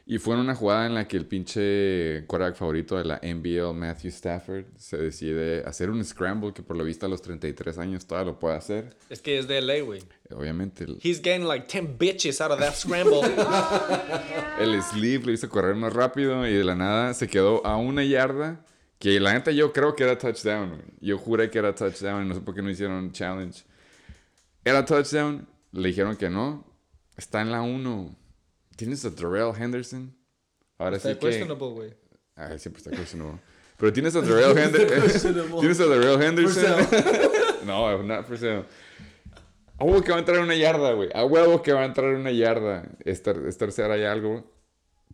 Y fue en una jugada en la que el pinche quarterback favorito de la NBL, Matthew Stafford, se decide hacer un scramble que por lo visto a los 33 años todavía lo puede hacer. es que es de LA, güey. Obviamente el, He's getting like 10 bitches out of that scramble. [LAUGHS] [LAUGHS] El sleeve lo hizo correr más rápido y de la nada se quedó a una yarda. Que la neta yo creo que era touchdown. güey. Yo juré que era touchdown y no sé por qué no hicieron challenge. Era touchdown, le dijeron que no. Está en la 1. ¿Tienes a Darrell Henderson? Ahora Está sí que... questionable, güey. Ay, siempre está questionable. Pero tienes a Darrell [LAUGHS] Henderson. [LAUGHS] tienes a Darrell Henderson. [LAUGHS] no, not for sale. A huevo que va a entrar en una yarda, güey. A huevo que va a entrar en una yarda. Es, ter- es tercera y algo.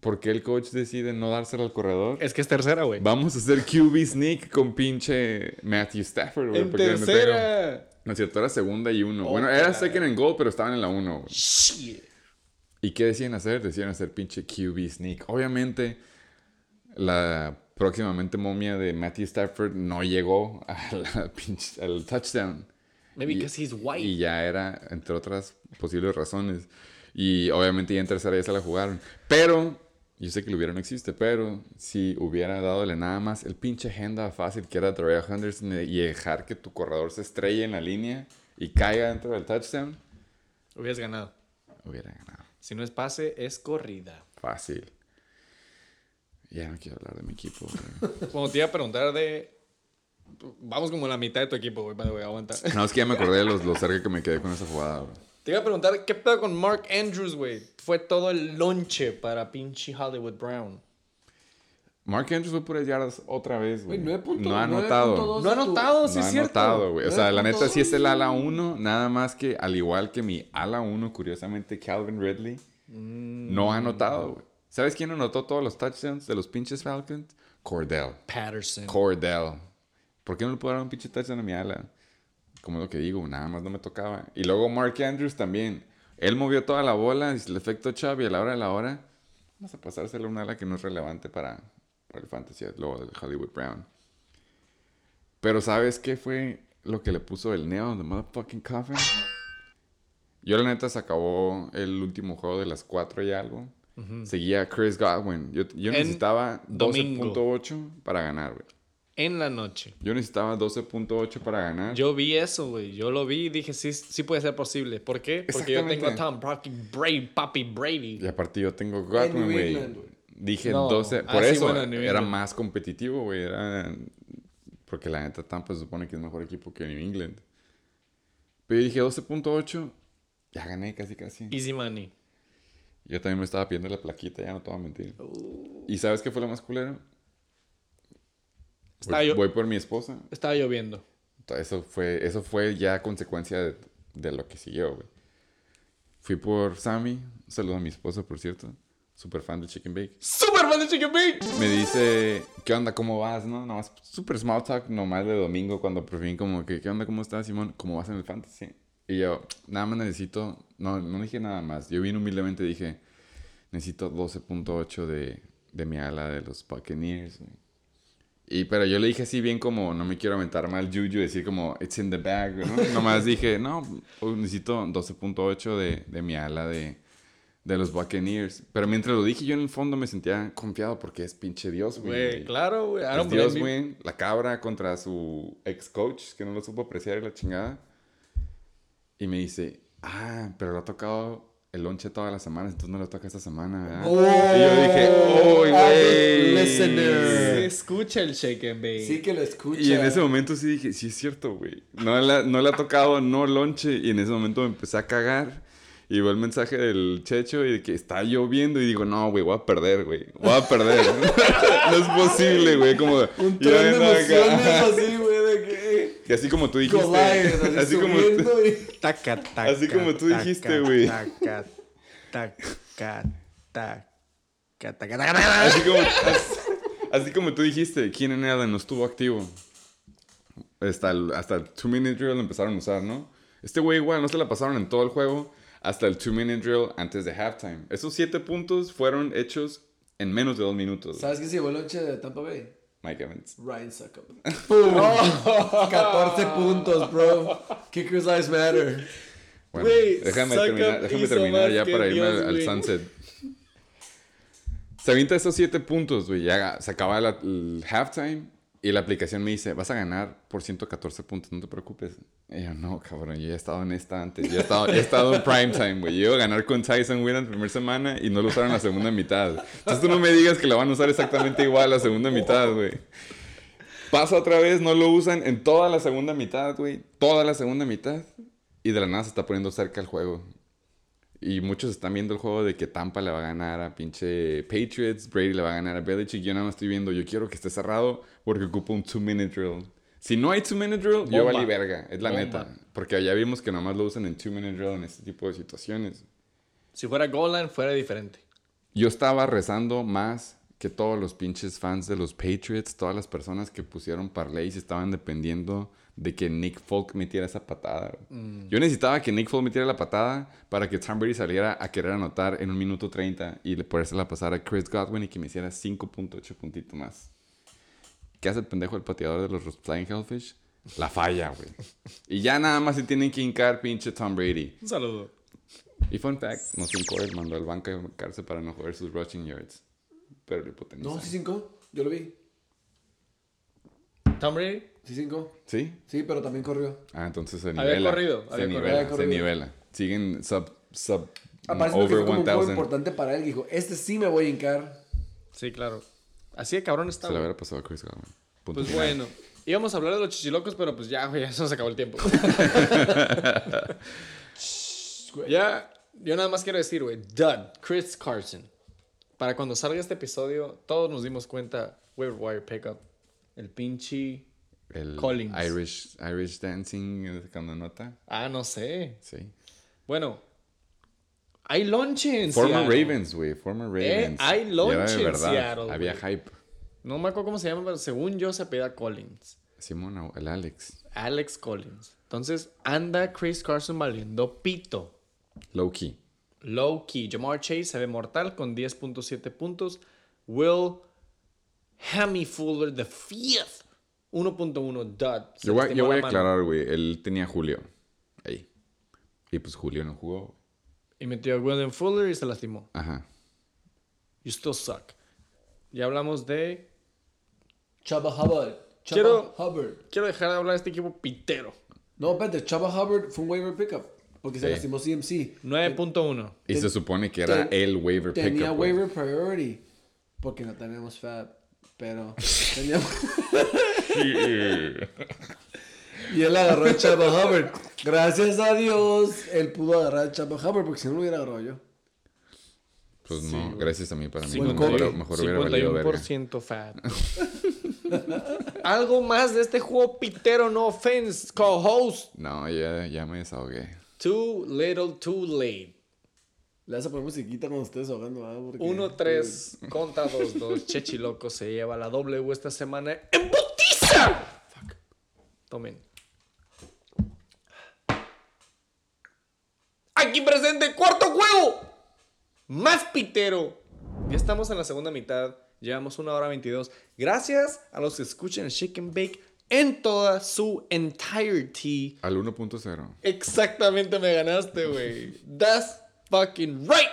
¿Por qué el coach decide no dársela al corredor? Es que es tercera, güey. Vamos a hacer QB sneak con pinche Matthew Stafford, güey. En tercera. No es cierto, era segunda y uno. Oh, bueno, era second and goal, pero estaban en la uno, güey. Shit. ¿Y qué decían hacer? Decían hacer pinche QB sneak. Obviamente, la próximamente momia de Matthew Stafford no llegó a la [LAUGHS] pinche- al touchdown. Maybe because he's white. Y ya era, entre otras posibles razones. Y obviamente ya en tercera ya se la jugaron. Pero, yo sé que lo hubiera no existe, pero si hubiera dadole nada más el pinche agenda fácil que era Terrell Henderson y dejar que tu corredor se estrelle en la línea y caiga dentro del touchdown, Hubieras ganado. hubiera ganado. Si no es pase, es corrida. Fácil. Ya no quiero hablar de mi equipo. Como [LAUGHS] te iba a preguntar de. Vamos como a la mitad de tu equipo, güey. Vale, aguanta. [LAUGHS] No, es que ya me acordé de los- lo cerca que me quedé con esa jugada. güey. Te iba a preguntar, ¿qué pedo con Mark Andrews, güey? Fue todo el lonche para pinche Hollywood Brown. Mark Andrews fue puras yardas otra vez, güey. Güey, 9.2 No ha anotado. No ha anotado, sí no es ha cierto. anotado, güey. O sea, la neta sí es el 9.2. ala 1, nada más que al igual que mi ala 1, curiosamente Calvin Ridley, Mm. No ha anotado, güey. ¿Sabes quién anotó todos los touchdowns de los pinches Falcons? Cordell. Patterson. Cordell. ¿Por qué no le puedo dar un pinche touchdown a mi ala? Como lo que digo, nada más no me tocaba. Y luego Mark Andrews también. Él movió toda la bola, el efecto Chubb y a la hora de la hora, vamos a pasárselo a una ala que no es relevante para, para el fantasy, luego del Hollywood Brown. Pero ¿sabes qué fue lo que le puso el neo en the motherfucking coffin? Yo la neta se acabó el último juego de las 4 y algo. Seguía Chris Godwin. Yo, yo necesitaba domingo. 12.8 para ganar, güey. En la noche. Yo necesitaba 12.8 para ganar. Yo vi eso, güey. Yo lo vi y dije, sí, sí puede ser posible. ¿Por qué? Porque yo tengo a. Tom Brady, Brady, Papi Brady. Y aparte yo tengo En Godwin, güey. Dije No. 12. Ah, Por sí, eso bueno, en New era más competitivo, güey. Era... Porque la neta Tampa se supone que es mejor equipo que New England. Pero yo dije 12.8. Ya gané casi casi. Easy money. Yo también me estaba pidiendo la plaquita, ya no te voy a mentir. Uh. ¿Y sabes qué fue lo más culero? Estaba Voy, yo- voy por mi esposa. Estaba lloviendo. Eso fue, eso fue ya consecuencia de, de lo que siguió, güey. Fui por Sammy. Un saludo a mi esposa, por cierto. Super fan de Chicken Bake. ¡Super fan de Chicken Bake! Me dice, ¿qué onda? ¿Cómo vas? No, nomás super small talk, nomás de domingo, cuando por fin como que, ¿qué onda? ¿Cómo estás, Simón? ¿Cómo vas en el fantasy? Y yo, nada más necesito, no, no dije nada más. Yo bien humildemente dije, necesito 12.8 de, de mi ala de los Buccaneers, güey. Y, pero yo le dije así bien como, no me quiero aventar mal juju, decir como, it's in the bag, ¿no? Nomás dije, no, necesito 12.8 de, de mi ala de, de los Buccaneers. Pero mientras lo dije, yo en el fondo me sentía confiado porque es pinche Dios, güey. Güey, claro, güey. Es Dios, güey. La cabra contra su ex coach, que no lo supo apreciar y la chingada. Y me dice, ah, pero lo ha tocado el lonche todas las semanas, entonces no lo toca esta semana, ¿verdad? Oh, y yo dije, ¡oh, avid güey! listener. Sí, escucha el Shake and Bake. Sí que lo escucha. Y en ese momento sí dije, sí es cierto, güey. No, la- no le ha tocado no lonche. Y en ese momento me empecé a cagar. Y veo el mensaje del Checho y de que está lloviendo. Y digo, no, güey, voy a perder, güey. Voy a perder. [LAUGHS] no es posible, güey. Como, Un tren de ando acá. emociones así, güey, de que... Que así como tú dijiste. Goliath, así, así como y... [LAUGHS] Taca, taca, Así como tú taca, dijiste, güey. Taca, taca, taca, taca, taca, taca. Así como, así, así como tú dijiste, Keenan Allen no estuvo activo. Hasta el, hasta el two minute drill lo empezaron a usar, ¿no? Este güey igual no se la pasaron en todo el juego hasta el two minute drill antes de halftime. Esos siete puntos fueron hechos en menos de dos minutos. ¿Sabes quién se llevó el lonche de Tampa Bay? Mike Evans. Ryan Suckup. [LAUGHS] ¡Pum! 14 puntos, bro. Kickers lives matter. Bueno, Güey, déjame terminar, déjame terminar ya para irme Dios, al, sunset. Se avienta esos siete puntos, güey. Ya se acaba la- el halftime y la aplicación me dice, vas a ganar por 114 puntos, no te preocupes. Y yo, no, cabrón, yo ya he estado en esta antes. Yo he estado, he estado en prime time, güey. Yo a ganar con Tyson Wynn en la primera semana y no lo usaron la segunda mitad. Entonces tú no me digas que la van a usar exactamente igual la segunda mitad, güey. Pasa otra vez, no lo usan en toda la segunda mitad, güey. Toda la segunda mitad. Y de la nada se está poniendo cerca el juego. Y muchos están viendo el juego de que Tampa le va a ganar a pinche Patriots, Brady le va a ganar a Belichick. Yo nada más estoy viendo, yo quiero que esté cerrado porque ocupa un two-minute drill. Si no hay two-minute drill, yo Bomba. valí verga. Es la Bomba. neta. Porque ya vimos que nomás lo usan en two-minute drill en este tipo de situaciones. Si fuera goal line, fuera diferente. Yo estaba rezando más que todos los pinches fans de los Patriots, todas las personas que pusieron parlays estaban dependiendo de que Nick Folk metiera esa patada. Mm. Yo necesitaba que Nick Folk metiera la patada para que Tom Brady saliera a querer anotar en un minuto 30 y le poderse la pasar a Chris Godwin y que me hiciera 5.8 puntito más. ¿Qué hace el pendejo el pateador de los Flying Hellfish? La falla, güey. Y ya nada más se tienen que hincar pinche Tom Brady. Un saludo. Y fun fact, nos hincó él, mandó al banco a bancarse para no joder sus rushing yards. Pero lo hipotenuzó. No, sí, 5. Yo lo vi. Tom Brady. Sí, 5. ¿Sí? Sí, pero también corrió. Ah, entonces se Había nivela. corrido, se había nivela, corrido. Había se nivela. Siguen sub, sub, Aparte que over fue como un juego 1000. importante para él. Dijo, este sí me voy a hincar. Sí, claro. Así de cabrón Se está. le güey. hubiera pasado a Chris Godwin. Punto Pues final. bueno. Íbamos a hablar de los chichilocos, pero pues ya, güey, ya se nos acabó el tiempo. [LAUGHS] ya, yo nada más quiero decir, güey, done. Chris Carson. Para cuando salga este episodio, todos nos dimos cuenta, waiver wire pickup. El pinche. El Collins. Irish, Irish Dancing cuando nota. Ah, no sé. Sí. Bueno, Hay lonche en Former Seattle. Ravens, güey. Former Eh, Ravens. hay Y era lonche en verdad. Seattle, Había hype. No me acuerdo cómo se llama, pero según yo se apellida Collins. Simón, el Alex. Alex Collins. Entonces anda Chris Carson valiendo pito. Low key. Low key. Jamar Chase se ve mortal con 10.7 puntos. Will Hammy Fuller, the fifth. 1.1 dud. Se Yo voy, yo voy a aclarar, güey. Él tenía Julio. Ahí. Y pues Julio no jugó. Y metió a William Fuller y se lastimó. Ajá. You still suck. Ya hablamos de. Chaba Hubbard. Chaba Quiero- Hubbard. Quiero dejar de hablar de este equipo pitero. No, espérate, Chaba Hubbard fue un waiver pickup. Porque se lastimó CMC. 9.1. Y se supone que era ten- el waiver Tenía pickup. güey. waiver priority. Porque no tenemos Fab. Pero [LAUGHS] tenía... y él agarró a Chaba Hubbard. Gracias a Dios, él pudo agarrar a Chaba Hubbard. Porque si no lo hubiera agarrado yo. Pues no, gracias a mí para mí. Mejor, hubiera valido verga. 51% fat. Algo más de este juego pitero, no offense, co-host. No, ya, ya me desahogué. Too little, too late. Le vas a poner musiquita cuando estés ahogando, ¿verdad? Porque- 1-3 contra 2-2. Chechi Loco se lleva la W esta semana. [LAUGHS] ¡En putiza! Fuck. Tomen. Aquí presente, cuarto juego. Más pitero. Ya estamos en la segunda mitad. Llevamos una hora 22. Gracias a los que escuchan el Shake and Bake en toda su entirety. Al 1.0. Exactamente me ganaste, güey. That's fucking right.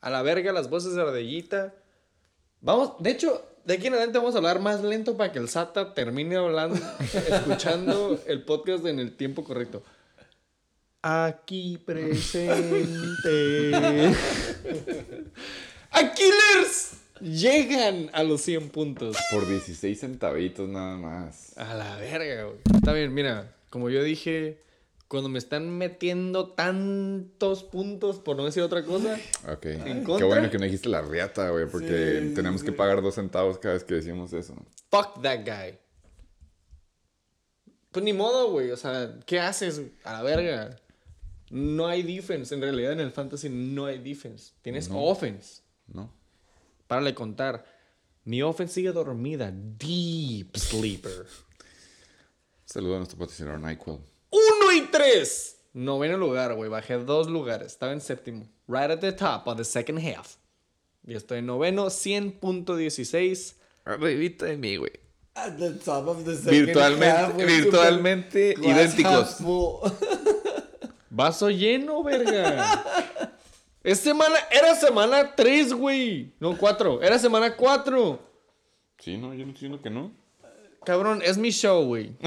A la verga las voces de ardillita. Vamos, de hecho, de aquí en adelante vamos a hablar más lento para que el SATA termine hablando, [LAUGHS] escuchando el podcast en el tiempo correcto. Aquí presente. [LAUGHS] Aquilers llegan a los 100 puntos. Por 16 centavitos nada más. A la verga, güey. Está bien, mira, como yo dije, cuando me están metiendo tantos puntos, por no decir otra cosa, Ok. Qué contra? bueno que no dijiste la riata, güey, porque tenemos que pagar dos centavos cada vez que decimos eso. fuck that guy. Pues ni modo, güey. O sea, ¿qué haces? A la verga. No hay defense. En realidad en el fantasy no hay defense. Tienes offense. ¿No? Para de contar. Mi offense sigue dormida. Deep sleeper. Saludos a nuestro patrocinador NyQuil. 1 y 3. Noveno lugar, güey. Bajé dos lugares. Estaba en séptimo. Right at the top of the second half. Y estoy en noveno, 100.16. Arribita de mí, güey. At the top of the second Virtualmente- half, virtualmente idénticos. [LAUGHS] Vaso lleno, verga. es semana, era semana 3, güey. No, 4. Era semana 4. Sí, no, yo no estoy diciendo que no. Cabrón, es mi show, güey. [LAUGHS]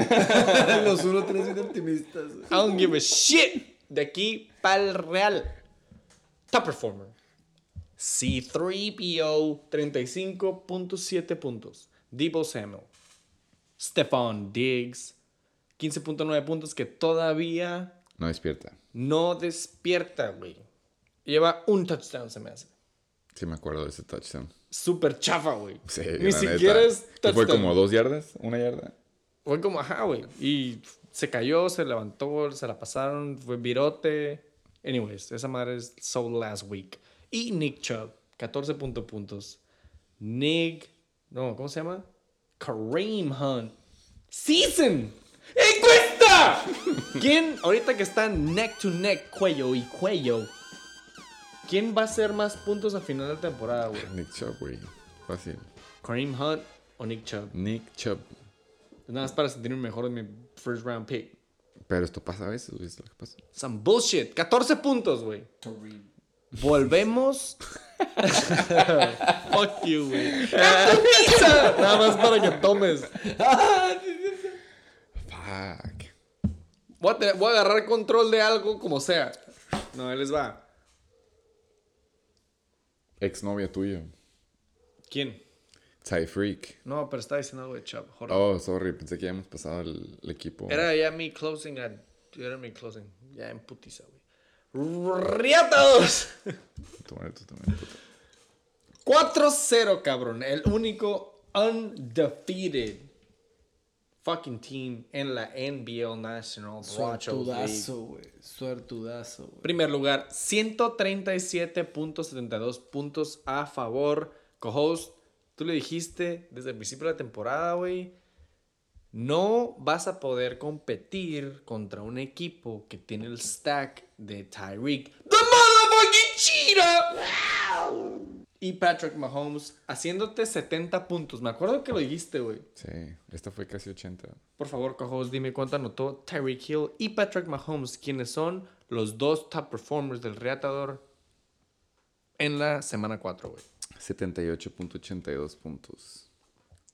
Los 1-3 bien optimistas. I don't give a shit. De aquí para el real. Top performer. C3PO, 35.7 puntos. Debo Samuel. Stephon Diggs, 15.9 puntos que todavía No despierta. no despierta, güey. Lleva un touchdown, se me hace. Sí me acuerdo de ese touchdown. Súper chafa, güey. Sí, Ni siquiera neta. es ¿Qué touchdown. Fue como dos yardas, una yarda. Fue como, ajá, güey. Y se cayó, se levantó, se la pasaron, fue virote. Anyways, esa madre es so last week. Y Nick Chubb, 14 punto puntos. Nick, no, ¿cómo se llama? Kareem Hunt. Season. [LAUGHS] ¿Quién, ahorita que están neck to neck, cuello y cuello, quién va a hacer más puntos a final de temporada, güey? Nick Chubb, güey. Fácil. ¿Kareem Hunt o Nick Chubb? Nick Chubb. Nada más para sentirme mejor en mi first round pick. Pero esto pasa a veces, güey. Es lo que pasa. Some bullshit. 14 puntos, güey. Volvemos. [LAUGHS] Fuck you, güey. Nada más para que tomes. [LAUGHS] Fuck. Voy a, te- voy a agarrar control de algo como sea. No, ahí les va. Exnovia tuya. ¿Quién? Ty Freak. No, pero está diciendo algo de Chubb. Oh, sorry. Pensé que ya hemos pasado el, el equipo. Era ya mi closing. Era mi closing. Ya en putiza, güey. ¡Riatos! Toma esto también, puta. 4-0, cabrón. El único undefeated fucking team en la NBL National. Suertudazo, güey. Suertudazo, güey. Primer lugar, 137.72 puntos a favor. Co-host, tú le dijiste desde el principio de la temporada, güey. No vas a poder competir contra un equipo que tiene el stack de Tyreek, the motherfucking cheetah, y Patrick Mahomes haciéndote 70 puntos. Me acuerdo que lo dijiste, güey. Sí, esta fue casi 80. Por favor, co-host, dime cuánto anotó Tyreek Hill y Patrick Mahomes, quienes son los dos top performers del Reatador en la semana 4, güey. 78.82 puntos.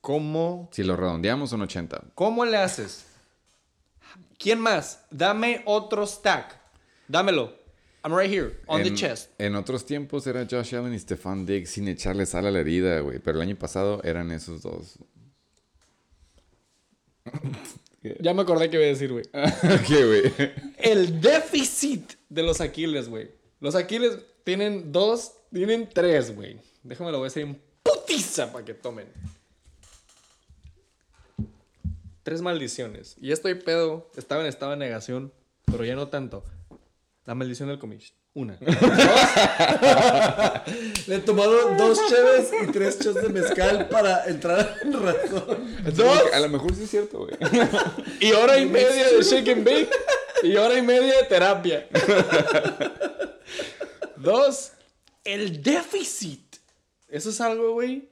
¿Cómo, Si lo redondeamos son 80. ¿Cómo le haces? ¿Quién más? Dame otro stack. Dámelo. I'm right here, on the En- chest. En otros tiempos era Josh Allen y Stefan Diggs sin echarle sal a la herida, güey. Pero el año pasado eran esos dos. [LAUGHS] Ya me acordé que iba a decir, güey. [LAUGHS] ¿Qué, güey? El déficit de los Aquiles, güey. Los Aquiles tienen dos, tienen tres, güey. Déjame lo voy a hacer en putiza para que tomen. Tres maldiciones. Y estoy pedo. Estaba en estado de negación, pero ya no tanto. La maldición del comish. Una. [LAUGHS] Le tomaron dos cheves y tres shots de mezcal para entrar en razón. Dos. A lo mejor sí es cierto, güey. Y hora y media de shake and bake. Y hora y media de terapia. Dos, el déficit. Eso es algo, güey,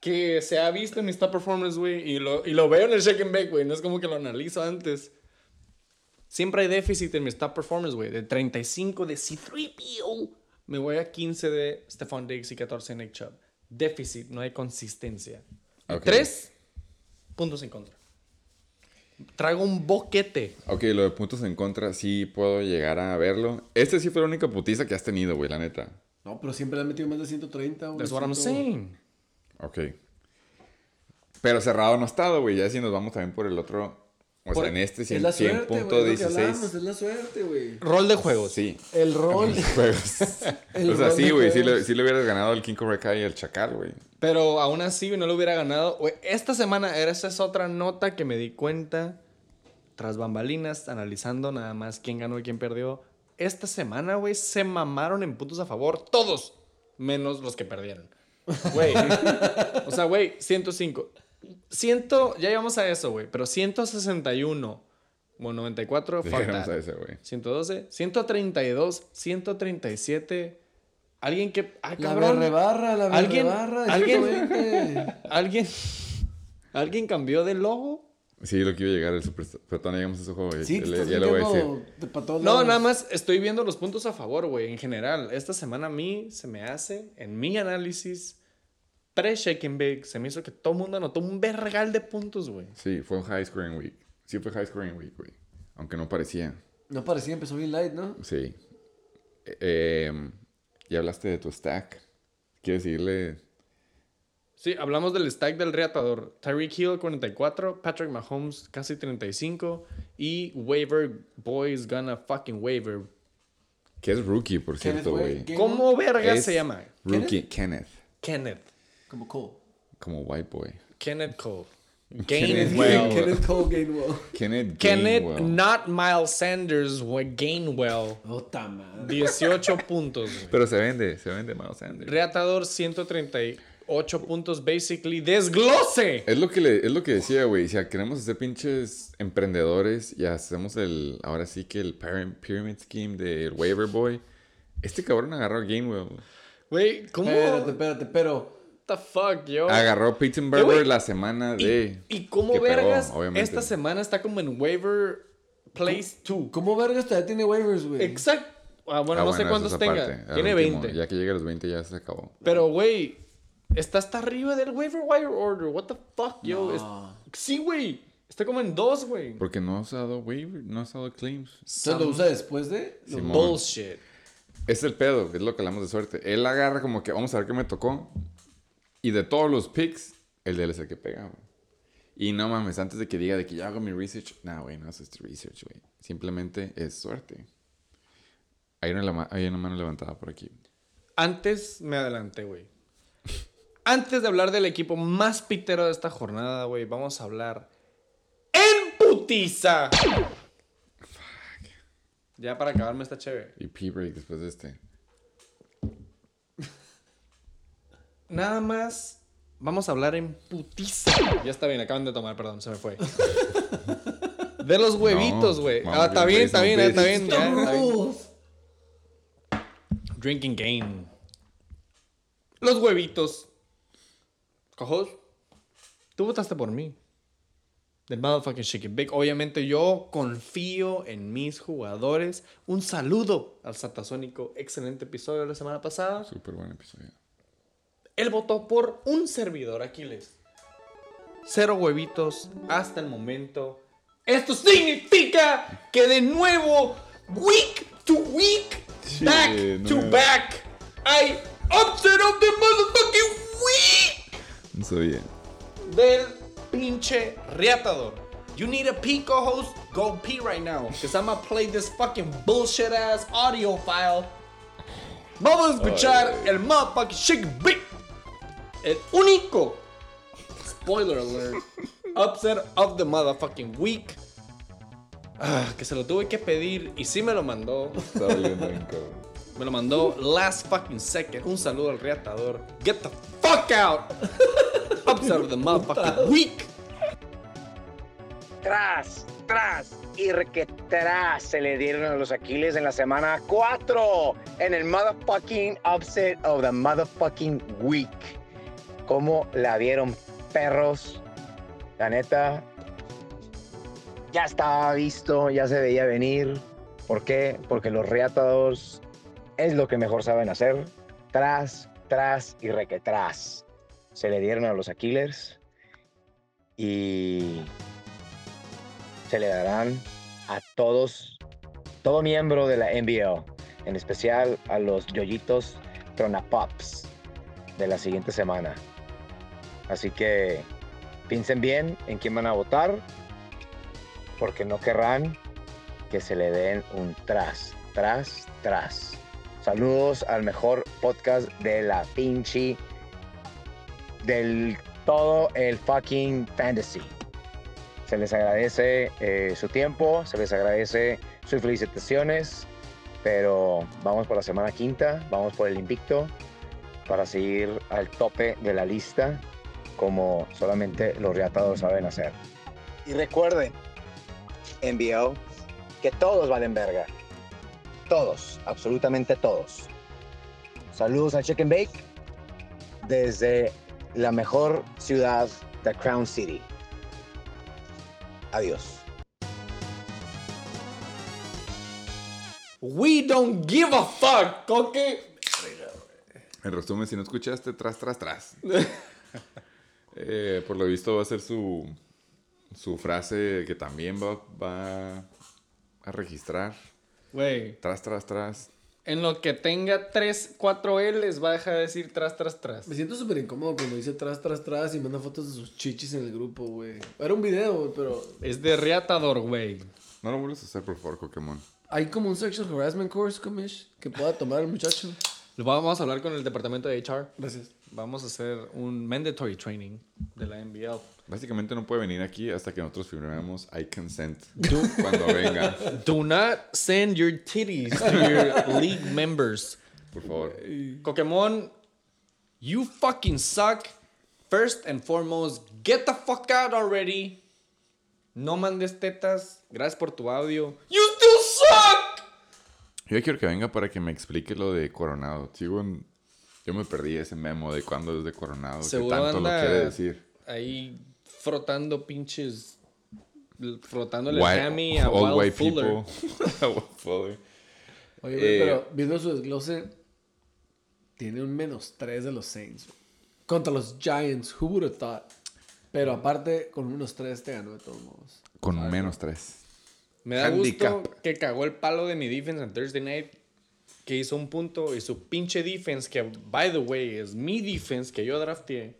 que se ha visto en top performance, güey. Y lo, y lo veo en el shake and bake, güey. No es como que lo analizo antes. Siempre hay déficit en mis top performance, güey. De 35 de C3PO. Me voy a 15 de Stephon Diggs y 14 de Nick Chubb. Déficit, no hay consistencia. Tres puntos en contra. Traigo un boquete. Ok, lo de puntos en contra sí puedo llegar a verlo. Este sí fue la única putiza que has tenido, güey, la neta. No, pero siempre le han metido más de 130, güey. That's what I'm saying. Ok. Pero cerrado no ha estado, güey. Ya si nos vamos también por el otro. O Por- sea, en este Es la 100, suerte, güey. punto es lo que hablamos, 16. Es la suerte, güey. Rol de juegos. Sí. El rol. Juegos. [LAUGHS] El o sea, sí, de güey. Sí, sí le hubieras ganado al King Cobra Kai y al Chacal, güey. Pero aún así no lo hubiera ganado. Güey, Esta semana, esa es otra nota que me di cuenta. Tras bambalinas, analizando nada más quién ganó y quién perdió. Esta semana, güey, se mamaron en puntos a favor. Todos. Menos los que perdieron. Güey. [LAUGHS] o sea, güey, 105. 100, ya llegamos a eso, güey. Pero 161. Bueno, 94, [LAUGHS] fuck Llegamos that. a ese, güey. 112, 132, 137. Alguien que. Ah, La cabrón. berrebarra, la ¿Alguien- berrebarra. de alguien- 120. ¿Alguien. ¿Alguien cambió de logo? Sí, lo que iba a llegar el Super... Pero todavía no llegamos a ese juego, güey. Sí, estás ya le voy a decir. No, lados. nada más estoy viendo los puntos a favor, güey, en general. Esta semana a mí se me hace, en mi análisis, pre-Shake and Bake, se me hizo que todo el mundo anotó un vergal de puntos, güey. Sí, fue un high scoring week. Sí fue high scoring week, güey. Aunque no parecía. No parecía, empezó bien light, ¿no? Sí. Eh, em, ya hablaste de tu stack. ¿Quieres decirle? Sí, hablamos del stack del reatador. Tyreek Hill 44, Patrick Mahomes casi 35 y Waiver Boys Gonna Fucking Waiver. Que es rookie, por cierto, güey. ¿Cómo verga Es se llama? Rookie Kenneth. Kenneth. Como Cole. Como white boy. Kenneth Cole. [LAUGHS] Kenneth Gainwell. [LAUGHS] Kenneth Cole Gainwell. Kenneth Kenneth, Gainwell. not Miles Sanders, Gainwell. Puta madre. 18 [LAUGHS] puntos, güey. Pero se vende, se vende Miles Sanders. Reatador 138 puntos, basically. ¡Desglose! Es lo que, le, es lo que decía, güey. Si queremos ser pinches emprendedores y hacemos el, ahora sí que el pyram- pyramid scheme del waiver boy, este cabrón agarró a Gainwell. Güey, ¿cómo? Espérate, espérate, pero. What the fuck, yo? Agarró Pittenberger la semana ¿Y, de... y cómo pegó, vergas esta semana está como en waiver place 2? ¿Cómo vergas todavía tiene waivers, güey? Exacto. Ah, bueno, Ah, no sé cuántos tenga. Tiene último. 20. Ya que llegue a los 20 ya se acabó. Pero, güey, está hasta arriba del waiver wire order. What the fuck, yo? No. Es- Sí, güey. Está como en 2, güey. Porque no has dado waiver, no has dado claims. ¿Entonces lo usa después de? Simón. Bullshit. Es el pedo, es lo que hablamos de suerte. Él agarra como que vamos a ver qué me tocó. Y de todos los picks, el de él es el que pega, güey. Y no mames, antes de que diga de que ya hago mi research, nah, güey, no haces tu research, güey. Simplemente es suerte. Hay una, hay una mano levantada por aquí. Antes me adelanté, güey. Antes de hablar del equipo más pitero de esta jornada, güey, vamos a hablar putiza. Ya para acabarme está chévere. Y P-Break después de este. Nada más vamos a hablar en putiza. Ya está bien, acaban de tomar, perdón, se me fue. De los huevitos, güey. ah, está bien, está bien, está bien, reasonable. ya, está bien. Rules. Drinking game. Los huevitos. Cojos. Tú votaste por mí. Del motherfucking chicken bake. Obviamente yo confío en mis jugadores. Un saludo al Satasónico. Excelente episodio de la semana pasada. Súper buen episodio. Él votó por un servidor, Aquiles. Cero huevitos hasta el momento. Esto significa que de nuevo, week to week, Sí, back no to back, hay upset of the motherfucking week No sabía. del pinche reatador. You need a pee co-host? Go pee right now. Cause I'm gonna play this fucking bullshit ass audio file. Vamos a escuchar el motherfucking chicken beat. El único. Spoiler alert. Upset of the motherfucking week. Ah, que se lo tuve que pedir y sí me lo mandó. Me lo mandó last fucking second. Un saludo al reatador. Get the fuck out. Upset of the motherfucking week. tras, tras y requetras se le dieron a los Aquiles en la semana 4 en el motherfucking upset of the motherfucking week. ¿Cómo la vieron perros? La neta, ya estaba visto, ya se veía venir. ¿Por qué? Porque los reatados es lo que mejor saben hacer. Tras, tras y requetras. Se le dieron a los Aquiles y se le darán a todos, todo miembro de la NBL, en especial a los yoyitos Tronapops de la siguiente semana. Así que piensen bien en quién van a votar, porque no querrán que se le den un tras, tras, tras. Saludos al mejor podcast de la pinche, del todo el fucking fantasy. Se les agradece eh, su tiempo, se les agradece sus felicitaciones, pero vamos por la semana quinta, vamos por el invicto para seguir al tope de la lista como solamente los reatados saben hacer. Y recuerden, envió que todos valen verga. Todos, absolutamente todos. Saludos a Chicken Bake desde la mejor ciudad de Crown City. Adiós. We don't give a fuck, coque. En resumen, si no escuchaste, tras, tras, tras. [LAUGHS] Eh, por lo visto va a ser su, su frase que también va, va a registrar. Güey, Tras, tras, tras. en lo que tenga 3, 4 L's va a dejar de decir tras, tras, tras. Me siento súper incómodo cuando dice tras, tras, tras y manda fotos de sus chichis en el grupo, güey. Era un video, güey, pero Es de reatador, güey. No lo vuelvas a hacer, por favor, Pokémon. hay como un sexual harassment course, Comish, que pueda tomar el muchacho. Vamos a hablar con el departamento de HR. Gracias. Vamos a hacer un mandatory training de la NBL. Básicamente no puede venir aquí hasta que nosotros firmemos I consent cuando venga, [LAUGHS] Do not send your titties to your league members. por favor. Pokémon, you fucking suck. First and foremost, get the fuck out already. No mandes tetas. Gracias por tu audio. You still suck. Yo quiero que venga para que me explique lo de Coronado. Sigo en... Yo me perdí ese memo de cuándo es de Coronado. ¿Qué Seguro tanto lo quiere decir? Ahí frotando pinches. Frotándole White- hammy a Wild white Fuller. people. [LAUGHS] [LAUGHS] Oye, güey, Eh, pero viendo su desglose, tiene un menos 3 de los Saints. Contra los Giants, who would have thought? Pero aparte, con unos 3 te ganó de todos modos. Con un menos tres. Me da Handicap. gusto que cagó el palo de mi defense en Thursday night. Que hizo un punto y su pinche defense, que by the way es mi defense que yo drafteé.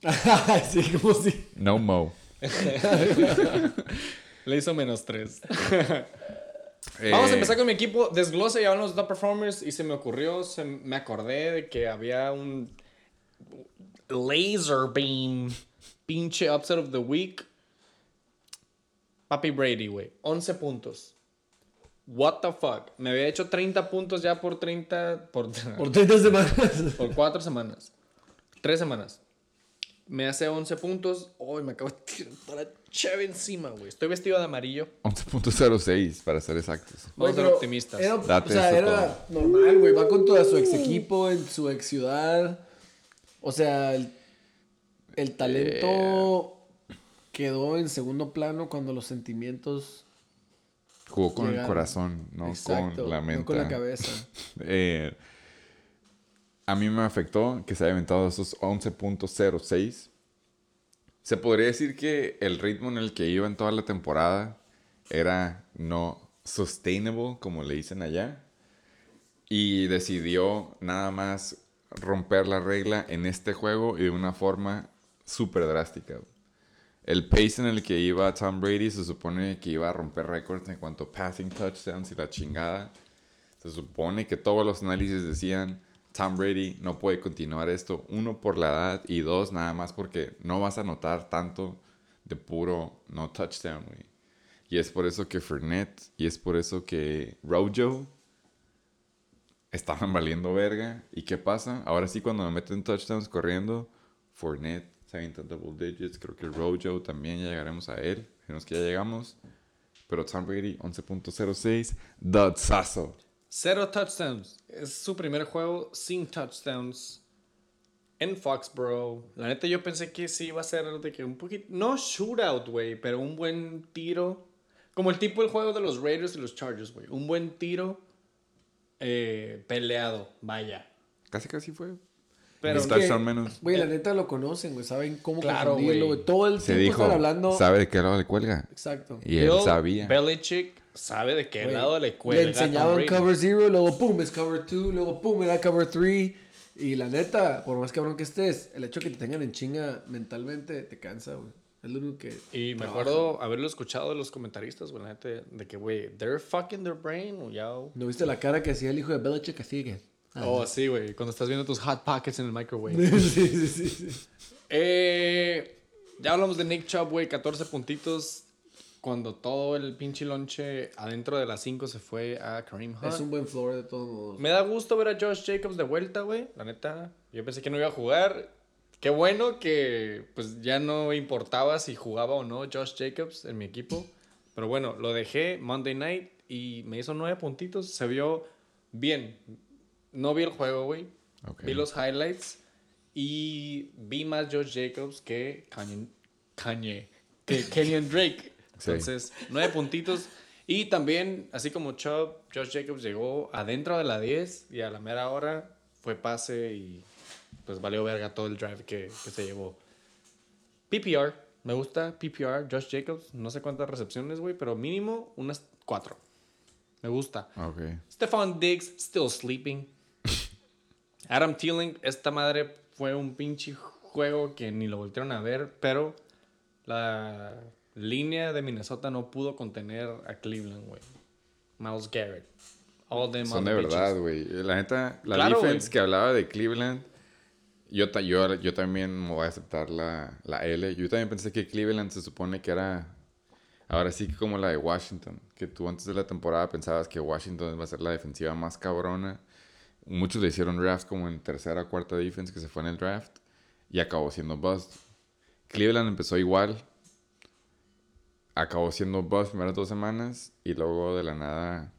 [LAUGHS] sí, como si. No mo. [LAUGHS] Le hizo menos 3. Eh, [LAUGHS] Vamos a empezar con mi equipo. Desglose y hablamos de top performers. Y se me ocurrió, se, me acordé de que había un laser beam pinche upset of the week. Papi Brady, güey. 11 puntos. What the fuck. Me había hecho 30 puntos ya por 30. Por, [LAUGHS] Por 30 semanas. por 4 semanas. 3 semanas. Me hace 11 puntos. Uy, me acabo de tirar la cheve encima, güey. Estoy vestido de amarillo. 11.06 para ser exactos. Vamos a ser optimistas. Era, o sea, era normal, güey. Va con todo su ex equipo, en su ex ciudad. O sea, el, el talento quedó en segundo plano cuando los sentimientos. Jugó con el corazón, no Exacto, con la no mente. con la cabeza. [LAUGHS] Eh, a mí me afectó que se haya aventado esos 11.06. Se podría decir que el ritmo en el que iba en toda la temporada era no sustainable, como le dicen allá. Y decidió nada más romper la regla en este juego y de una forma súper drástica. El pace en el que iba Tom Brady se supone que iba a romper récords en cuanto a passing touchdowns y la chingada. Se supone que todos los análisis decían, Tom Brady no puede continuar esto, uno por la edad y dos nada más porque no vas a notar tanto de puro no touchdown. Y es por eso que Fournette y es por eso que Rojo estaban valiendo verga. ¿Y qué pasa? Ahora sí cuando me meten touchdowns corriendo, Fournette se avienta double digits, creo que Rojo también ya llegaremos a él, menos que ya llegamos. Pero Tom Brady 11.06, Dodsazo. Cero touchdowns. Es su primer juego sin touchdowns en Foxborough. La neta, yo pensé que sí iba a ser de que un poquito. No shootout, güey, pero un buen tiro. Como el tipo del juego de los Raiders y los Chargers, güey. Un buen tiro eh, peleado, vaya. Casi casi fue. Pero Es que, menos. Güey, la neta lo conocen, güey. Saben cómo Claro, confundirlo, güey. Todo el Se tiempo dijo, están hablando. ¿sabe de qué lado le cuelga? Exacto. Y él Bill sabía. Belichick sabe de qué Güey, lado le cuelga. Le enseñaban cover zero, luego pum, es cover two, luego pum, era cover three. Y la neta, por más cabrón que estés, el hecho de que te tengan en chinga mentalmente te cansa, güey. Es lo único que. Y me trabaja. acuerdo haberlo escuchado de los comentaristas, güey, la neta, de que, güey, they're fucking their brain, o ya. ¿No viste la cara que hacía el hijo de Belichick así que? Oh, sí, güey, cuando estás viendo tus hot pockets en el microwave. [LAUGHS] sí, sí, sí, sí. Eh, ya hablamos de Nick Chubb, güey, 14 puntitos. Cuando todo el pinche lonche adentro de las 5 se fue a Kareem Hunt. Es un buen floor de todos modos. Me da gusto ver a Josh Jacobs de vuelta, güey. La neta, yo pensé que no iba a jugar. Qué bueno que pues ya no importaba si jugaba o no Josh Jacobs en mi equipo. Pero bueno, lo dejé Monday Night y me hizo nueve puntitos. Se vio bien. No vi el juego, güey. Ok. Vi los highlights y vi más Josh Jacobs que Kanye, Kanye que [LAUGHS] Kenyon Drake. Sí. Entonces, nueve puntitos. Y también, así como Chubb, Josh Jacobs llegó adentro de la 10 y a la mera hora fue pase y pues valió verga todo el drive que, que se llevó. PPR, me gusta PPR, Josh Jacobs, no sé cuántas recepciones, güey, pero mínimo unas cuatro. Me gusta. Ok. Stephon Diggs, still sleeping. Adam Thielen, esta madre fue un pinche juego que ni lo voltearon a ver, pero la línea de Minnesota no pudo contener a Cleveland, güey. Miles Garrett. All them Son de verdad, güey. La neta, la Claro, defense que hablaba de Cleveland, yo, ta- yo, yo también me voy a aceptar la, la L. Yo también pensé que Cleveland se supone que era, ahora sí que como la de Washington, que tú antes de la temporada pensabas que Washington iba a ser la defensiva más cabrona. Muchos le hicieron draft como en tercera o cuarta defense que se fue en el draft y acabó siendo bust. Cleveland empezó igual, acabó siendo bust primeras dos semanas y luego de la nada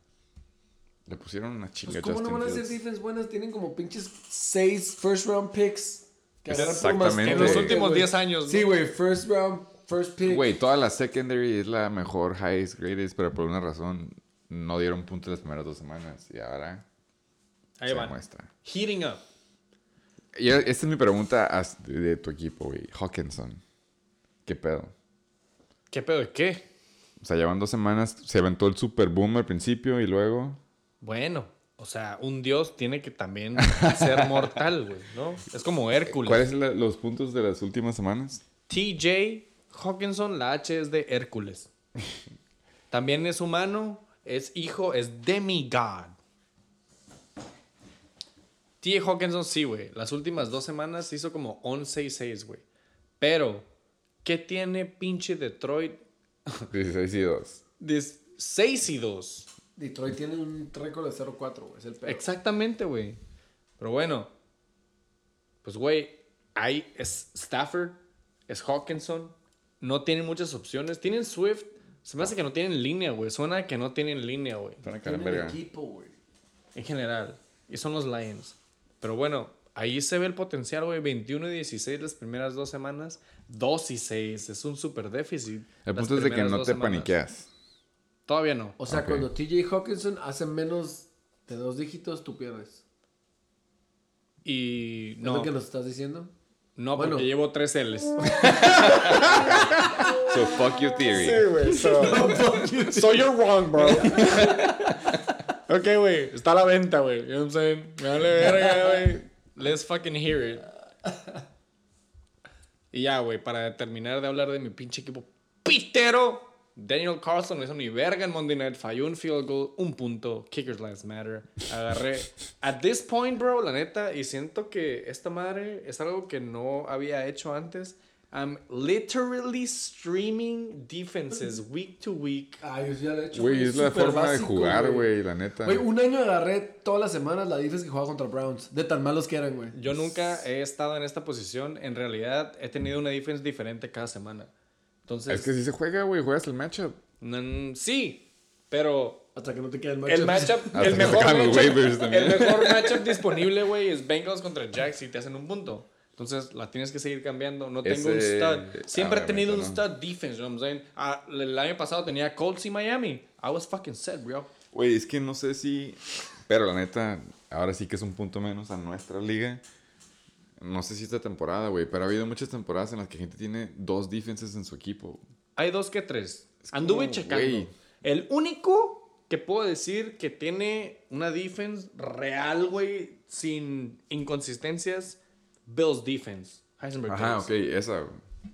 le pusieron una chinga Pues, ¿Cómo no Justin van a Fields. defense buenas? Tienen como pinches seis first round picks. Que Exactamente. En los Sí, últimos güey. 10 años, ¿no? Sí, güey, first round, first pick. Güey, toda la secondary es la mejor, highest, greatest, pero por una razón no dieron puntos las primeras dos semanas y ahora Ahí se van. muestra. Heating up. Esta es mi pregunta de tu equipo, güey. Hawkinson. ¿Qué pedo? ¿Qué pedo de qué? O sea, llevan dos semanas, se aventó el super boom al principio y luego... Bueno, o sea, un dios tiene que también ser [LAUGHS] mortal, güey, ¿no? Es como Hércules. ¿Cuáles son los puntos de las últimas semanas? TJ Hawkinson, la H es de Hércules. [LAUGHS] También es humano, es hijo, es demigod. TJ Hawkinson, sí, güey. Las últimas dos semanas hizo como 11 y 6, güey. Pero, ¿qué tiene pinche Detroit [LAUGHS] 16 y 2. 6 y 2. Detroit tiene un récord de 0-4, güey. Es el peor. Exactamente, güey. Pero bueno, pues, güey, hay es Stafford, es Hawkinson. No tienen muchas opciones. Tienen Swift. Se me hace que no tienen línea, güey. Suena que no tienen línea, güey. Van a caer en Tiene verga. equipo, güey. En general. Y son los Lions. Pero bueno, ahí se ve el potencial, güey. 21 y 16 las primeras dos semanas. 2 y 6. Es un super déficit. El punto es de que no te semanas. paniqueas. Todavía no. O sea, Ok. cuando TJ Hawkinson hace menos de dos dígitos, tú pierdes. Y ¿Es no. lo que nos estás diciendo? No, Bueno. porque llevo 3 L's. [LAUGHS] So fuck your theory. güey. So, [LAUGHS] so you're wrong, bro. [LAUGHS] ok, güey. Está a la venta, güey. You know what I'm saying? Me vale verga, güey. Let's fucking hear it. Y ya, güey, para terminar de hablar de mi pinche equipo pitero. Daniel Carlson no hizo ni verga en Monday Night. Falló un field goal, un punto. Kickers Lives Matter. Agarré. At this point, bro, la neta, y siento que esta madre es algo que no había hecho antes. I'm literally streaming defenses week to week. Ah, yo sí ya lo he hecho. Güey, es la forma de básico, jugar, güey, la neta. Güey, un año agarré todas las semanas la defense que jugaba contra Browns. De tan malos que eran, güey. Yo nunca he estado en esta posición. En realidad, he tenido una defense diferente cada semana. Entonces, Es que si se juega, güey, juegas el matchup. mm, sí, pero Hasta que no te quede el matchup. el matchup, el mejor matchup, el mejor matchup disponible, güey, es Bengals contra Jacks y te hacen un punto. Entonces, la tienes que seguir cambiando. No tengo un Ese- stud. Siempre he tenido un ¿no? stud defense, you know what I'm saying? Ah, el año pasado tenía Colts y Miami. I was fucking set, bro. Güey, es que no sé si. Pero la neta, ahora sí que es un punto menos a nuestra liga. No sé si esta temporada, güey, pero ha habido muchas temporadas en las que gente tiene dos defenses en su equipo. Hay dos que tres. Es Anduve como, checando. güey. El único que puedo decir que tiene una defense real, güey, sin inconsistencias, Bills defense. Heisenberg Ajá, Bills. ok, esa.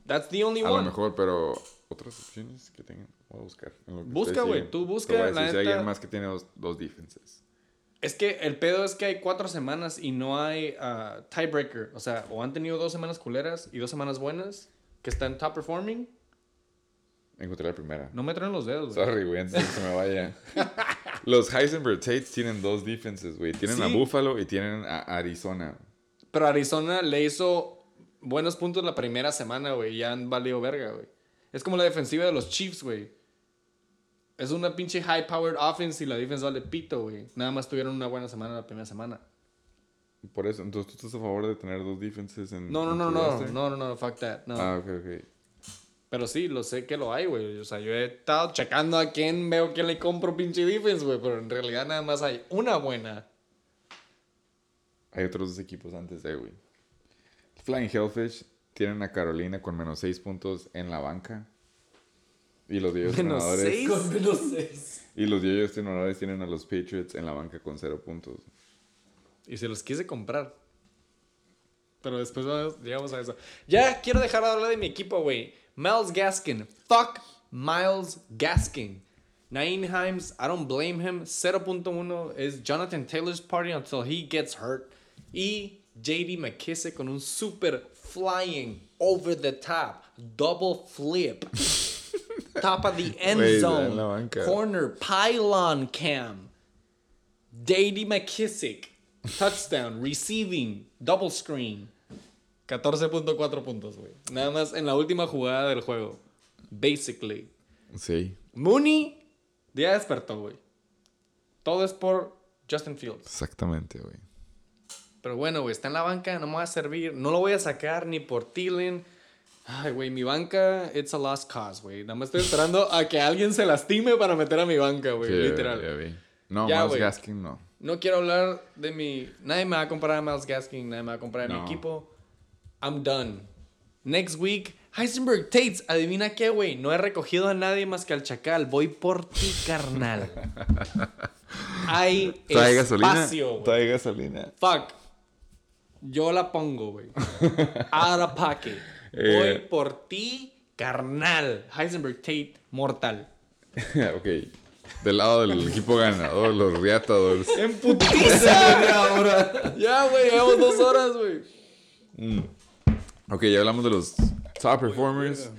That's the only A one. lo mejor, pero otras opciones que tengan. Voy a buscar. Busca, güey, tú Te busca, voy a la si hay alguien más que tiene dos, dos defenses. Es que el pedo es que hay cuatro semanas y no hay ah, tiebreaker. O sea, o han tenido dos semanas culeras y dos semanas buenas que están top performing. Encontré la primera. No me traen los dedos, güey. Sorry, güey, antes de que se me vaya. [LAUGHS] Los Heisenberg Tates tienen dos defenses, güey. Tienen a. Buffalo y tienen a Arizona. Pero Arizona le hizo buenos puntos la primera semana, güey. Ya han valido verga, güey. Es como la defensiva de los Chiefs, güey. Es una pinche high-powered offense y la defense vale pito, güey. Nada más tuvieron una buena semana la primera semana. Por eso, entonces tú estás a favor de tener dos defenses en. No, no, en no, no. No, no, no. Fuck that. No. Ah, ok, ok. Pero sí, lo sé que lo hay, güey. O sea, yo he estado checando a quién veo quién le compro pinche defense, güey. Pero en realidad nada más hay una buena. Hay otros dos equipos antes de, güey. Flying Hellfish tienen a Carolina con menos seis puntos en la banca. Y los Dios ¿Menos ganadores. seis? Con menos seis. Y los Dios ganadores tienen a los Patriots en la banca con cero puntos. Y se los quise comprar. Pero después vamos- llegamos a eso. Ya quiero dejar de hablar de mi equipo, güey. Miles Gaskin. Fuck Miles Gaskin. Nine Himes, I don't blame him. 0.1 es Jonathan Taylor's party until he gets hurt. Y JD McKissick con un super flying over the top. Double flip. [LAUGHS] top of the end zone. Corner pylon cam. JD McKissick. Touchdown. [LAUGHS] Receiving. Double screen. 14.4 puntos, güey. Nada más en la última jugada del juego. Basically. Sí, Mooney ya despertó, güey. Todo es por Justin Fields. exactamente, güey. Pero bueno, güey, está en la banca, no me va a servir. No lo voy a sacar ni por Thielen. Ay, güey, mi banca, it's a lost cause, güey. Nada más estoy esperando a que alguien se lastime para meter a mi banca, güey. Sí, literal. ya vi. No, Ya, Miles güey. Gaskin no. No quiero hablar de mi. Nadie me va a comprar a Miles Gaskin, nadie me va a comprar a mi No. equipo. I'm done. Next week, Heisenberg Tates, adivina qué, güey. No he recogido a nadie más que al chacal. Voy por ti, carnal. [LAUGHS] Hay Trae gasolina. espacio, güey. Trae gasolina. Fuck. Yo la pongo, güey. [LAUGHS] Out of pocket. Voy Eh. por ti, carnal. Heisenberg Tate, mortal. [LAUGHS] ok. Del lado del equipo ganador, los Reatadores. En putiza. [LAUGHS] ya, güey, llevamos dos horas, güey. Ok, ya hablamos de los top performers.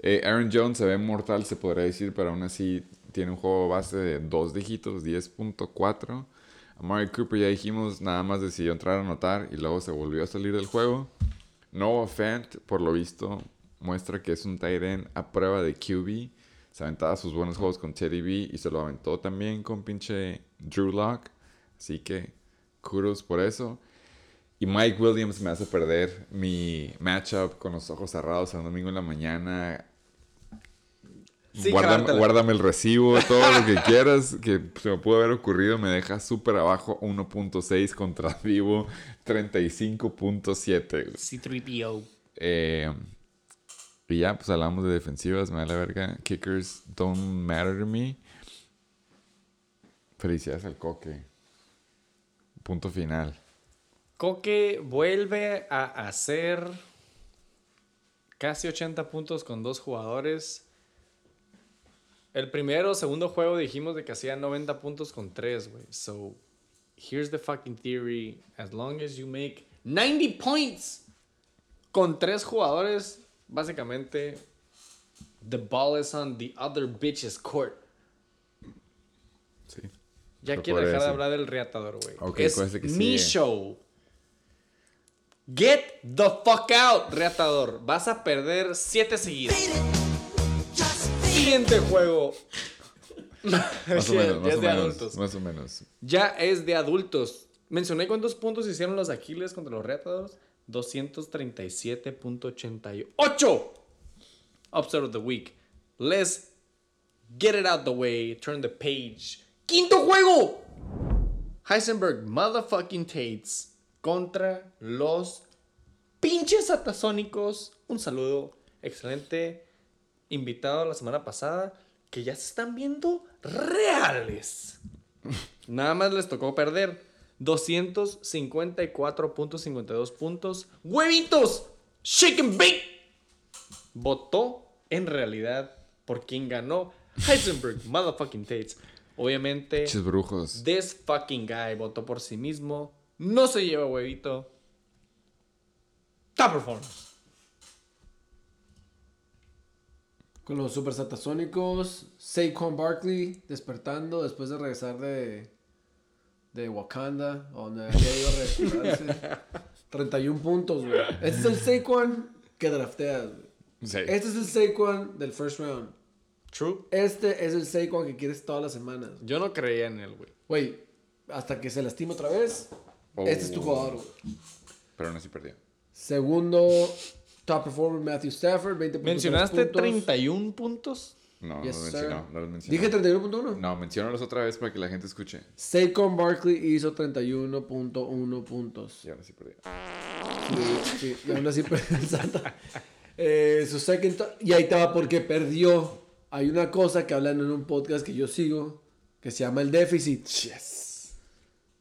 Eh, Aaron Jones se ve mortal, se podría decir, pero aún así tiene un juego base de dos dígitos, 10.4. Amari Cooper, ya dijimos, nada más decidió entrar a anotar y luego se volvió a salir del juego. Noah Fant, por lo visto, muestra que es un tight a prueba de QB. Se aventaba sus buenos juegos con Teddy B y se lo aventó también con pinche Drew Lock. Así que, kudos por eso. Y Mike Williams me hace perder mi matchup con los ojos cerrados el domingo en la mañana. Sí, guárdame, el recibo, todo lo que quieras que se me pudo haber ocurrido. Me deja súper abajo 1.6 contra Divo 35.7. güey. C3PO. Eh, y ya, pues hablamos de defensivas, me da la verga. Kickers don't matter to me. Felicidades al Coque. Punto final. Coque vuelve a hacer casi 80 puntos con dos jugadores. El primero, segundo juego dijimos de que hacía 90 puntos con tres, güey. So, here's the fucking theory. As long as you make 90 points con tres jugadores, básicamente, the ball is on the other bitch's court. Sí. Ya quiero dejar de hablar del reatador, güey. Ok, es ¿cuál es el que mi sigue? show. Get the fuck out, reatador. Vas a perder siete seguidas. Siguiente juego. Más o [LAUGHS] menos, ya más es o de menos. adultos. Más o menos. Ya es de adultos. Mencioné cuántos puntos hicieron los Aquiles contra los reatadores. 237.88. Upset of the week. Let's get it out the way. Turn the page. Quinto juego. Heisenberg motherfucking Tates contra los pinches atasónicos. Un saludo. Excelente invitado la semana pasada. Que ya se están viendo reales. [LAUGHS] Nada más les tocó perder 254.52 puntos. ¡Huevitos! ¡Shake and bake! Votó en realidad por quien ganó Heisenberg [LAUGHS] motherfucking Tates. Obviamente, brujos. this fucking guy votó por sí mismo. No se lleva huevito. Top performance. Con los super satasónicos, Saquon Barkley despertando después de regresar de, de Wakanda, donde había ido a recuperarse. [LAUGHS] 31 puntos, güey. Este es el Saquon que drafteas, güey. Sí. Este es el Saquon del first round. True. Este es el Saquon que quieres todas las semanas. Yo no creía en él, güey. Güey, hasta que se lastima otra vez, este es tu Oh. jugador, güey. Pero aún así perdió. Segundo, top performer Matthew Stafford, 20 ¿Mencionaste 31 puntos? No, Yes, no sir. mencionó. No mencionó. Dije 31.1. No, menciónalos otra vez para que la gente escuche. Saquon Barkley hizo 31.1 puntos. Y ahora sí perdió. Sí, sí, y aún así perdió el Santa. Eh, su second to- y ahí estaba porque perdió. Hay una cosa que hablan en un podcast que yo sigo que se llama el déficit. Yes.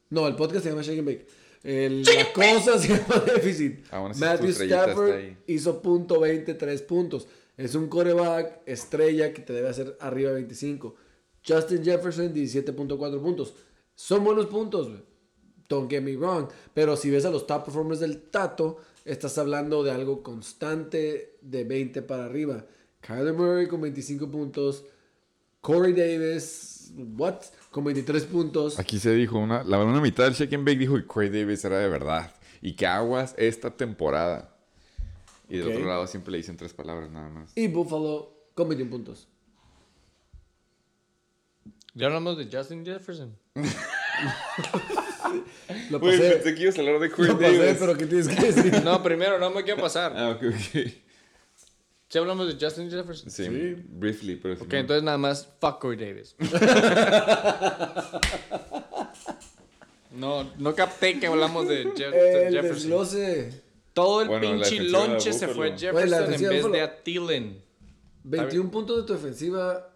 No, el podcast se llama Shake and Bake. El- la cosa se llama [LAUGHS] déficit. Así Matthew Stafford hizo punto 23 puntos. Es un coreback estrella que te debe hacer arriba de 25. Justin Jefferson 17.4 puntos. Son buenos puntos. Don't get me wrong. Pero si ves a los top performers del Tato, estás hablando de algo constante de 20 para arriba. Kyler Murray con 25 puntos. Corey Davis, what? Con 23 puntos. Aquí se dijo, una, la una mitad del Shake and Bake dijo que Corey Davis era de verdad. Y que aguas esta temporada. Y del Ok. otro lado siempre le dicen tres palabras nada más. Y Buffalo con 21 puntos. Ya hablamos de Justin Jefferson. [LAUGHS] Lo pasé, que ibas a hablar de lo pasé, pero ¿qué tienes que decir? No, primero, no me quiero pasar. Ah, ok, ok. ¿Sí hablamos de Justin Jefferson? Sí, briefly, pero Ok, no- entonces nada más, fuck Corey Davis. [LAUGHS] no, no capté que hablamos de Je- El Jefferson. desglose. Todo el Bueno, pinche lonche se fue a la Jefferson en vez de a Thielen. 21 puntos de tu defensiva.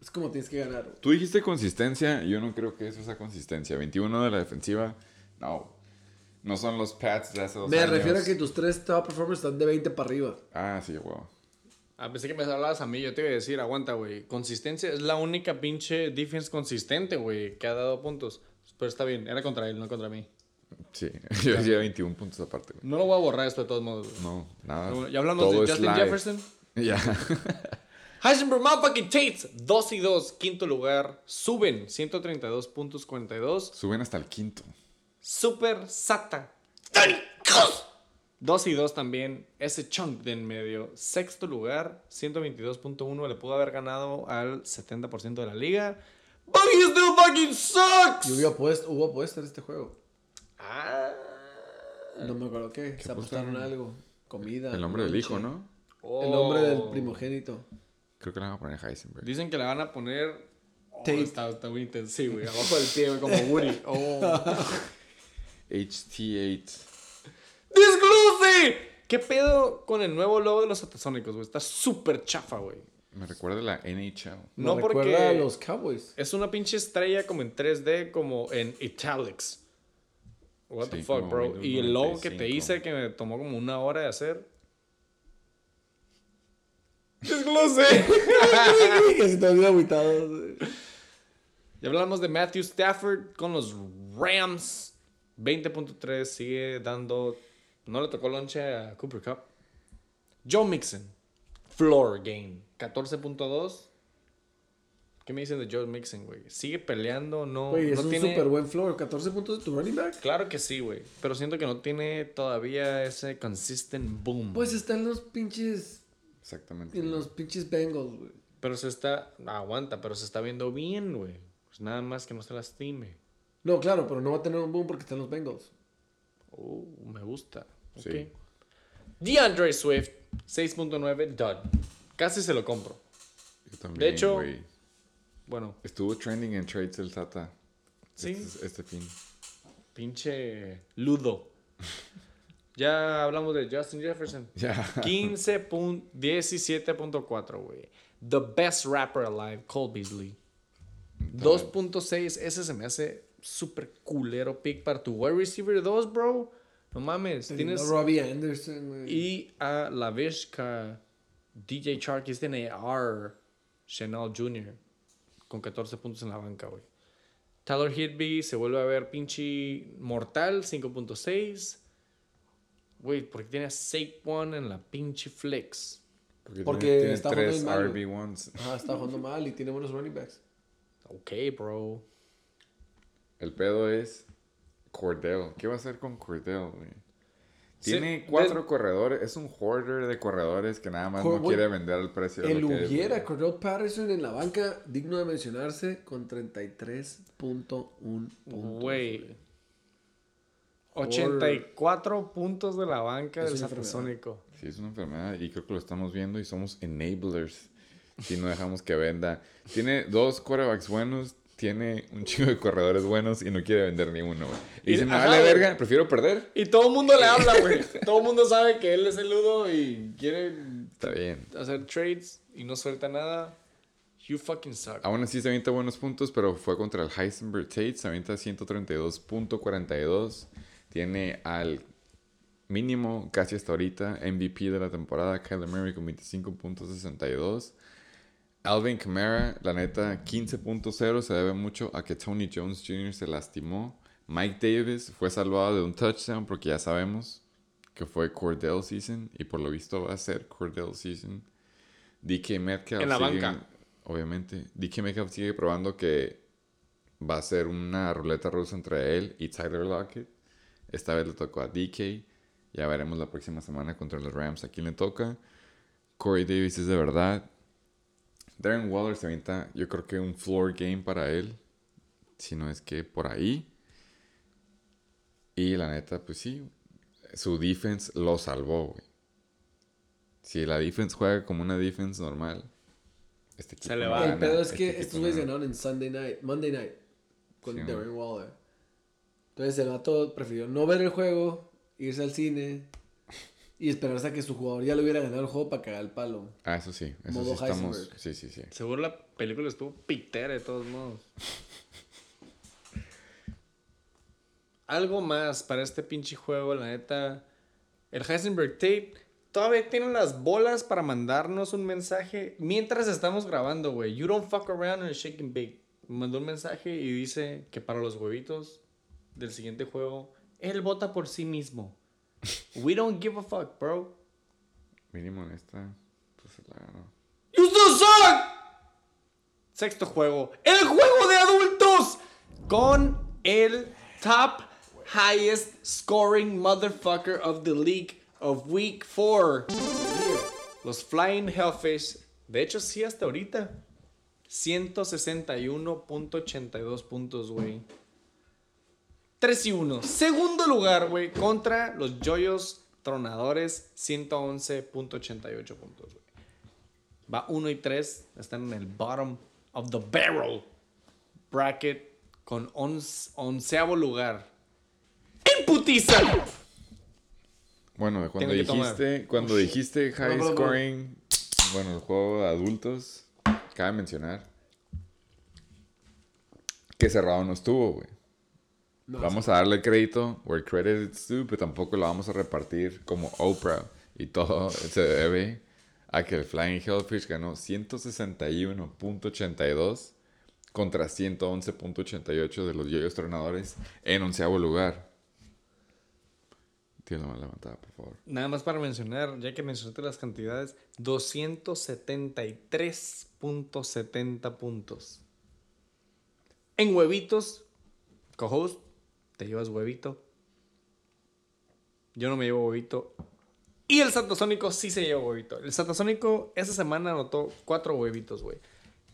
Es como tienes que ganar. Tú dijiste consistencia, yo no creo que eso sea consistencia. 21 de la defensiva, no. No son los Pats de hace dos Me años. refiero a que tus tres top performers están de 20 para arriba. Ah, sí, huevo. Ah, pensé que me hablabas a mí, yo te iba a decir, aguanta, güey. Consistencia es la única pinche defense consistente, güey, que ha dado puntos. Pero está bien, era contra él, no contra mí. Sí, [LAUGHS] yo decía 21 puntos aparte, güey. No lo voy a borrar esto de todos modos. No, nada. Pero ya hablamos Todo de Justin live. Jefferson. [LAUGHS] Ya. [LAUGHS] Heisenberg motherfucking Tates, 2 y 2, quinto lugar. Suben 132 puntos 42. Suben hasta el quinto. Super Sata. ¡Tanicos! 2 y 2 también. Ese chunk de en medio. Sexto lugar, 122.1. Le pudo haber ganado al 70% de la liga. Buggy still fucking sucks. Y hubo apuesta, hubo apuesta en este juego. Ah. No me acuerdo qué. Se apostaron algo. Comida. El nombre del hijo, ¿no? El nombre del Oh. primogénito. Creo que le van a poner Heisenberg. Dicen que le van a poner. Oh, está, está muy intenso, sí, güey. [LAUGHS] Abajo del pie, güey, como Woody. [LAUGHS] Oh. HT8. ¡Disclose! ¿Qué pedo con el nuevo logo de los Satasónicos, güey? Está súper chafa, güey. Me recuerda a la NHL. No Me porque recuerda a los Cowboys. es una pinche estrella como en 3D, como en italics. What the fuck, bro. Windows Y el logo que te 95. hice que me tomó como una hora de hacer. Desglose. que se te había agüitado. Ya hablamos de Matthew Stafford con los Rams. 20.3 sigue dando. No le tocó lonche a Cooper Cup. Joe Mixon. Floor game. 14.2. ¿Qué me dicen de Joe Mixon, güey? ¿Sigue peleando? No, Güey, es no un tiene... super buen floor. 14 puntos de tu running back. Claro que sí, güey. Pero siento que no tiene todavía ese consistent boom. Pues está en los pinches. Exactamente. En los pinches Bengals, güey. Pero se está... Aguanta, pero se está viendo bien, güey. Pues nada más que no se lastime. No, claro, pero no va a tener un boom porque está en los Bengals. Oh, me gusta. Sí. Ok. DeAndre Swift, 6.9, dud. Casi se lo compro. Yo también, De hecho-. Bueno, Estuvo trending en trades el Tata. Sí. Este, este fin. pinche ludo. [LAUGHS] ya hablamos de Justin Jefferson. [LAUGHS] Ya. 15 pun- 17.4, güey. The best rapper alive, Cole Beasley. 2.6, ese se me hace súper culero pick para tu wide receiver 2, bro. No mames, Tienes tienes... Robbie Anderson, güey. Y a la Vizca, DJ Charkis tiene R. Chanel Jr. con 14 puntos en la banca, güey. Tyler Higby se vuelve a ver pinche mortal, 5.6. Güey, porque tiene a Saquon en la pinche flex. Porque, Porque tiene, tiene está jugando tres bien mal, RB1s. Ajá, está jugando mal y tiene buenos running backs. Ok, bro. El pedo es Cordell. ¿Qué va a hacer con Cordell, güey? Sí, Tiene de- cuatro corredores. Es un hoarder de corredores que nada más Cor- no quiere vender al precio de El lo que es, Hubiera. Cordell Patterson en la banca, digno de mencionarse, con 33.1 puntos. Güey. 84 puntos de la banca Es del. Sí, es una enfermedad y creo que lo estamos viendo y somos enablers si no dejamos que venda. Tiene dos quarterbacks buenos, tiene un chingo de corredores buenos y no quiere vender ni uno, güey. Y Y- dice, me vale verga, prefiero perder. Y todo el mundo le habla, güey. [LAUGHS] todo el mundo sabe que él es el ludo y quiere Está bien. hacer trades y no suelta nada. You fucking suck. Aún así se avienta buenos puntos, pero fue contra el Heisenberg Tate. Se avienta 132.42. Tiene al mínimo, casi hasta ahorita, MVP de la temporada, Kyler Murray con 25.62. Alvin Kamara, la neta, 15.0. Se debe mucho a que Tony Jones Jr. se lastimó. Mike Davis fue salvado de un touchdown porque ya sabemos que fue Cordell Season y por lo visto va a ser Cordell Season. DK Metcalf En la sigue- banca. Obviamente. DK Metcalf sigue probando que va a ser una ruleta rusa entre él y Tyler Lockett. Esta vez le tocó a DK. Ya veremos la próxima semana contra los Rams a quién le toca. Corey Davis es de verdad. Darren Waller se avienta, yo creo que un floor game para él. Si no es que por ahí. Y la neta, pues sí. Su defense lo salvó, güey. Si la defense juega como una defense normal, este equipo Se le va. El pedo es este que estos güeyes gana. ganaron en Sunday night, Monday night, con Sí, Darren Waller. Entonces el vato prefirió no ver el juego, irse al cine y esperarse a que su jugador ya le hubiera ganado el juego para cagar el palo. Ah, eso sí. Eso Modo sí estamos. Heisenberg. Sí, sí, sí. Seguro la película estuvo pitera de todos modos. [LAUGHS] Algo más para este pinche juego, la neta. El Heisenberg Tape todavía tiene las bolas para mandarnos un mensaje mientras estamos grabando, güey. You don't fuck around and shake and bake. Me mandó un mensaje y dice que para los huevitos del siguiente juego él vota por sí mismo. We don't give a fuck, bro. Mínimo en esta. Pues se la ganó. You still suck! Sexto juego. El juego de adultos. Con el top highest scoring motherfucker of the league of week 4. Los Flying Hellfish. De hecho, sí, hasta ahorita. 161.82 puntos, güey. 3 y 1. Segundo lugar, güey, contra los Joyos Tronadores. 111.88 puntos, güey. Va 1 y 3. Están en el bottom of the barrel bracket con once- onceavo lugar. ¡En putiza! Bueno, cuando dijiste, cuando dijiste high scoring, bueno, el juego de adultos, cabe mencionar que cerrado no estuvo, güey. No, vamos a darle crédito where credit is due, pero tampoco lo vamos a repartir como Oprah y todo se debe a que el Flying Hellfish ganó 161.82 contra 111.88 de los yoyos tronadores en onceavo lugar. Tiene la mano levantada, por favor. Nada más para mencionar, ya que mencionaste las cantidades, 273.70 puntos. En huevitos, co-host, te llevas huevito. Yo no me llevo huevito. Y el Satasónico sí se lleva huevito. El Satasónico esta semana anotó cuatro huevitos, güey.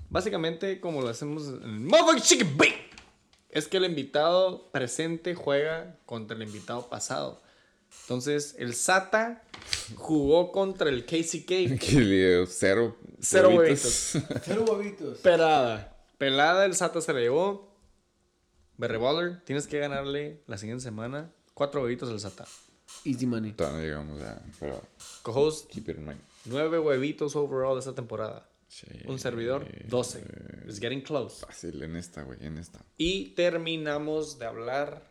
Básicamente, como lo hacemos en el Motherfucking Chicken Bake, es que el invitado presente juega contra el invitado pasado. Entonces, el Sata jugó contra el KCK. [LAUGHS] Cero, Cero huevitos. Cero huevitos. Pelada. Pelada, el Sata se la llevó. Berry Baller, tienes que ganarle la siguiente semana cuatro huevitos al Sata. Easy money. Todavía no llegamos a... Pero Cojos, keep it in mind. nueve huevitos overall esta temporada. Sí. Un servidor, 12. It's getting close. Fácil, en esta, güey, en esta. Y terminamos de hablar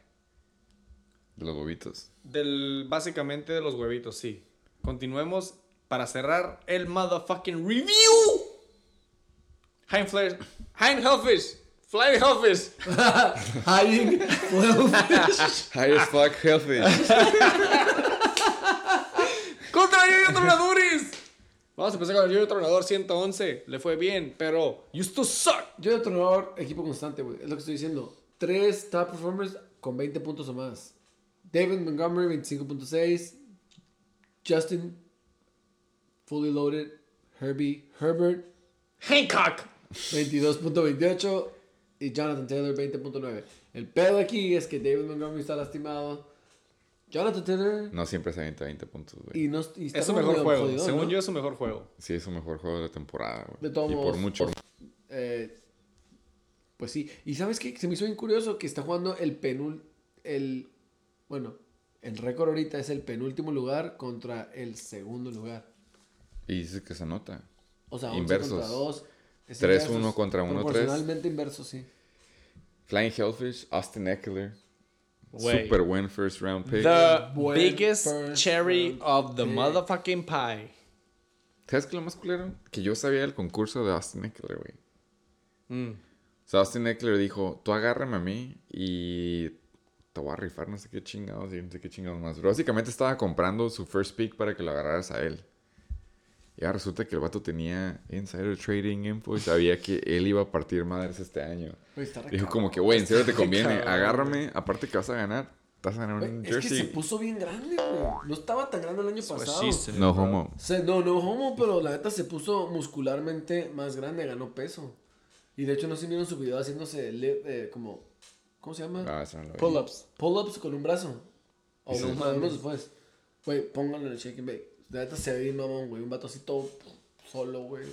De los huevitos. del básicamente de los huevitos, sí. Continuemos para cerrar el motherfucking review. Hein Flair, Hein Hellfish, Flying Hellfish. [LAUGHS] Hiding. High as fuck Hellfish. [LAUGHS] Contra Yoyo Tronaduris. Vamos a empezar con el Yoyo Tronador 111. Le fue bien, pero you still suck. Yo de entrenador, equipo constante, güey. Es lo que estoy diciendo. Tres top performers con 20 puntos o más. David Montgomery, 25.6. Justin, fully loaded. Herbie, Herbert, Hancock. 22.28. Y Jonathan Taylor, 20.9. El pedo aquí es que David Montgomery está lastimado. Jonathan Taylor. No siempre se avienta 20 puntos, güey. Y, no, y está Es su mejor juego. Según ¿no? yo, es su mejor juego. Sí, es su mejor juego de la temporada, güey. De todos y por mucho. Eh, pues sí. Y sabes qué? Se me hizo bien curioso que está jugando el penúltimo. El, bueno, el récord ahorita es el penúltimo lugar contra el segundo lugar. Y dice que se nota. O sea, 11 Inversos. contra 2. 3-1 contra 1-3. Proporcionalmente inverso, sí. Flying Hellfish, Austin Eckler. Super buen first round pick. The Buen biggest cherry of the pick. motherfucking pie. ¿Sabes qué lo más culero? Que yo sabía el concurso de Austin Eckler, güey. Mm. O sea, Austin Eckler dijo, tú agárrame a mí y te voy a rifar no sé qué chingados y no sé qué chingados más. Pero básicamente estaba comprando su first pick para que lo agarraras a él. Y ahora resulta que el vato tenía insider trading info y sabía que él iba a partir madres este año. Dijo cabrón. como que, güey, en serio te conviene, cabrón. agárrame, aparte que vas a ganar, vas a ganar un es que se jersey. puso bien grande, güey. No estaba tan grande el año pasado. No homo. No, no homo, pero la neta se puso muscularmente más grande, ganó peso. Y de hecho, no si vieron su video haciéndose le- eh, como. ¿Cómo se llama? Ah, no. Pull-ups. Pull-ups con un brazo. O mames después. Güey, pónganlo en el shake and bake. La neta se ve bien mamón, güey. Un vato así todo solo, güey.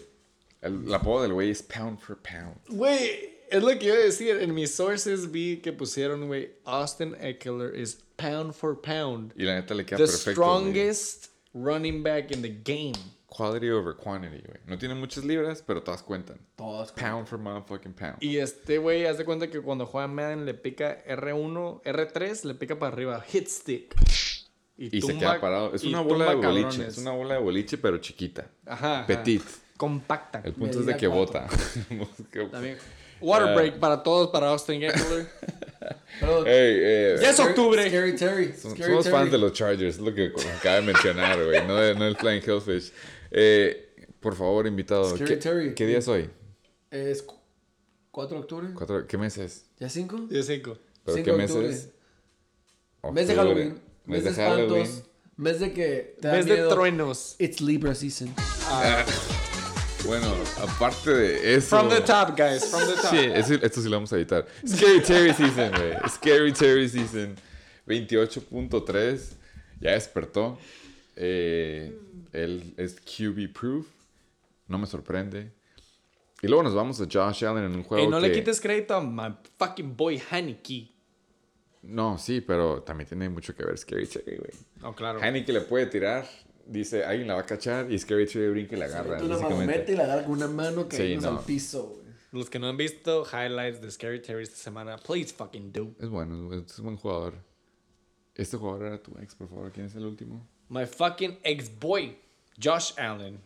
El, el apodo del güey es Pound for Pound. Güey, es lo que iba a decir. En mis sources vi que pusieron, güey, Austin Eckler is pound for pound. Y la neta le queda The perfecto. güey. strongest running back in the game. Quality over quantity, güey. No tiene muchas libras, pero todas cuentan. Todas. Pound for motherfucking pound. Y este güey, haz de cuenta que cuando juega Madden le pica R1, R3, le pica para arriba, hit stick. Y se tumba- queda parado. Es y una bola de boliche. cabrones. Es una bola de boliche, pero chiquita. Ajá, ajá. Petit. Compacta. El punto es de que bota. [LAUGHS] [LAUGHS] También. Water Ah. break para todos, para Austin Eckler. [LAUGHS] Hey, eh, Ya es octubre. Scary Terry. Som- Scary Somos Terry. fans de los Chargers, es lo que acaba de mencionar, güey. No, de- no el Flying Hellfish. Eh, por favor, invitado. Scary ¿Qué, Terry. ¿Qué día es hoy? Es cu- 4 de octubre. Cuatro- ¿Qué mes es? ¿Ya 5? 15. ¿Pero 5 qué de mes es? Mes de. Halloween. Mes de espantos. Mes de que te da Mes de truenos. It's Libra season. [LAUGHS] Bueno, aparte de eso. From the top, guys. From the top. Sí, eso- esto sí lo vamos a editar. Scary Terry Season, güey. Scary Terry Season. 28.3. Ya despertó. Eh, él es QB proof. No me sorprende. Y luego nos vamos a Josh Allen en un juego. Ey, no le quites crédito a my fucking boy Haneke. No, sí, pero también tiene mucho que ver Scary Terry, güey. No, claro. que le puede tirar. Dice, alguien la va a cachar. Y Scary Terry brinca y la agarra. Mete una básicamente. marometa y la agarra con una mano que Sí, sí, no. al piso, güey. Los que no han visto highlights de Scary Terry esta semana, please fucking do. Es bueno, es es buen jugador. Este jugador era tu ex, por favor. ¿Quién es el último? My fucking ex-boy, Josh Allen.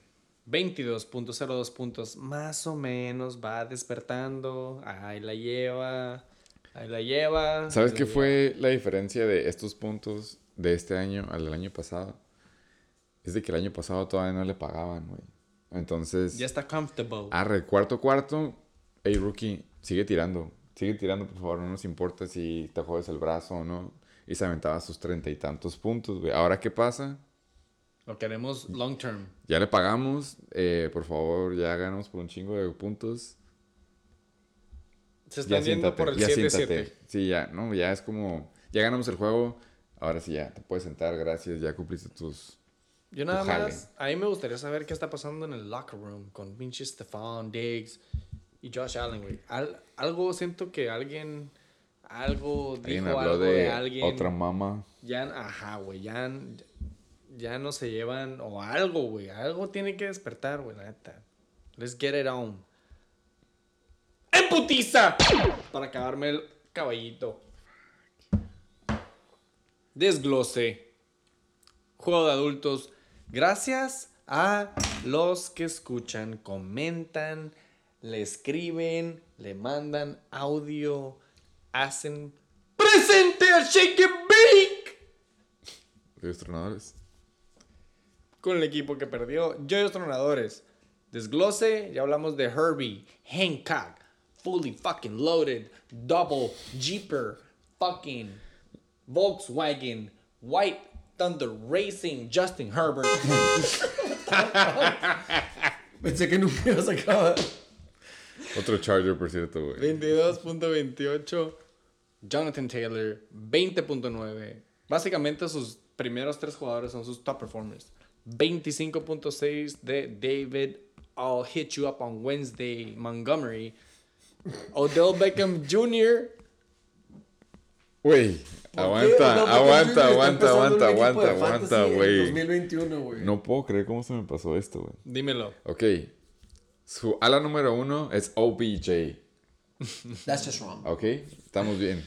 22.02 puntos. Más o menos va despertando. Ahí la lleva. Ahí la lleva. ¿Sabes qué fue la diferencia de estos puntos de este año al del año pasado? Es de que el año pasado todavía no le pagaban, güey. Entonces. Ya está comfortable. arre, cuarto cuarto, hey rookie, sigue tirando. Sigue tirando, por favor, no nos importa si te jodes el brazo o no. Y se aventaba sus treinta y tantos puntos, güey. Ahora, ¿qué pasa? Lo queremos long term. Ya le pagamos, eh, por favor, ya ganamos por un chingo de puntos. Se están yendo por el ya 7-7. siéntate. Sí, ya, no, ya es como, ya ganamos el juego, ahora sí ya, te puedes sentar, gracias, ya cumpliste tus... Yo nada Tu más, a mí me gustaría saber qué está pasando en el locker room con pinche Stephon Diggs y Josh Allen, güey. Al- algo siento que alguien, algo Alguien dijo habló algo de, de, alguien. otra mamá. Ya, ajá, güey, ya, ya no se llevan, o algo, güey. Algo tiene que despertar, güey, la neta. Let's get it on. ¡En putiza! Para acabarme el caballito. Desglose. Juego de adultos. Gracias a los que escuchan, comentan, le escriben, le mandan audio, hacen presente al Shake and Bake Los tronadores. con el equipo que perdió. Joyos Tronadores. Desglose, ya hablamos de Herbie, Hancock, Fully fucking loaded, Double, Jeeper, fucking Volkswagen, White Thunder Racing, Justin Herbert. Pensé que nunca ibas a acabar. Otro Charger, por cierto, güey. 22.28. Jonathan Taylor, 20.9. Básicamente sus primeros tres jugadores son sus top performers. 25.6 de David, I'll hit you up on Wednesday, Montgomery. Odell Beckham Jr. Güey, ¿Por aguanta, aguanta, aguanta, aguanta, aguanta, aguanta, güey. 2021, güey. No puedo creer cómo se me pasó esto, güey. Dímelo. Ok, su ala número uno es OBJ. That's just wrong. Ok, estamos bien.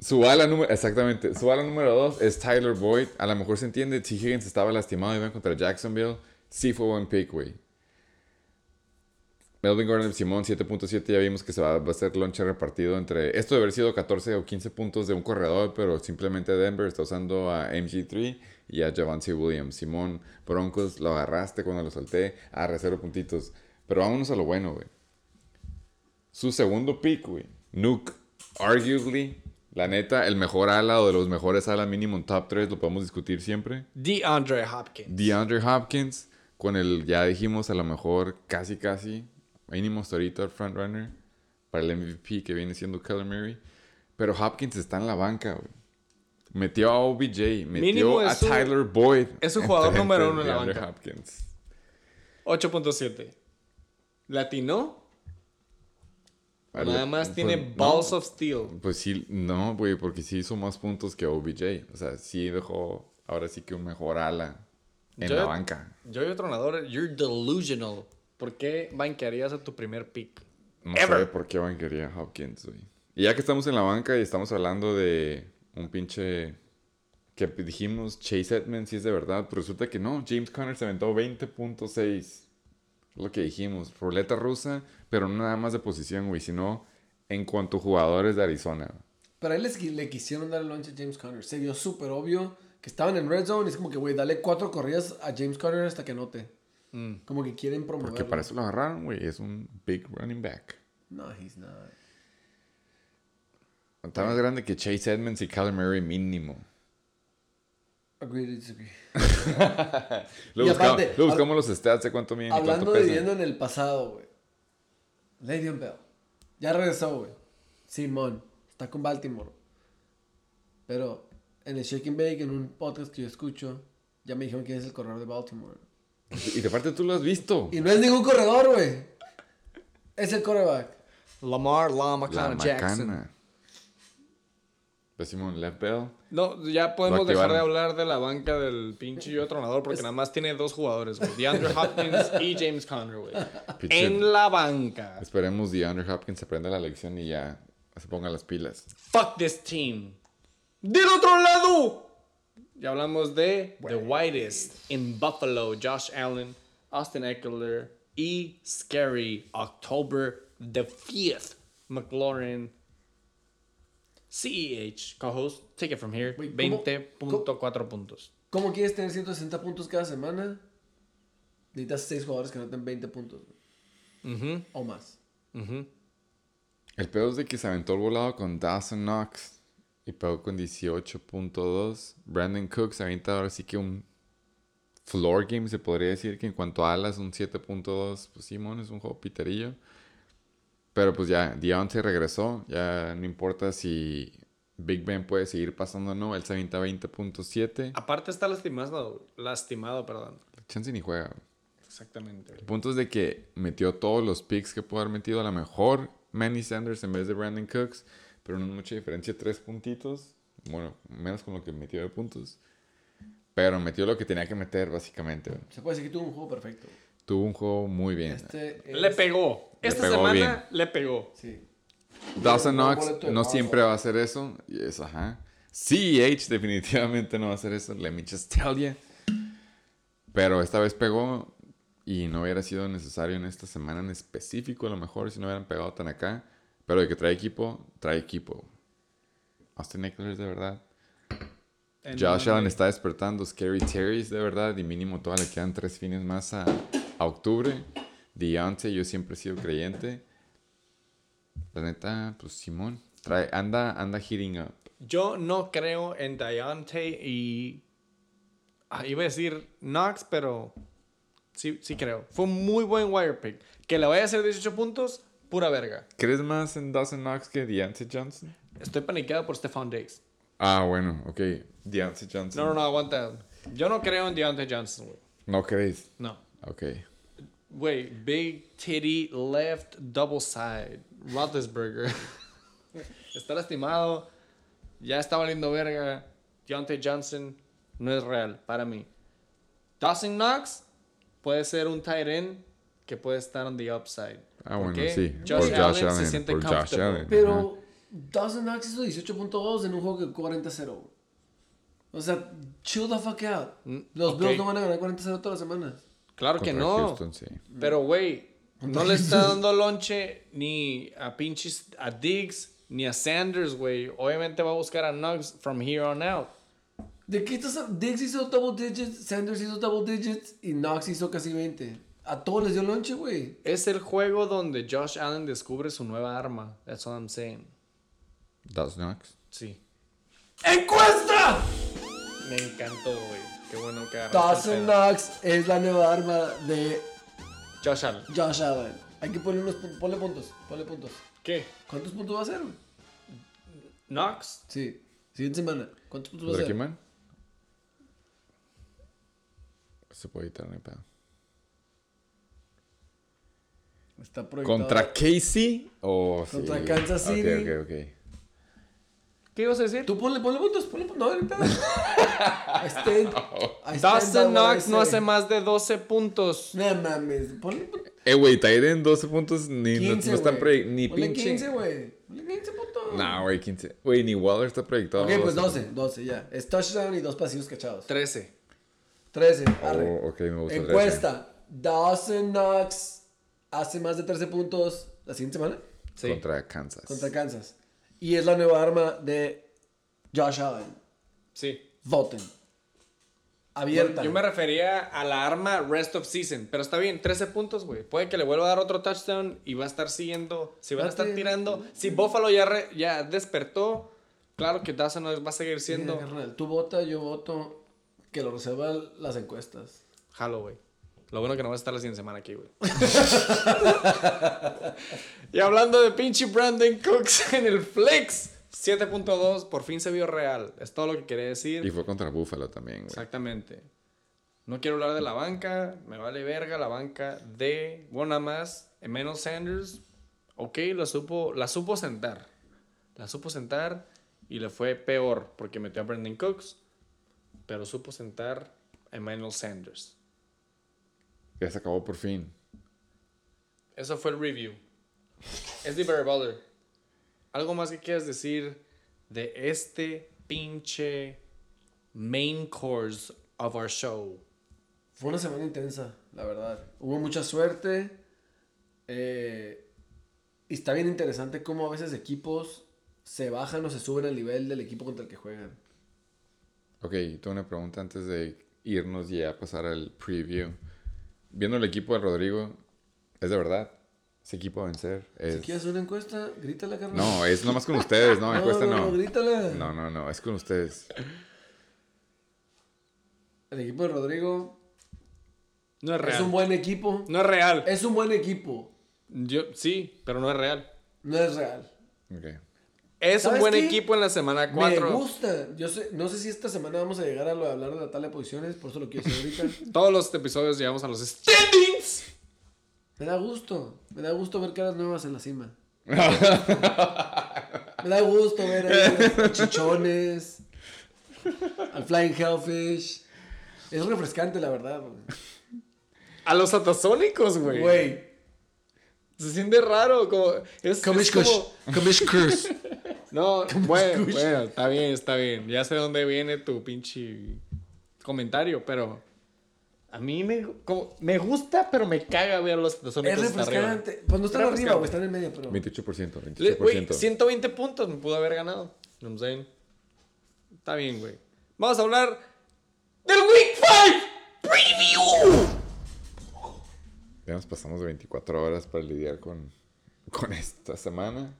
Su ala número, exactamente, su ala número dos es Tyler Boyd. A lo mejor se entiende, T. Higgins estaba lastimado y iban contra Jacksonville. Sí fue buen pick, güey. Melvin Gordon Simón 7.7 ya vimos que se va, va a ser lonche repartido entre... Esto debe haber sido 14 o 15 puntos de un corredor, pero simplemente Denver está usando a MG3 y a Javante Williams. Simón Broncos lo agarraste cuando lo solté. a 0 puntitos. Pero vámonos a lo bueno, güey. Su segundo pick, güey. Nuke. Arguably, la neta, el mejor ala o de los mejores alas mínimo en top 3, lo podemos discutir siempre. DeAndre Hopkins. DeAndre Hopkins, con el, ya dijimos, a lo mejor casi, casi, mínimo hasta ahorita el frontrunner para el MVP que viene siendo Keller Murray. Pero Hopkins está en la banca, güey. Metió a OBJ, metió a su- Tyler Boyd. es su jugador número uno en la banca. Hopkins. 8.7. ¿Latinó? Vale, Nada más pues, tiene no. Balls of Steel. Pues sí, no, güey, porque sí hizo más puntos que OBJ. O sea, sí dejó ahora sí que un mejor ala en Yo- la banca. Yo y tronador, you're delusional. ¿Por qué banquearías a tu primer pick? No Ever. sé por qué banquería Hopkins, güey. Y ya que estamos en la banca y estamos hablando de un pinche que dijimos Chase Edmonds, si es de verdad, pero resulta que no. James Conner se aventó 20.6. Lo que dijimos, ruleta rusa, pero no nada más de posición, güey, sino en cuanto a jugadores de Arizona. Pero a él les le quisieron dar el launch a James Conner. Se vio súper obvio que estaban en red zone y es como que, güey, dale cuatro corridas a James Conner hasta que note. Mm. Como que quieren promover. Porque para eso lo agarraron, güey, es un big running back. No, he's not. Está más grande que Chase Edmonds y Kyler Murray mínimo. Agree disagree. [LAUGHS] Lo, buscamos, lo buscamos los stats de cuánto miden Hablando de viviendo en el pasado, güey. Le'Veon Bell. Ya regresó, güey. Simón. Está con Baltimore. Pero en el Shake and Bake, en un podcast que yo escucho, ya me dijeron quién es el corredor de Baltimore. Y de parte tú lo has visto. Y no es ningún corredor, güey. Es el quarterback. Lamar La Lamacana Jackson. macana. Decimos Left Bell. No, ya podemos dejar de hablar de la banca del pinche yo tronador porque nada más tiene dos jugadores, güey. DeAndre Hopkins y [LAUGHS] James Conner, güey. En la banca. Esperemos DeAndre Hopkins aprenda la lección y ya se ponga las pilas. Fuck this team. Del otro lado. Ya hablamos de The Whitest in Buffalo, Josh Allen, Austin Eckler y Scary October the 5th, McLaurin. CEH, co-host, take it from here. Wait, ¿cómo- 20.4 puntos. ¿Cómo quieres tener 160 puntos cada semana? Necesitas 6 jugadores que anoten 20 puntos. O más. El peor es de que se aventó el volado con Dawson Knox y pegó con 18.2. Brandon Cooks avienta ahora sí que un floor game, se podría decir que en cuanto a alas, un 7.2. Pues Simón es un juego piterillo. Pero pues ya, Deontay regresó. Ya no importa si Big Ben puede seguir pasando o no. Él se avienta 20.7. Aparte está lastimado, lastimado, perdón. Chance ni juega. Exactamente. El punto es de que metió todos los picks que pudo haber metido. A lo mejor Manny Sanders en vez de Brandon Cooks. Pero no es mucha diferencia, tres puntitos. Bueno, menos con lo que metió de puntos. Pero metió lo que tenía que meter, básicamente. güey. Se puede decir que tuvo un juego perfecto. Tuvo un juego muy bien. Este es- Le pegó. Le Esta pegó semana bien. le pegó. Sí. Dawson Knox no siempre va a hacer eso. Y es, ajá. CEH definitivamente no va a hacer eso. Let me just tell you. Pero esta vez pegó y no hubiera sido necesario en esta semana en específico, a lo mejor, si no hubieran pegado tan acá. Pero de que trae equipo, trae equipo. Austin Eckler, de verdad. En Josh. Allen está despertando. Scary Terry's, de verdad. Y mínimo todavía le quedan tres fines más a, a octubre. Deontay, yo siempre he sido creyente. La neta, pues Simón. Trae, anda, anda heating up. Yo no creo en Deontay y. Ah, iba a decir Knox, pero. Sí, sí creo. Fue un muy buen wire pick. Que le vaya a hacer 18 puntos, pura verga. ¿Crees más en Dawson Knox que Deontay Johnson? Estoy paniqueado por Stephon Diggs. Ah, bueno, ok. Deontay Johnson. No, no, no, aguanta. Yo no creo en Deontay Johnson, güey. ¿No crees? No. Ok. Güey, big titty left double side. Roethlisberger. [LAUGHS] está lastimado. Ya está valiendo verga. Deontay Johnson no es real para mí. Dawson Knox puede ser un tight end que puede estar on the upside. Ah, ¿Por bueno, sí. Josh, Por Josh Allen, Allen, se siente por Josh comfortable. Allen. Pero Dawson Knox hizo 18.2 en un juego que 40-0. güey. O sea, chill the fuck out. Mm, Los. Bills no van a ganar 40-0 todas las semanas. Claro que no. Houston, sí. Pero, güey, no le está dando lonche ni a pinches a Diggs ni a Sanders, güey. Obviamente va a buscar a Knox from here on out. ¿De qué estás Diggs hizo double digits, Sanders hizo double digits y Knox hizo casi 20. A todos les dio lonche, güey. Es el juego donde Josh Allen descubre su nueva arma. That's what I'm saying. Dawson Knox. Sí. ¡Encuesta! Me encantó, güey. Qué bueno que Dawson. Knox es la nueva arma de Josh Allen. Josh Allen. Hay que ponerle, unos, pu- ponle puntos, ponle puntos. ¿Qué? ¿Cuántos puntos va a hacer? güey? Knox. Sí. Siguiente semana. ¿Cuántos puntos va a quién van? Se puede editar, no hay pedo. Está proyectado. ¿Contra Casey? O Contra sí. Kansas Ok, City. Ok, ok, ¿Qué ibas a decir? Tú ponle, ponle puntos, ponle puntos. No, ahorita. [LAUGHS] I stand, Dawson Knox no hace más de 12 puntos. No mames. Ponle puntos. Eh, güey, Tyden 12 puntos ni, no- 15, no, están güey. proye- ni Ponle pinche. 15, güey. Ponle 15 puntos. Nah, güey, 15. Güey, ni Waller está proyectado. Ok, pues 12, 12, ya. Es touchdown y dos pasillos cachados. 13. 13, arre. Oh, ok, me gusta. Encuesta. Dawson Knox hace más de 13 puntos la siguiente semana Sí. Contra Kansas. contra Kansas. Y es la nueva arma de Josh Allen. Sí. Voten. Abierta. Yo me refería a la arma rest of season, pero está bien, 13 puntos, güey. Puede que le vuelva a dar otro touchdown y va a estar siguiendo, si van a estar tirando. Si Buffalo ya, re- ya despertó, claro que Dawson no va a seguir siendo carnal, tú vota, yo voto. Que lo reservan las encuestas. Halo, güey. Lo bueno que no va a estar la siguiente semana aquí, güey. [LAUGHS] y hablando de pinche Brandon Cooks [LAUGHS] en el flex, 7.2 por fin se vio real. Es todo lo que quería decir. Y fue contra Buffalo también, güey. Exactamente. No quiero hablar de la banca, me vale verga la banca de, bueno, nada más, Emmanuel Sanders, ok, la supo, la supo sentar. La supo sentar y le fue peor porque metió a Brandon Cooks, pero supo sentar a Emmanuel Sanders. Ya se acabó por fin. Eso fue el review. Es de Barry Butler. ¿Algo más que quieras decir de este pinche main course of our show? Fue una semana intensa, la verdad. Hubo mucha suerte. eh, y está bien interesante cómo a veces equipos se bajan o se suben al nivel del equipo contra el que juegan. Ok, tengo una pregunta antes de irnos y a pasar al preview. Viendo el equipo de Rodrigo, ¿es de verdad? ¿Ese equipo a vencer? Si Es... quieres una encuesta, grítala, carnal. No, es nomás con ustedes, [LAUGHS] no, encuesta no, no. no, grítala. No, no, no, es con ustedes. El equipo de Rodrigo No es real. es un buen equipo. No es real. Es un buen equipo. Yo, sí, pero no es real. No es real. Ok. Es un ¿Sabes buen qué? equipo en la semana Me 4. gusta. Yo sé, no sé si esta semana vamos a llegar a lo de hablar de la tabla de posiciones, por eso lo quiero hacer ahorita. [LAUGHS] Todos los episodios llegamos a los standings. Me da gusto. Me da gusto ver caras nuevas en la cima. [LAUGHS] Me da gusto ver ahí a chichones. Al Flying Hellfish. Es refrescante, la verdad. A los atasónicos, güey. Güey. Se siente raro. Como, es, es como-. [LAUGHS] No, [LAUGHS] bueno, bueno, está bien, está bien. Ya sé dónde viene tu pinche comentario, pero a mí me, como- me gusta, pero me caga ver a los Es hasta arriba. refrescante. Pues no están Es arriba, güey. Están en medio, pero. 28%, Le- Güey, 28%. 120 puntos me pudo haber ganado. What I'm saying? Está bien, güey. Vamos a hablar del Week 5 Preview. Ya nos pasamos de 24 horas para lidiar con, con esta semana.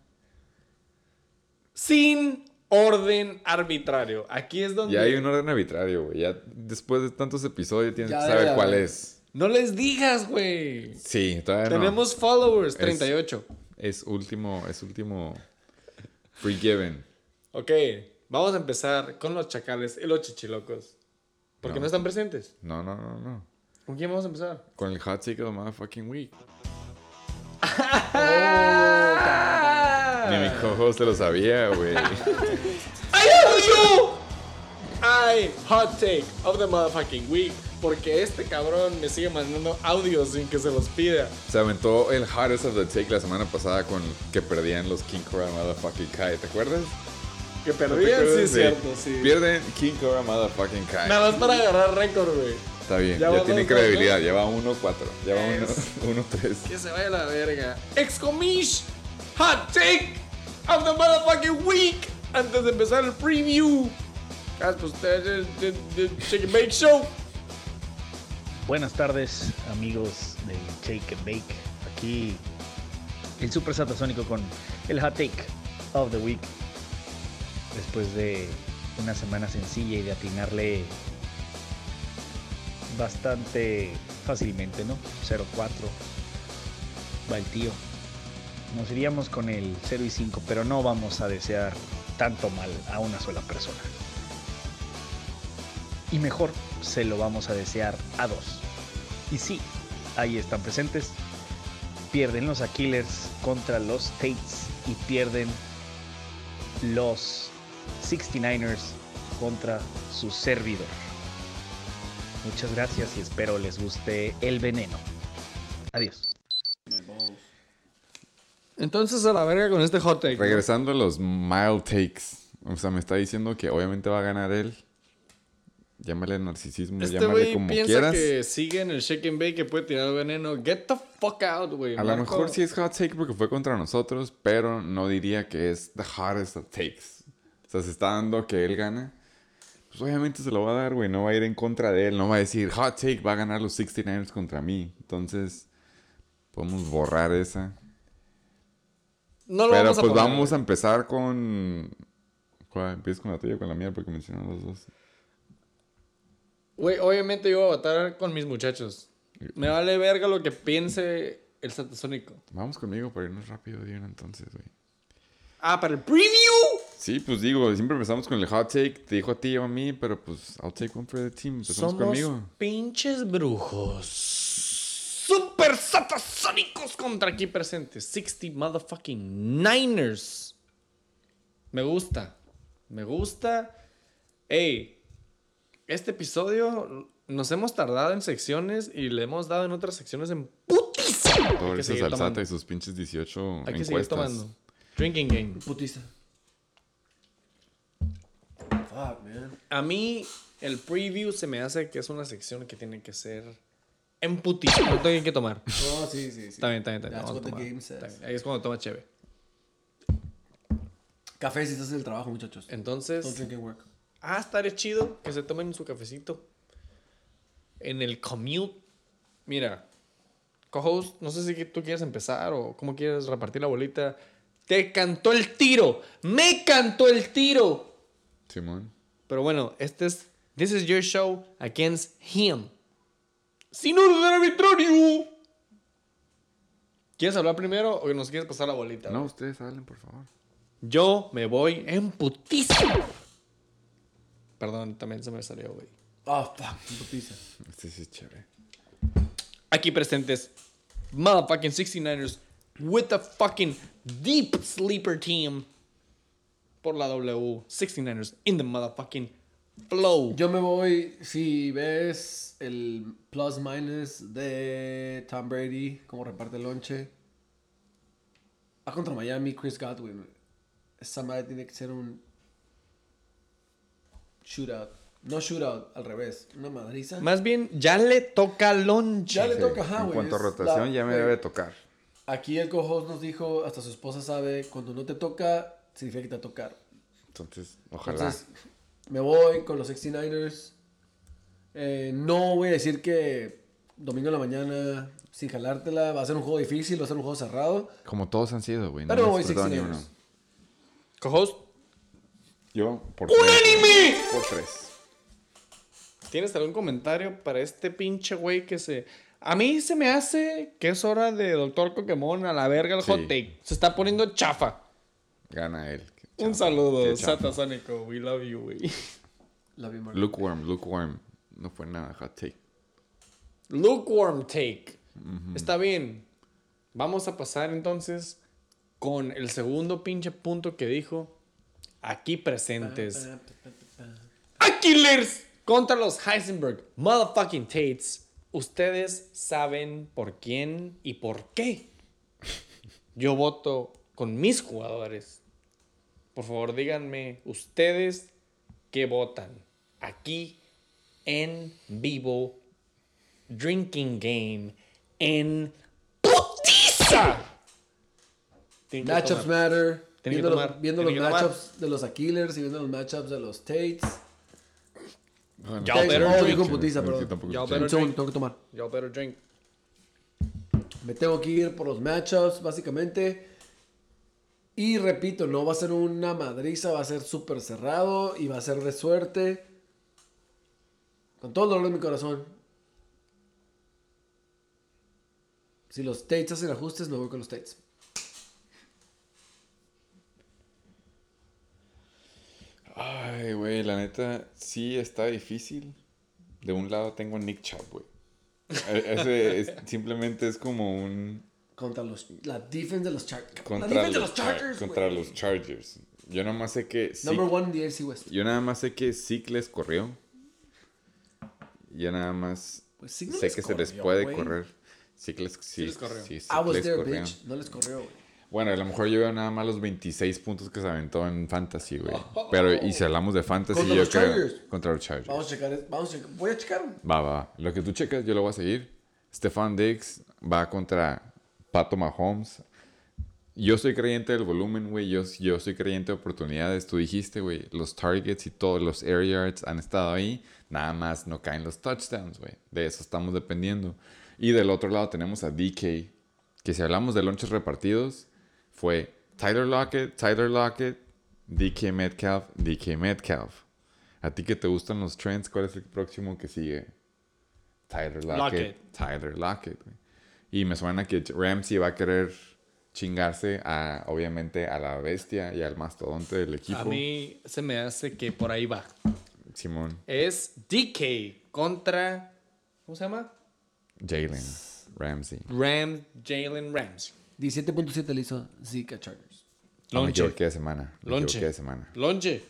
Sin orden arbitrario. Aquí es donde... Ya hay un orden arbitrario, güey. Ya después de tantos episodios tienes Ya que saber cuál es. No les digas, güey. Sí, todavía no. Tenemos followers, 38. Es último, es último free given. Ok, vamos a empezar con los chacales y los chichilocos. Porque no, No. están presentes. No, no, no, no. ¿Con quién vamos a empezar? Con el hot take of the motherfucking week. [LAUGHS] Ni mi co-host lo sabía, güey. ¡I have you! I hot take of the motherfucking week. Porque este cabrón me sigue mandando audios sin que se los pida. Se aventó el hottest of the take la semana pasada con que perdían los King Cobra Motherfucking Kai. ¿Te acuerdas? Que ¿No perdían, sí, acuerdas? es cierto, sí. Pierden King Cobra Motherfucking Kai. Nada más para agarrar récord, güey. Está bien, Ya ya, va tiene credibilidad. ¿no? Lleva 1-4. Lleva Es- [LAUGHS] 1-3. Que se vaya la verga. Excomish Hot Take of the motherfucking week. Antes de empezar el preview. Ustedes del Chicken Bake Show. Buenas tardes, amigos de Shake and Bake. Aquí el Super Satasónico con el Hot Take of the Week. Después de una semana sencilla y de atinarle bastante fácilmente, ¿no? 0-4. Va el tío. Nos iríamos con el 0 y 5, pero no vamos a desear tanto mal a una sola persona. Y mejor se lo vamos a desear a dos. Y sí, ahí están presentes. Pierden los Aquilers contra los Tates y pierden los 69ers contra su servidor. Muchas gracias y espero les guste el veneno. Adiós. Entonces a la verga con este hot take. ¿no? Regresando a los mild takes. O sea, me está diciendo que obviamente va a ganar él. Llámale narcisismo, Este llámale güey como piensa quieras. que sigue en el shake and bake que puede tirar veneno. Get the fuck out, güey. A lo mejor sí es hot take porque fue contra nosotros, pero no diría que es the hottest of takes. O sea, se está dando que él gana. Pues obviamente se lo va a dar, güey. No va a ir en contra de él. No va a decir, hot take, va a ganar los 69ers contra mí. Entonces, podemos borrar esa. No lo Pero vamos a pues poner, vamos a empezar con... ¿Cuál? ¿Empiezas con la tuya o con la mía? Porque mencionaron los dos. Güey, obviamente yo voy a votar con mis muchachos. Me vale verga lo que piense el satasónico. Vamos conmigo para irnos rápido, Dion, entonces, güey. Ah, para el preview. Sí, pues digo, siempre empezamos con el hot take. Te dijo a ti o a mí, pero pues I'll take one for the team. Empezamos Somos conmigo. pinches brujos. Super satasónicos contra aquí presentes. 60 motherfucking Niners. Me gusta. Me gusta. Ey, este episodio nos hemos tardado en secciones y le hemos dado en otras secciones en putiza. Seguir salsata y sus pinches 18 Hay que seguir encuestas. tomando. Drinking game. Putista. Fuck, man. A mí, el preview se me hace que es una sección que tiene que ser en putiza. No tengo que tomar. No, sí, sí, sí. Está bien, está bien, está bien. That's what the tomar. game Está says. bien. Ahí es cuando toma cheve. Café si estás en el trabajo, muchachos. Don't Entonces, drink and work. ah, estaría chido que se tomen su cafecito. En el commute. Mira, co-host, no sé si tú quieres empezar o cómo quieres repartir la bolita. Te cantó el tiro. Me cantó el tiro. Simón. Pero bueno, este es This is your show against him. Sin orden arbitrario. ¿Quieres hablar primero o nos quieres pasar la bolita? No, ustedes hablen, por favor. Yo me voy en putiza. Perdón, también se me salió, güey. Oh, fuck. Putiza. Este sí es chévere. Aquí presentes, motherfucking 69ers with a fucking deep sleeper team por la W. 69ers in the motherfucking flow. Yo me voy, si ves el plus minus de Tom Brady, cómo reparte el lonche. Va contra Miami, Chris Godwin. Esa madre tiene que ser un shootout. No shootout, al revés. Una madriza. Más bien, ya le toca lonche. Ya le Sí, toca, ajá, En cuanto a rotación, la- ya me debe tocar. Aquí el co-host nos dijo, hasta su esposa sabe, cuando no te toca, significa que te va a tocar. Entonces, ojalá. Entonces, me voy con los 69ers. Eh, no voy a decir que domingo en la mañana, sin jalártela, va a ser un juego difícil, va a ser un juego cerrado. Como todos han sido, güey. No Pero voy disfrutado ni 69ers. uno. Co-host, Yo, por tres. ¡Unánime! Por tres. ¿tienes algún comentario para este pinche güey que se... A mí se me hace que es hora de Doctor Pokémon a la verga el Sí. hot take. Se está poniendo chafa. Gana él. Un saludo. Satasónico. We love you, güey. La vi, Mark. Lukewarm, lukewarm. No fue nada hot take. Lukewarm take. Está bien. Vamos a pasar entonces con el segundo pinche punto que dijo. Aquí presentes. Aquilers contra los Heisenberg motherfucking Tates. Ustedes saben por quién y por qué. [LAUGHS] Yo voto con mis jugadores. Por favor, díganme ustedes qué votan. Aquí en vivo. Drinking Game en putiza. Matchups matter. Viendo, los, viendo matchups de los Aquilers y viendo los matchups de los Tates. Bueno, Y'all Tates, better oh, drink. digo putiza, Y'all better drink. tengo que tomar. Y'all better drink. Me tengo que ir por los matchups, básicamente. Y repito, no va a ser una madriza, va a ser súper cerrado y va a ser de suerte. Con todo el dolor de mi corazón. Si los Tates hacen ajustes, me voy con los Tates. Ay, güey, la neta, sí está difícil. De un lado tengo a Nick Chubb, güey. E- Ese es- simplemente es como un... Contra los, la defense de los Chargers. La Contra, de los, Chargers. contra güey. los Chargers. Yo nada más sé que... Zeke- Number one in the AFC West. yo nada más sé que Zeke les corrió. Yo nada más Pues no sé que se les puede correr. Zeke les, sí, les corrió. sí, I was there, corrió. bitch. No les corrió, güey. Bueno, a lo mejor yo veo nada más los 26 puntos que se aventó en Fantasy, güey. Pero, y si hablamos de Fantasy, Contra yo los creo... Chargers. Contra los Chargers. Vamos a checar. Vamos a. Voy a checar. Va, va, va. Lo que tú checas, yo lo voy a seguir. Stefan Diggs va contra Pato Mahomes. Yo soy creyente del volumen, güey. Yo, yo soy creyente de oportunidades. Tú dijiste, güey, los targets y todos los air yards han estado ahí. Nada más no caen los touchdowns, güey. De eso estamos dependiendo. Y del otro lado tenemos a DK. Que si hablamos de lonches repartidos, fue Tyler Lockett, Tyler Lockett, DK Metcalf, DK Metcalf. A ti que te gustan los trends, ¿cuál es el próximo que sigue? Tyler Lockett. Lockett. Tyler Lockett. Y me suena que Ramsey va a querer chingarse a, obviamente, a la bestia y al mastodonte del equipo. A mí se me hace que por ahí va. Simón. Es DK contra. ¿Cómo se llama? Jalen Ramsey. Ram, Jalen Ramsey. 17.7 le hizo Zika Chargers. No, me Lonche. equivoqué de semana. Me Lonche. de semana. Lonche.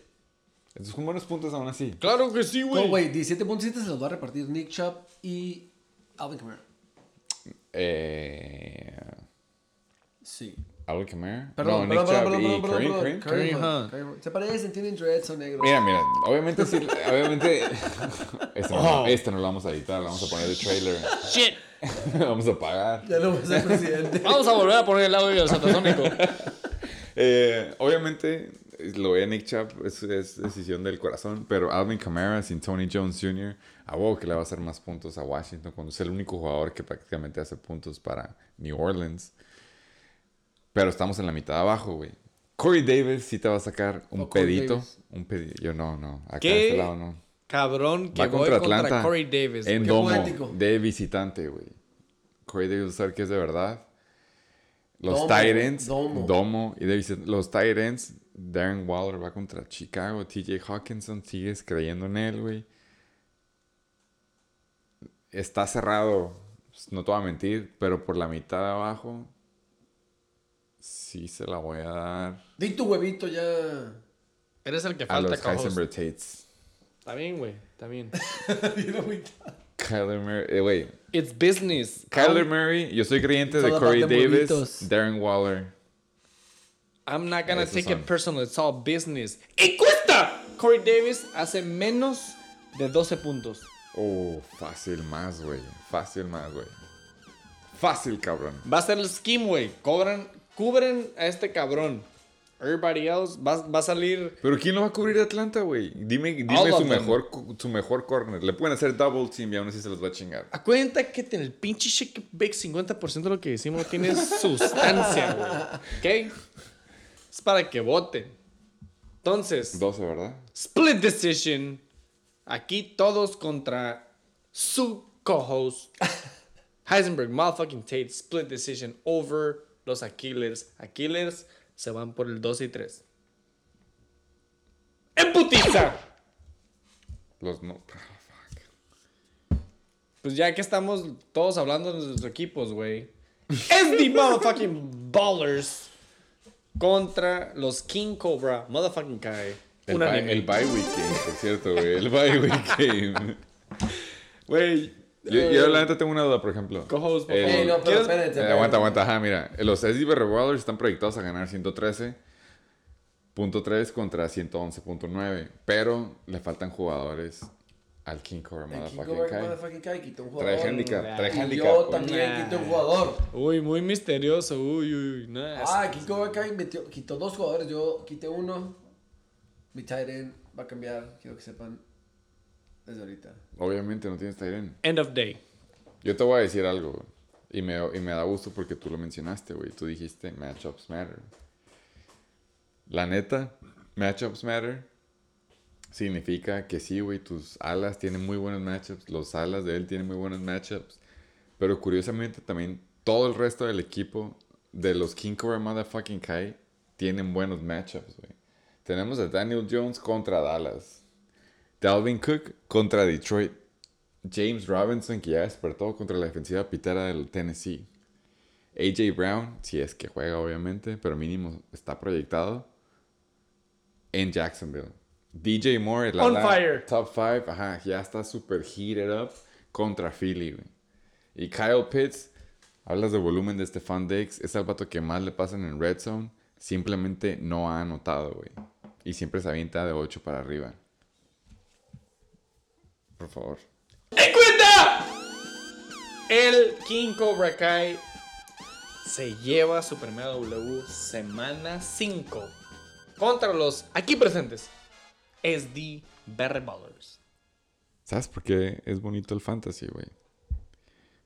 Estos son buenos puntos aún así. Claro que sí, No, güey. güey, 17.7 se los va a repartir Nick Chubb y Alvin Kamara. Eh, Sí. Alvin Kamara. Perdón, no, Nick perdón, Chubb perdón, y perdón, Kareem, perdón, Kareem. Hunt. Se parecen, tienen dreads, son negros. Mira, mira, obviamente sí, [LAUGHS] obviamente este no, Oh. este no lo vamos a editar, lo vamos a poner de trailer, Shit. [LAUGHS] lo vamos a pagar. Ya no voy a ser presidente. Vamos a volver a poner el audio del satasónico. [LAUGHS] Eh, obviamente lo ve Nick Chubb, es, es decisión del corazón, pero Alvin Kamara sin Tony Jones Jr., a huevo que le va a hacer más puntos a Washington cuando es el único jugador que prácticamente hace puntos para New Orleans. Pero estamos en la mitad de abajo, güey. Corey Davis sí te va a sacar un O Corey pedito. Un pedito. Yo no, no. Acá ¿Qué? de este lado no. Cabrón, que Va voy contra contra, Atlanta. Corey Davis. En Qué domo. De visitante, güey. Corey Davis a saber que es de verdad. Los Titans. domo. Domo. Y de visitante. Los Titans. Darren Waller va contra Chicago. TJ Hawkinson. Sigues creyendo en él, güey. Está cerrado. pues, No te voy a mentir. Pero por la mitad de abajo. Sí se la voy a dar. Di tu huevito ya. Eres el que A falta, los co-host. Heisenberg Tates. Está bien, güey. Está bien. [LAUGHS] Kyler Murray. Eh, güey. It's business. Kyler I'm, Murray, yo soy creyente de Corey Davis, huevitos. Darren Waller. I'm not gonna Esos take son. it personal. It's all business. ¡Y cuesta! Corey Davis hace menos de 12 puntos. Oh, fácil más, güey. Fácil más, güey. Fácil, cabrón. Va a ser el scheme, güey. Cobran, cubren a este cabrón. Everybody else va, va a salir. Pero ¿quién lo va a cubrir de Atlanta, güey? Dime, dime su mejor, su mejor corner. Le pueden hacer double team y aún así se los va a chingar. Acuérdate que en el pinche shake bake 50% de lo que decimos no tiene sustancia, [LAUGHS] güey. ¿Ok? Es para que voten. Entonces, 12, ¿verdad? split decision. Aquí todos contra su co-host. [LAUGHS] Heisenberg, motherfucking Tate, split decision over los Aquiles. Aquiles se van por el 2 y 3. ¡En putiza! Los no. [LAUGHS] Pues ya que estamos todos hablando de nuestros equipos, güey. Es the motherfucking Ballers contra los King Cobra, motherfucking Kai. El, bye, el bye week game, por cierto, güey. El bye week game. Güey. Yo, eh, yo la neta tengo una duda, por ejemplo. Co-host, por El- favor. Ey, no, pero ¿Quieres- espérate. Eh, espérate. aguanta, aguanta. Ajá, mira. Los SD Ballers están proyectados a ganar 113.3 contra 111.9. Pero le faltan jugadores al King Cobra El King Motherfucking Cobra Kai. Motherfucking Kai quitó un jugador. Trae handicap, trae Y handicap. yo güey. también Nah. quité un jugador. Uy, muy misterioso. Uy, uy, no. Ah, King Cobra Kai metió- quitó dos jugadores. Yo quité uno. Mi end va a cambiar. Quiero que sepan desde ahorita. Obviamente no tienes Tyren. End of day. Yo te voy a decir algo. Y me, y me da gusto porque tú lo mencionaste, güey. Tú dijiste matchups matter. La neta, matchups matter significa que sí, güey, tus alas tienen muy buenos matchups. Los alas de él tienen muy buenos matchups. Pero curiosamente también todo el resto del equipo de los King Cobra Motherfucking Kai tienen buenos matchups, güey. Tenemos a Daniel Jones contra Dallas. Dalvin Cook contra Detroit. James Robinson, que ya despertó contra la defensiva pitera del Tennessee. AJ Brown, si es que juega, obviamente, pero mínimo está proyectado en Jacksonville. DJ Moore, el On ala fire. top 5, ajá, ya está super heated up contra Philly, güey. Y Kyle Pitts Hablas de volumen de Stefan Diggs. Es el vato que más le pasan en Red Zone. Simplemente no ha anotado, güey. Y siempre se avienta de 8 para arriba. Por favor. ¡En cuenta! El King Cobra Kai se lleva su primera W semana 5 contra los aquí presentes SD Berry Ballers. ¿Sabes por qué es bonito el fantasy, güey?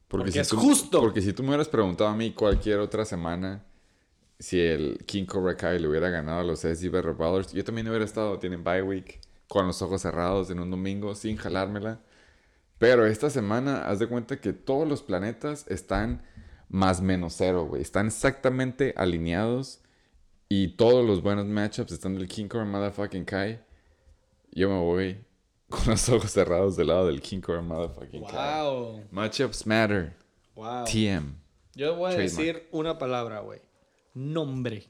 Porque si es tú- justo. Porque si tú me hubieras preguntado a mí cualquier otra semana si el King Cobra Kai le hubiera ganado a los SD Better Ballers, yo también hubiera estado, tienen bye week, con los ojos cerrados en un domingo, sin jalármela. Pero esta semana, haz de cuenta que todos los planetas están más menos cero, güey. Están exactamente alineados y todos los buenos matchups están del King Cobra Motherfucking Kai. Yo me voy [LAUGHS] con los ojos cerrados del lado del King Cobra Motherfucking Kai. Wow. Matchups matter. Wow. TM. Yo voy a Trademark. decir una palabra, güey. Nombre.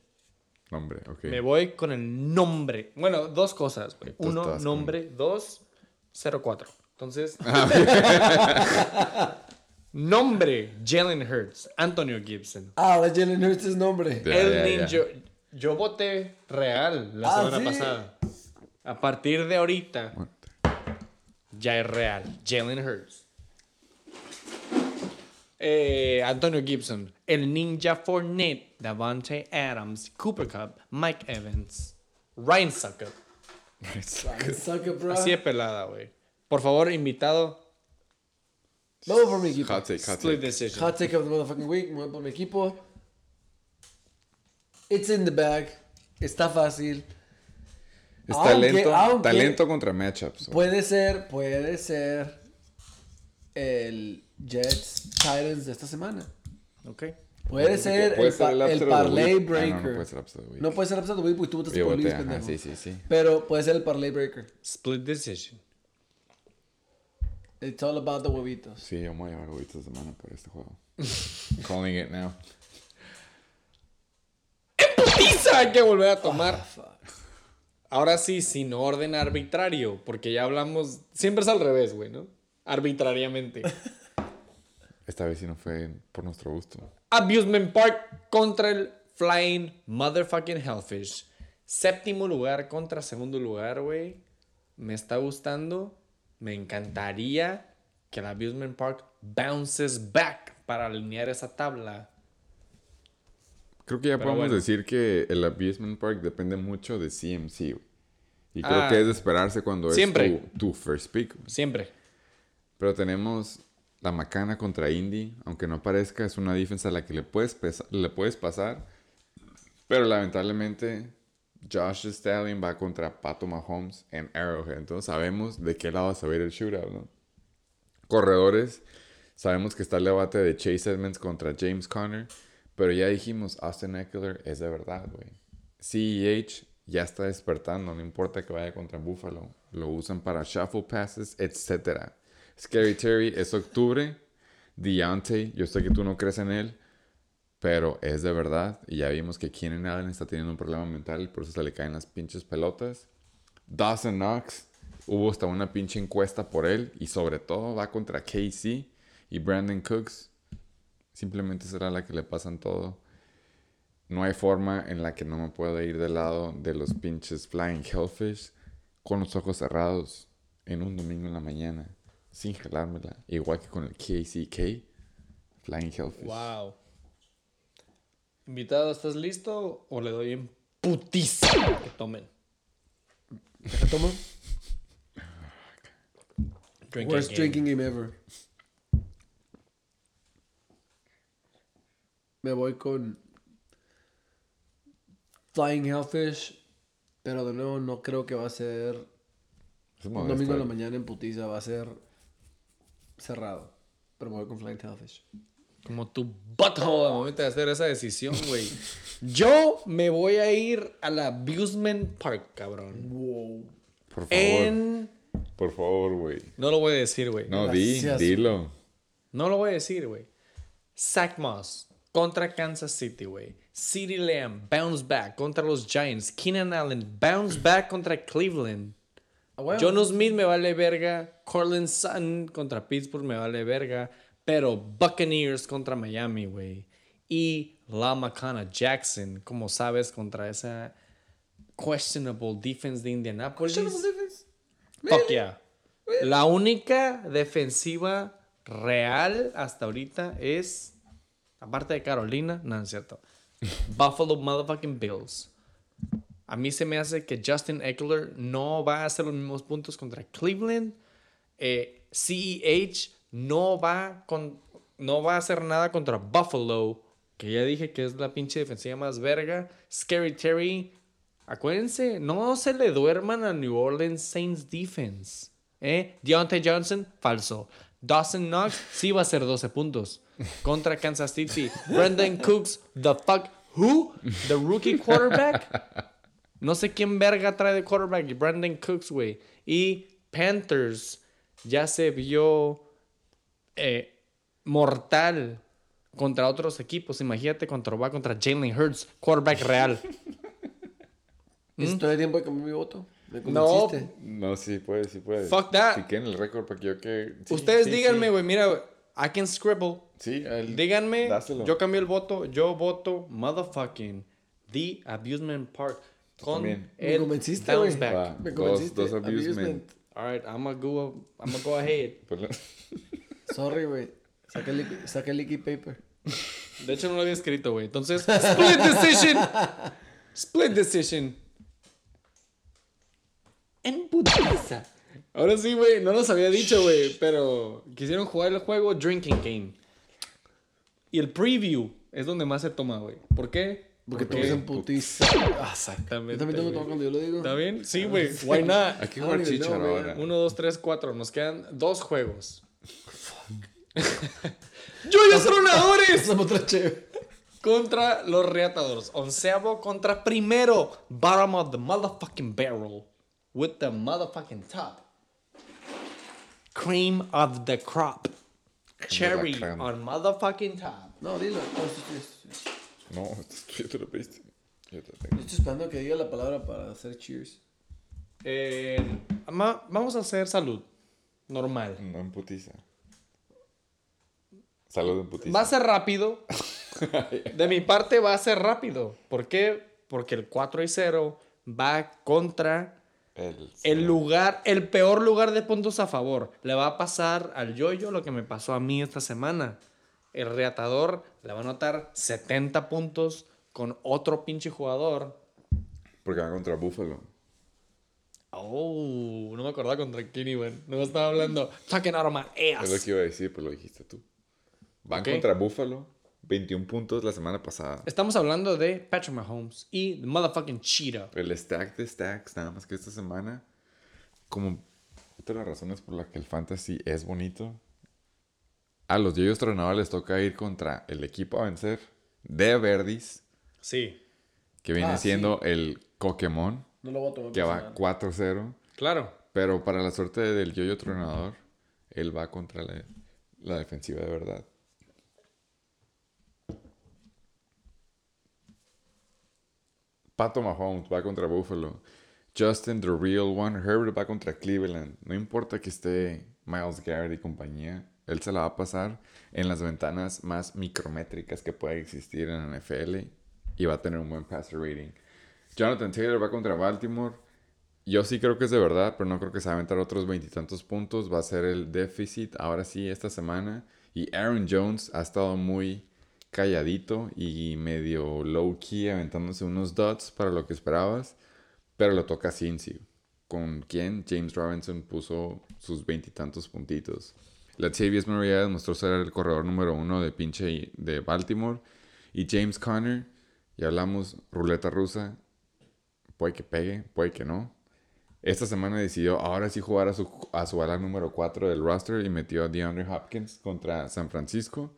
Nombre, ok. Me voy con el nombre. Bueno, dos cosas, güey. Uno, nombre. Dos, 04. Entonces. Ah, [LAUGHS] nombre: Jalen Hurts, Antonio Gibson. Ah, ahora Jalen Hurts es nombre. El ya, ninja. Yo voté real la Ah, semana ¿sí? pasada. A partir de ahorita, ya es real. Jalen Hurts. Eh, Antonio Gibson. El Ninja Fournette. Davante Adams. Cooper Cup. Mike Evans. Ryan Sucker. Sucker, bro. Así de pelada, güey. Por favor, invitado. Vamos por mi equipo. Hot take, hot Split take. decision. Hot take of the motherfucking week. Me voy por mi equipo. It's in the bag. Está fácil. Es Aunque- talento, aunque- talento contra matchups. Puede ser, puede ser el Jets Titans de esta semana. Ok. Puede ser Puede el, ser parlay. Ah, breaker. no, no puede ser upset of the week. No puede ser upset of the week porque tú por Luis, ajá, pendejo. sí, sí, sí. Pero puede ser el parlay breaker. Split decision. It's all about the huevitos. Sí, yo me voy a llevar huevitos de semana por este juego. Calling it now. Pizza hay que volver a tomar. Ah. Ahora sí, sin orden arbitrario, porque ya hablamos, siempre es al revés, güey, ¿no? Arbitrariamente. [LAUGHS] Esta vez sí no fue por nuestro gusto. Abusement Park contra el Flying Motherfucking Hellfish. Séptimo lugar contra segundo lugar, güey. Me está gustando. Me encantaría que el Abusement Park bounces back para alinear esa tabla. Creo que ya Pero podemos bueno. decir que el Abusement Park depende mucho de CMC. Y creo Ah. que es de esperarse cuando Siempre. es tu, tu first pick. Siempre. Pero tenemos la macana contra Indy. Aunque no parezca, es una defensa a la que le puedes, le puedes pasar. Pero lamentablemente, Josh Stallion va contra Pato Mahomes en Arrowhead. Entonces sabemos de qué lado va a ver el shootout, ¿no? Corredores. Sabemos que está el debate de Chase Edmonds contra James Conner. Pero ya dijimos, Austin Eckler es de verdad, güey. CEH ya está despertando, no importa que vaya contra Buffalo. Lo usan para shuffle passes, etc. Scary Terry es octubre. Deontay, yo sé que tú no crees en él, pero es de verdad. Y ya vimos que Keenan Allen está teniendo un problema mental por eso se le caen las pinches pelotas. Dawson Knox, hubo hasta una pinche encuesta por él y sobre todo va contra KC y Brandon Cooks. Simplemente será la que le pasan todo. No hay forma en la que no me pueda ir del lado de los pinches Flying Hellfish con los ojos cerrados en un domingo en la mañana sin jalármela. Igual que con el KCK Flying Hellfish. Wow. Invitado, ¿estás listo? ¿O le doy en putiza que tomen? ¿Qué tomo? Drinking Worst game. drinking game ever. Me voy con Flying Hellfish. Pero de nuevo no creo que va a ser un domingo en la mañana en putiza. Va a ser cerrado. Pero me voy con Flying Hellfish. Como tu butthole al momento de hacer esa decisión, güey. [LAUGHS] Yo me voy a ir al Abusement Park, cabrón. Wow. Por favor. En... Por favor, güey. No lo voy a decir, güey. No, di, dilo. No lo voy a decir, güey. Zach Moss contra Kansas City, güey. CeeDee Lamb bounce back contra los Giants. Keenan Allen bounce back contra Cleveland. Jono Smith me vale verga. Cortland Sutton contra Pittsburgh me vale verga. Pero Buccaneers contra Miami, güey. Y Lamacana Jackson, como sabes, contra esa questionable defense de Indianapolis. Fuck yeah. La única defensiva real hasta ahorita es, aparte de Carolina, no es cierto. [LAUGHS] Buffalo motherfucking Bills. A mí se me hace que Justin Eckler no va a hacer los mismos puntos contra Cleveland. Eh, CEH no va, con, no va a hacer nada contra Buffalo, que ya dije que es la pinche defensiva más verga. Scary Terry, acuérdense, no se le duerman a New Orleans Saints defense. ¿Eh? Deontay Johnson, falso. Dawson Knox sí va a hacer 12 puntos contra Kansas City. [LAUGHS] Brendan Cooks, the fuck, who? The rookie quarterback. No sé quién verga trae de quarterback. y Brandon Cooks, güey. Y Panthers ya se vio eh, mortal contra otros equipos. Imagínate contra va contra Jalen Hurts, quarterback real. [LAUGHS] ¿Es todo el tiempo de cambiar mi voto? ¿Me No. No, sí puede, sí puede. Fuck that. Si quieren el récord para que yo que... sí, Ustedes sí, díganme, sí. güey, mira, güey, I can scribble. Sí, el- Díganme, dáselo. yo cambio el voto, yo voto motherfucking The Abusement Park con también. Me convenciste, bounce güey. back. Va, Me dos, convenciste. dos abusement. Abusement. All right, I'm gonna go, I'm gonna go ahead. [LAUGHS] Sorry, güey. Saca el, liqui- saca el paper. De hecho, no lo había escrito, güey. Entonces, split decision. Split decision. En putiza. Ahora sí, güey. No nos había dicho, güey. Pero quisieron jugar el juego Drinking Game. Y el preview es donde más se toma, güey. ¿Por qué? Porque Porque- todos en putiza. Ah, Exactamente. Yo también tengo todo cuando yo lo digo. ¿Está bien? Sí, güey. Why not? Hay que I jugar chicharo ahora. Uno, dos, tres, cuatro. Nos quedan dos juegos. ¡Joyos Tronadores! Pásame otra chévere. contra los Reatadores. Onceavo contra primero. Bottom of the motherfucking barrel. With the motherfucking top. Cream of the crop. Cherry on motherfucking top. No, dilo. No, [LAUGHS] tú ya te lo pediste. Yo te lo tengo. yo estoy esperando que diga la palabra para hacer cheers. Eh, ma- vamos a hacer salud. Normal. No en putiza. Salud en putiza. Va a ser rápido. [LAUGHS] De mi parte va a ser rápido. ¿Por qué? Porque el 4 y 0 va contra El, el lugar, el peor lugar de puntos a favor. Le va a pasar al yoyo lo que me pasó a mí esta semana. El reatador le va a anotar 70 puntos con otro pinche jugador. Porque va contra Buffalo. Oh, no me acordaba contra quién iban. No me estaba hablando. Talking out of my Es lo ass. que iba a decir, pero lo dijiste tú. Van Ok. contra Buffalo. 21 puntos la semana pasada. Estamos hablando de Patrick Mahomes y the motherfucking Cheetah. El stack de stacks, nada más que esta semana. Como otra de las razones por las que el fantasy es bonito. A los Yoyos Tronadores les toca ir contra el equipo a vencer de Verdis, Sí, que viene Ah, sí. siendo el Pokémon, No lo voy a tomar. que va personal. 4-0. claro. Pero para la suerte del Yoyo Tronador, él va contra la, la defensiva de verdad. Pato Mahomes va contra Buffalo. Justin, the real one. Herbert va contra Cleveland. No importa que esté Miles Garrett y compañía, él se la va a pasar en las ventanas más micrométricas que pueda existir en la NFL y va a tener un buen passer rating. Jonathan Taylor va contra Baltimore. Yo sí creo que es de verdad, pero no creo que se va a aventar otros veintitantos puntos. Va a ser el déficit ahora sí esta semana. Y Aaron Jones ha estado muy calladito y medio low key aventándose unos dots para lo que esperabas. Pero lo toca Cincy. Con quien James Robinson puso sus veintitantos puntitos. Latavius Murray ya demostró ser el corredor número uno de pinche de Baltimore. Y James Conner, ya hablamos, ruleta rusa. Puede que pegue, puede que no. Esta semana decidió ahora sí jugar a su, a su ala número 4 del roster y metió a DeAndre Hopkins contra San Francisco.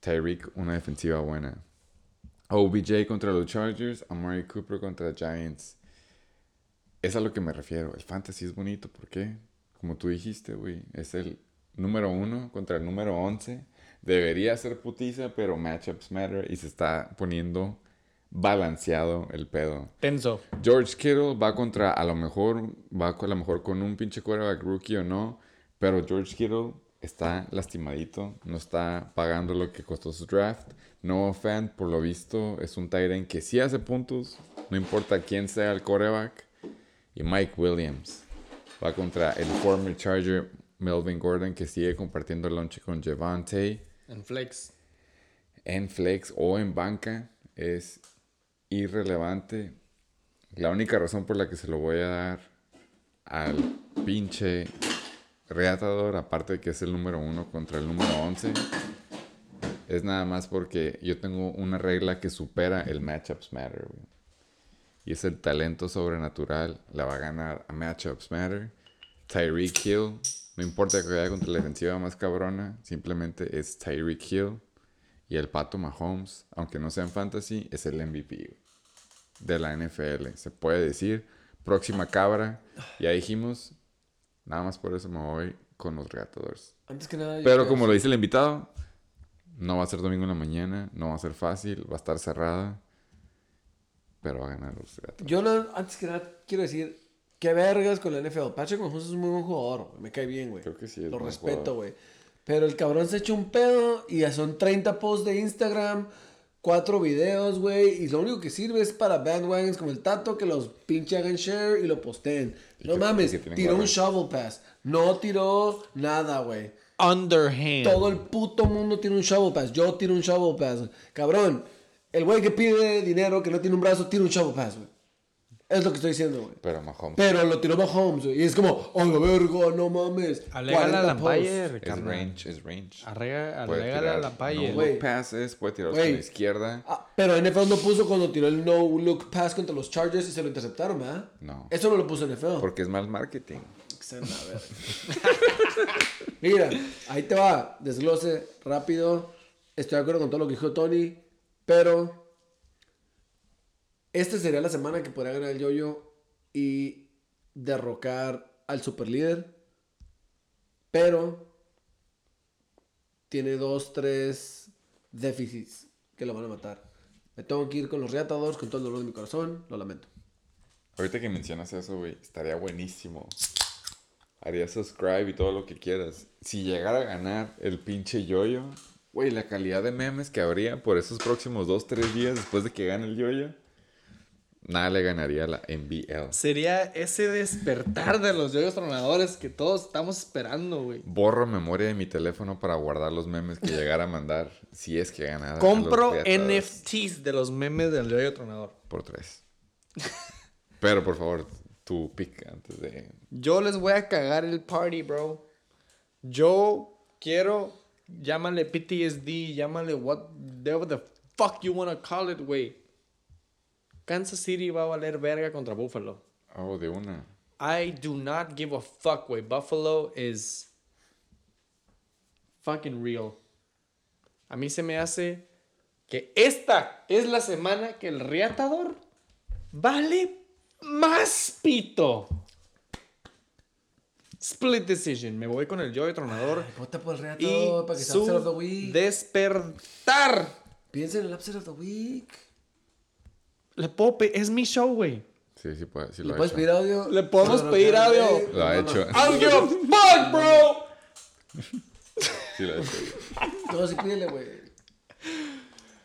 Tyreek, una defensiva buena. OBJ contra los Chargers, Amari Cooper contra Giants. Es a lo que me refiero. El fantasy es bonito porque, como tú dijiste, güey, es el número 1 contra el número 11. Debería ser putiza, pero matchups matter y se está poniendo balanceado el pedo. Tenso. George Kittle va contra, a lo mejor, va a lo mejor con un pinche quarterback rookie o no, pero George Kittle está lastimadito, no está pagando lo que costó su draft. No fan, por lo visto, es un Tyrant que sí hace puntos, no importa quién sea el coreback. Y Mike Williams va contra el former Charger Melvin Gordon que sigue compartiendo el lunch con Javante En flex. en flex o en banca es irrelevante. La única razón por la que se lo voy a dar al pinche reatador, aparte de que es el número uno contra el número 11, es nada más porque yo tengo una regla que supera el matchups matter. güey. Y es el talento sobrenatural. La va a ganar a matchups matter. Tyreek Hill. No importa que vaya contra la defensiva más cabrona. Simplemente es Tyreek Hill. Y el Pato Mahomes, aunque no sea en fantasy, es el MVP de la NFL. Se puede decir. Próxima cabra. Ya dijimos. Nada más por eso me voy con los reatadores. Antes que nada. yo Pero como lo dice el invitado, no va a ser domingo en la mañana, no va a ser fácil, va a estar cerrada. Pero va a ganar los reatadores. Yo no, antes que nada quiero decir. Qué vergas con la NFL. Patrick Mahomes es un muy buen jugador. güey. Me cae bien, güey. Creo que sí es Lo respeto, güey. Pero el cabrón se echa un pedo y ya son 30 posts de Instagram, cuatro videos, güey. Y lo único que sirve es para bandwagons como el Tato que los pinche hagan share y lo posteen. No que- mames, tiró un shovel pass. No tiró nada, güey. Underhand. Todo el puto mundo tiene un shovel pass. Yo tiro un shovel pass. Cabrón, el güey que pide dinero, que no tiene un brazo, tira un shovel pass, güey. Es lo que estoy diciendo, güey. Pero Mahomes Pero lo tiró Mahomes, güey. Y es como, oh, la verga, no mames. Alega 40 la. Empire, es range, es range. Alega tirar la no Empire. Güey. look passes, puede tirar con la izquierda. Ah, pero NFL no puso cuando tiró el no look pass contra los Chargers y se lo interceptaron, ¿verdad? No. Eso no lo puso NFL. Porque es mal marketing. Se la verga. Mira, ahí te va. Desglose rápido. Estoy de acuerdo con todo lo que dijo Tony. Pero esta sería la semana que podría ganar el yoyo y derrocar al superlíder. Pero tiene dos, tres déficits que lo van a matar. Me tengo que ir con los reatadores con todo el dolor de mi corazón. Lo lamento. Ahorita que mencionas eso, güey, estaría buenísimo. Haría subscribe y todo lo que quieras. Si llegara a ganar el pinche yoyo, güey, la calidad de memes que habría por esos próximos dos, tres días después de que gane el yoyo, nada le ganaría a la NBL. Sería ese despertar de los yoyos tronadores que todos estamos esperando, güey. Borro memoria de mi teléfono para guardar los memes que llegara a mandar si es que ganara. Compro NFTs de los memes del yoyo tronador. Por tres. Pero por favor, tu pick antes de. Yo les voy a cagar el party, bro. Yo quiero, llámale PTSD, llámale whatever the fuck you wanna call it, güey. Kansas City va a valer verga contra Buffalo. Oh, de una. I do not give a fuck, güey. Buffalo is fucking real. A mí se me hace que esta es la semana que el reatador vale más pito. Split decision. Me voy con el yo de tronador. Vota por el y reatador para que sea upset of the su week. despertar. Piensa en el upset of the week. Le puedo pe- es mi show, güey. Sí, sí, puede, sí ¿Le lo ha puedes hecho. pedir audio? Le podemos No, no, pedir no, audio. Lo ha hecho. I don't give a fuck, bro. Sí, lo ha hecho. No, sí pídele, güey.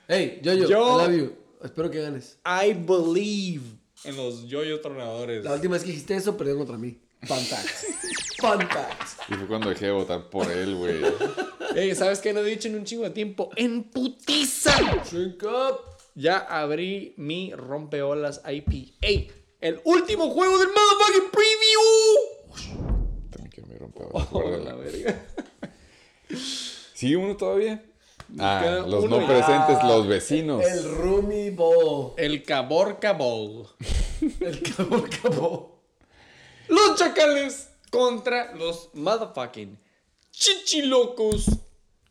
Hey, Yo-Yo, Yo- I love you. Espero que ganes. I believe en los yoyo tronadores. La última vez que dijiste eso, perdieron contra mí. Fun facts. Y fue cuando dejé de votar por él, güey. Ey, ¿sabes qué no he dicho en un chingo de tiempo? ¡En putiza! Drink up. Ya abrí mi rompeolas IPA. El último juego del motherfucking preview. También quiero mi romper. Oh, la verga. ¿Sigue uno todavía? Ah, los uno no presentes, los vecinos. El Rumi Bowl. El Caborca Bowl. [LAUGHS] El cabo cabo. Los chacales contra los motherfucking chichilocos.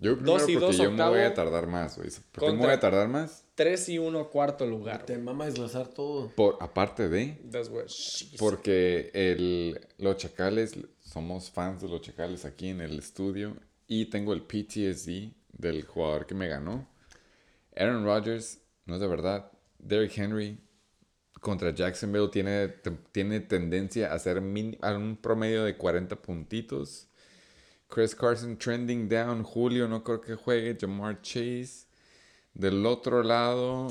Yo Dos primero y porque dos yo me voy a octavo. tardar más, güey. ¿Por qué me voy a tardar más? 3 y 1 cuarto lugar. Te mama desglosar todo. Por, aparte de... That's what she said. Porque el, los chacales, somos fans de los chacales aquí en el estudio. Y tengo el PTSD del jugador que me ganó. Aaron Rodgers, no es de verdad. Derrick Henry contra Jacksonville tiene, tiene tendencia a hacer min- a un promedio de 40 puntitos. Chris Carson trending down. Julio no creo que juegue. Jamar Chase. Del otro lado,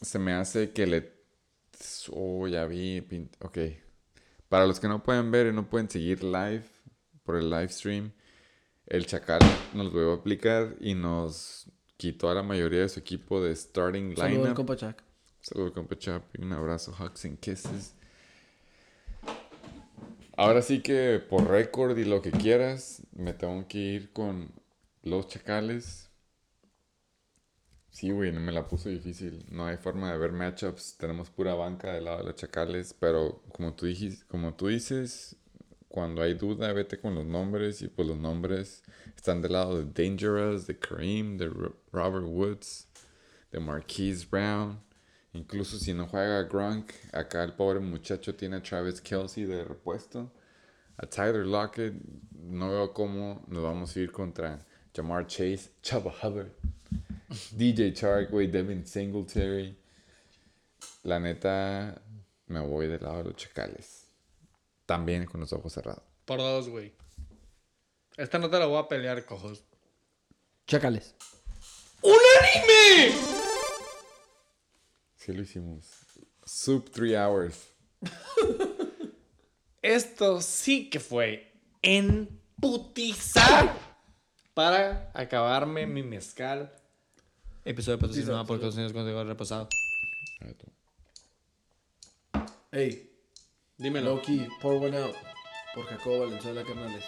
se me hace que le. Oh, ya vi. pin- Ok. Para los que no pueden ver y no pueden seguir live por el live stream, el Chacal nos lo iba a aplicar y nos quitó a la mayoría de su equipo de starting Saludos lineup. compa Chuck. Saludos, compa Chapi. Un abrazo, hugs and kisses. Ahora sí que por récord y lo que quieras, me tengo que ir con los chacales. Sí, güey, me la puso difícil. No hay forma de ver matchups. Tenemos pura banca del lado de los chacales. Pero como tú, dijis, como tú dices, cuando hay duda, vete con los nombres. Y pues los nombres están del lado de Dangerous, de Kareem, de Ro- Robert Woods, de Marquise Brown. Incluso si no juega Gronk, acá el pobre muchacho tiene a Travis Kelsey de repuesto. A Tyler Lockett, no veo cómo nos vamos a ir contra Jamar Chase, Chubba Hubbard, DJ Chark, güey, Devin Singletary. La neta, me voy del lado de los chacales. También con los ojos cerrados. Por dos, güey. Esta no te la voy a pelear, cojos. Chacales. ¡Unánime! Sí lo hicimos. Sub 3 hours. [LAUGHS] Esto sí que fue en putizar para acabarme mi mezcal. Episodio patrocinado por Cocineros Consejo Reposado. A ver tú. Hey, Dímelo. Loki, pour one out. Por Jacobo Valenzuela Canales.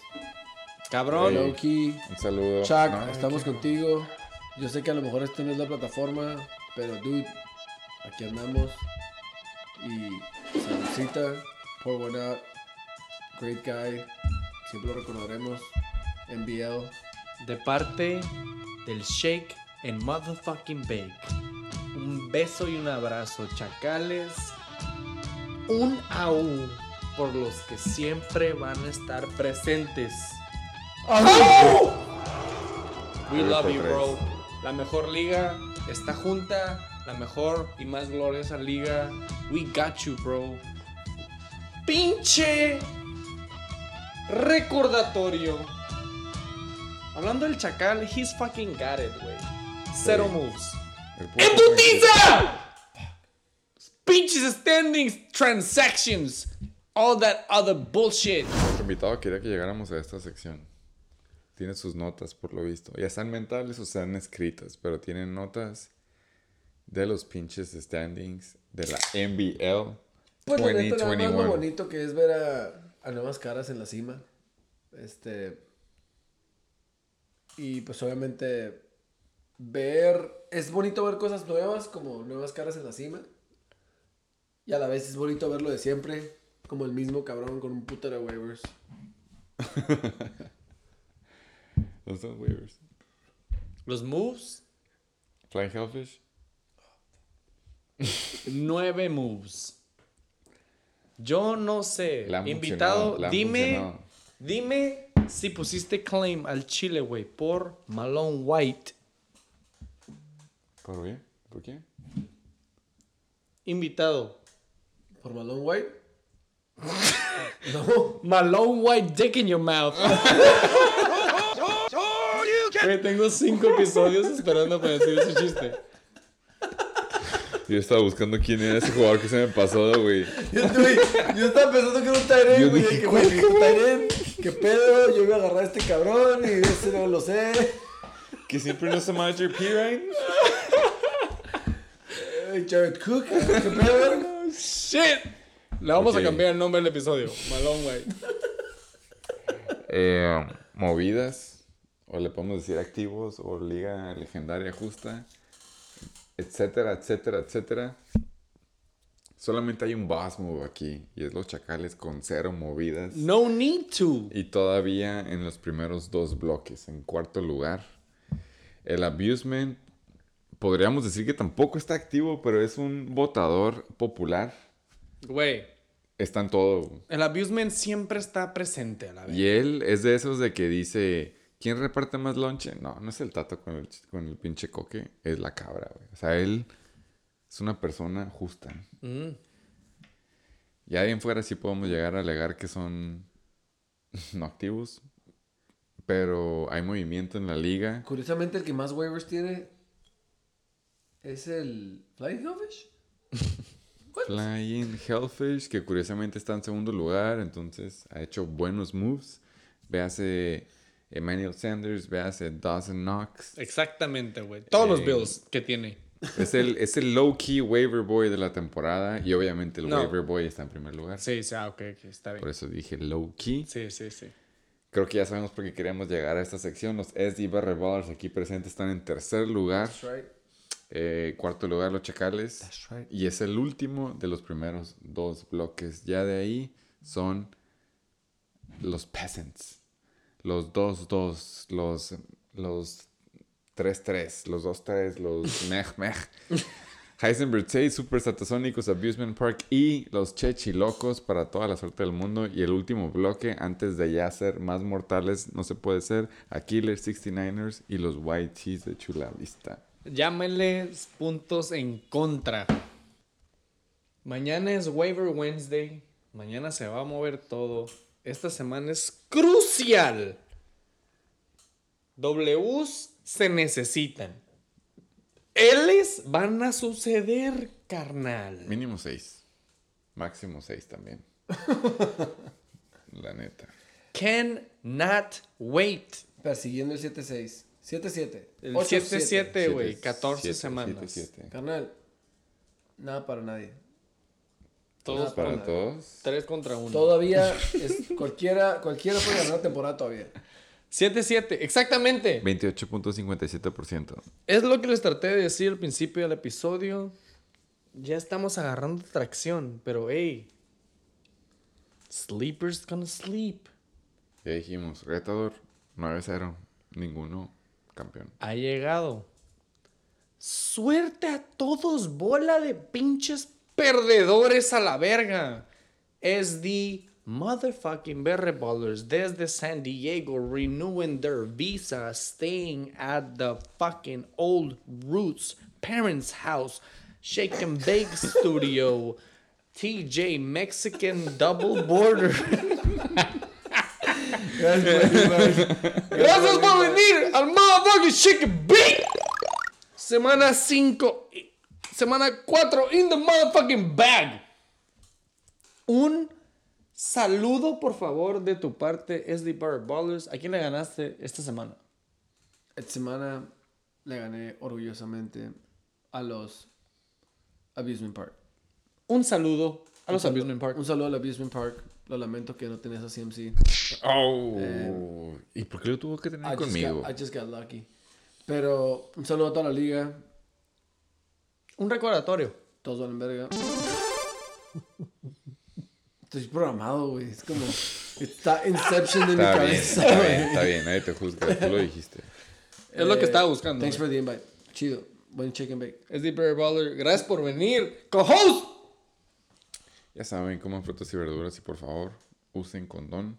Cabrón. Hey. Loki, Un saludo. Chuck, No, estamos contigo. Yo sé que a lo mejor esto no es la plataforma, pero dude, aquí andamos. Y saludcita, pour one out. Great guy. Siempre lo recordaremos. NBL. De parte del Shake en Motherfucking Bake. Un beso y un abrazo, chacales. Un aú por los que siempre van a estar presentes. We love you, bro. La mejor liga está junta. La mejor y más gloriosa liga. We got you, bro. Pinche recordatorio. Hablando del chacal, he's fucking got it, güey. Cero Sí. moves. El puto ¡En putiza! Pinches standings, transactions, all that other bullshit. Nuestro invitado quería que llegáramos a esta sección. Tiene sus notas, por lo visto. Ya están mentales o están escritas, pero tienen notas de los pinches standings de la NBL Pues la neta, nada más lo 2021. bonito que es ver a, a nuevas caras en la cima. Este. Y pues obviamente ver. Es bonito ver cosas nuevas, como nuevas caras en la cima. Y a la vez es bonito verlo de siempre, como el mismo cabrón con un putero de waivers. [LAUGHS] Los dos waivers. Los moves, Flying Hellfish. [LAUGHS] nueve moves. Yo no sé. Invitado, dime, dime si pusiste claim al Chile, güey, por Malone White. ¿Por qué? ¿Por qué? Invitado. ¿Por Malone White? [LAUGHS] no. Malone White dick in your mouth. Güey, tengo cinco episodios esperando para decir ese chiste. Yo estaba buscando quién era ese jugador que se me pasó, güey. Yo, güey, yo estaba pensando que era un Tyrene, Yo güey. dije, Que, güey, que Tyrene, ¿qué pedo? Yo iba a agarrar a este cabrón y ese no lo sé. Que siempre no se llama JP, right? Jared Cook, ¿qué pedo? [LAUGHS] Shit. Le vamos Ok. a cambiar el nombre del episodio. Malone White. [LAUGHS] Eh, movidas, o le podemos decir activos, o liga legendaria justa, etcétera, etcétera, etcétera. Solamente hay un boss move aquí, y es los chacales con cero movidas. No need to. Y todavía en los primeros dos bloques, en cuarto lugar. El Abusement, podríamos decir que tampoco está activo, pero es un votador popular. Güey, Está en todo. el abusement siempre está presente a la vez. Y él es de esos de que dice, ¿quién reparte más lonche? No, no es el tato con el, con el pinche coque, es la cabra, güey. O sea, él es una persona justa. Mm. Y ahí en fuera sí podemos llegar a alegar que son [LAUGHS] no activos. pero hay movimiento en la liga. Curiosamente, el que más waivers tiene es el Flying Hellfish. [LAUGHS] Flying Hellfish, que curiosamente está en segundo lugar, entonces ha hecho buenos moves. Véase Emmanuel Sanders, véase Dawson Knox. Exactamente, güey. Todos los Eh, Bills que tiene. Es el, es el low-key waiver boy de la temporada y obviamente el No. waiver boy está en primer lugar. Sí, sí, ah, ok, ok, está bien. Por eso dije low-key. Sí, sí, sí. Creo que ya sabemos por qué queríamos llegar a esta sección. Los SD Barre Ballers aquí presentes están en tercer lugar. That's right. Eh, cuarto lugar los Chacales. Right. Y es el último de los primeros dos bloques. Ya de ahí son los Peasants. Los 2-2, los, los 3-3, los 2-3, los [LAUGHS] Mech-Mech. Heisenberg 6, Super Satasónicos, Abusement Park y los Chechilocos para toda la suerte del mundo. Y el último bloque, antes de ya ser más mortales, no se puede ser, Aquiles 69ers y los White Cheese de Chula Vista. Llámenles puntos en contra. Mañana es Waiver Wednesday. Mañana se va a mover todo. Esta semana es crucial. Ws se necesitan. Ls van a suceder, carnal. Mínimo 6. Máximo 6 también. [LAUGHS] La neta. Cannot wait. Persiguiendo el 7-6. 7-7. El 8-7. 7-7, güey. Siete, 14 siete, semanas. siete, siete. Carnal, nada para nadie. Todos Para Hola. todos. 3 contra 1. Todavía, [LAUGHS] es, cualquiera, cualquiera puede ganar la temporada todavía. 7-7, exactamente. 28.57%. Es lo que les traté de decir al principio del episodio. Ya estamos agarrando tracción, pero hey. Sleepers gonna sleep. Ya dijimos, retador 9-0. Ninguno campeón. Ha llegado. Suerte a todos, bola de pinches perdedores a la verga. Es the motherfucking Berry Ballers desde San Diego renewing their visa, staying at the fucking old roots parents' house, Shake and Bake Studio, TJ Mexican Double Border. [LAUGHS] Gracias por venir al motherfucking Shake and Bake. Semana 5. Semana 4 in the motherfucking bag. Un saludo, por favor, de tu parte, SD Bar Ballers. ¿A quién le ganaste esta semana? Esta semana le gané orgullosamente a los Abusement Park. Un saludo a los Un saludo- Abusement Park. Un saludo al Abusement Park. Lo lamento que no tenías a CMC. Oh. ¿Y por qué lo tuvo que I tener just, conmigo? got, I just got lucky. Pero un saludo a toda la liga. Un recordatorio. Todos valen verga. Estoy programado, güey. Es como. Está Inception de mi bien, cabeza. está bien, está bien. Nadie te juzga. Tú lo dijiste. Es lo que Eh, estaba buscando. Thanks güey. for the invite. Chido. Buen chicken bake. SD Bar Baller, gracias por venir. Co-host. Ya saben, coman frutas y verduras y por favor, usen condón.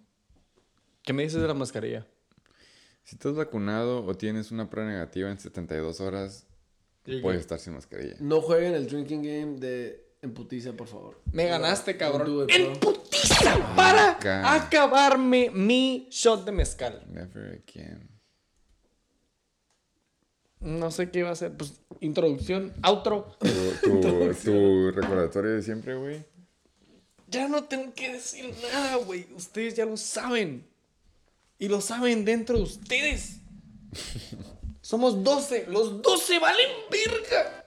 ¿Qué me dices de la mascarilla? Si estás vacunado o tienes una prueba negativa en 72 horas, puedes estar sin mascarilla. No jueguen el drinking game de en putiza, por favor. Me ganaste, cabrón. En putiza para God. acabarme mi shot de mezcal. Never again. No sé qué iba a hacer. Pues introducción, outro. Tu, tu, [LAUGHS] tu recordatorio de siempre, güey. Ya no tengo que decir nada, güey. Ustedes ya lo saben. Y lo saben dentro de ustedes. [LAUGHS] Somos 12. Los 12 valen verga.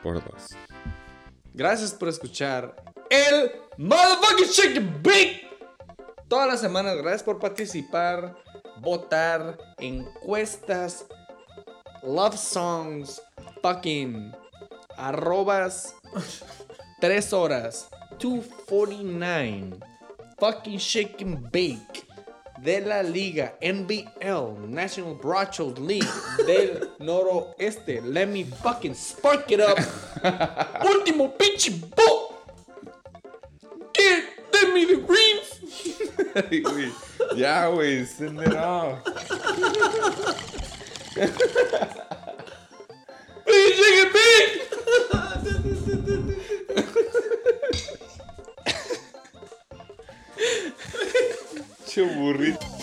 Por dos. Gracias por escuchar el Motherfucking Chicken Bake. Todas las semanas, gracias por participar, votar, encuestas, love songs, fucking arrobas, [LAUGHS] 3 horas, 249, fucking shake and bake de la liga NBL, National Brochos League [LAUGHS] del noroeste. Let me fucking spark it up. [LAUGHS] Último pinche bo. Get them me the greens. [LAUGHS] Ya, güey, send it off. Please shake it big. Che burrito.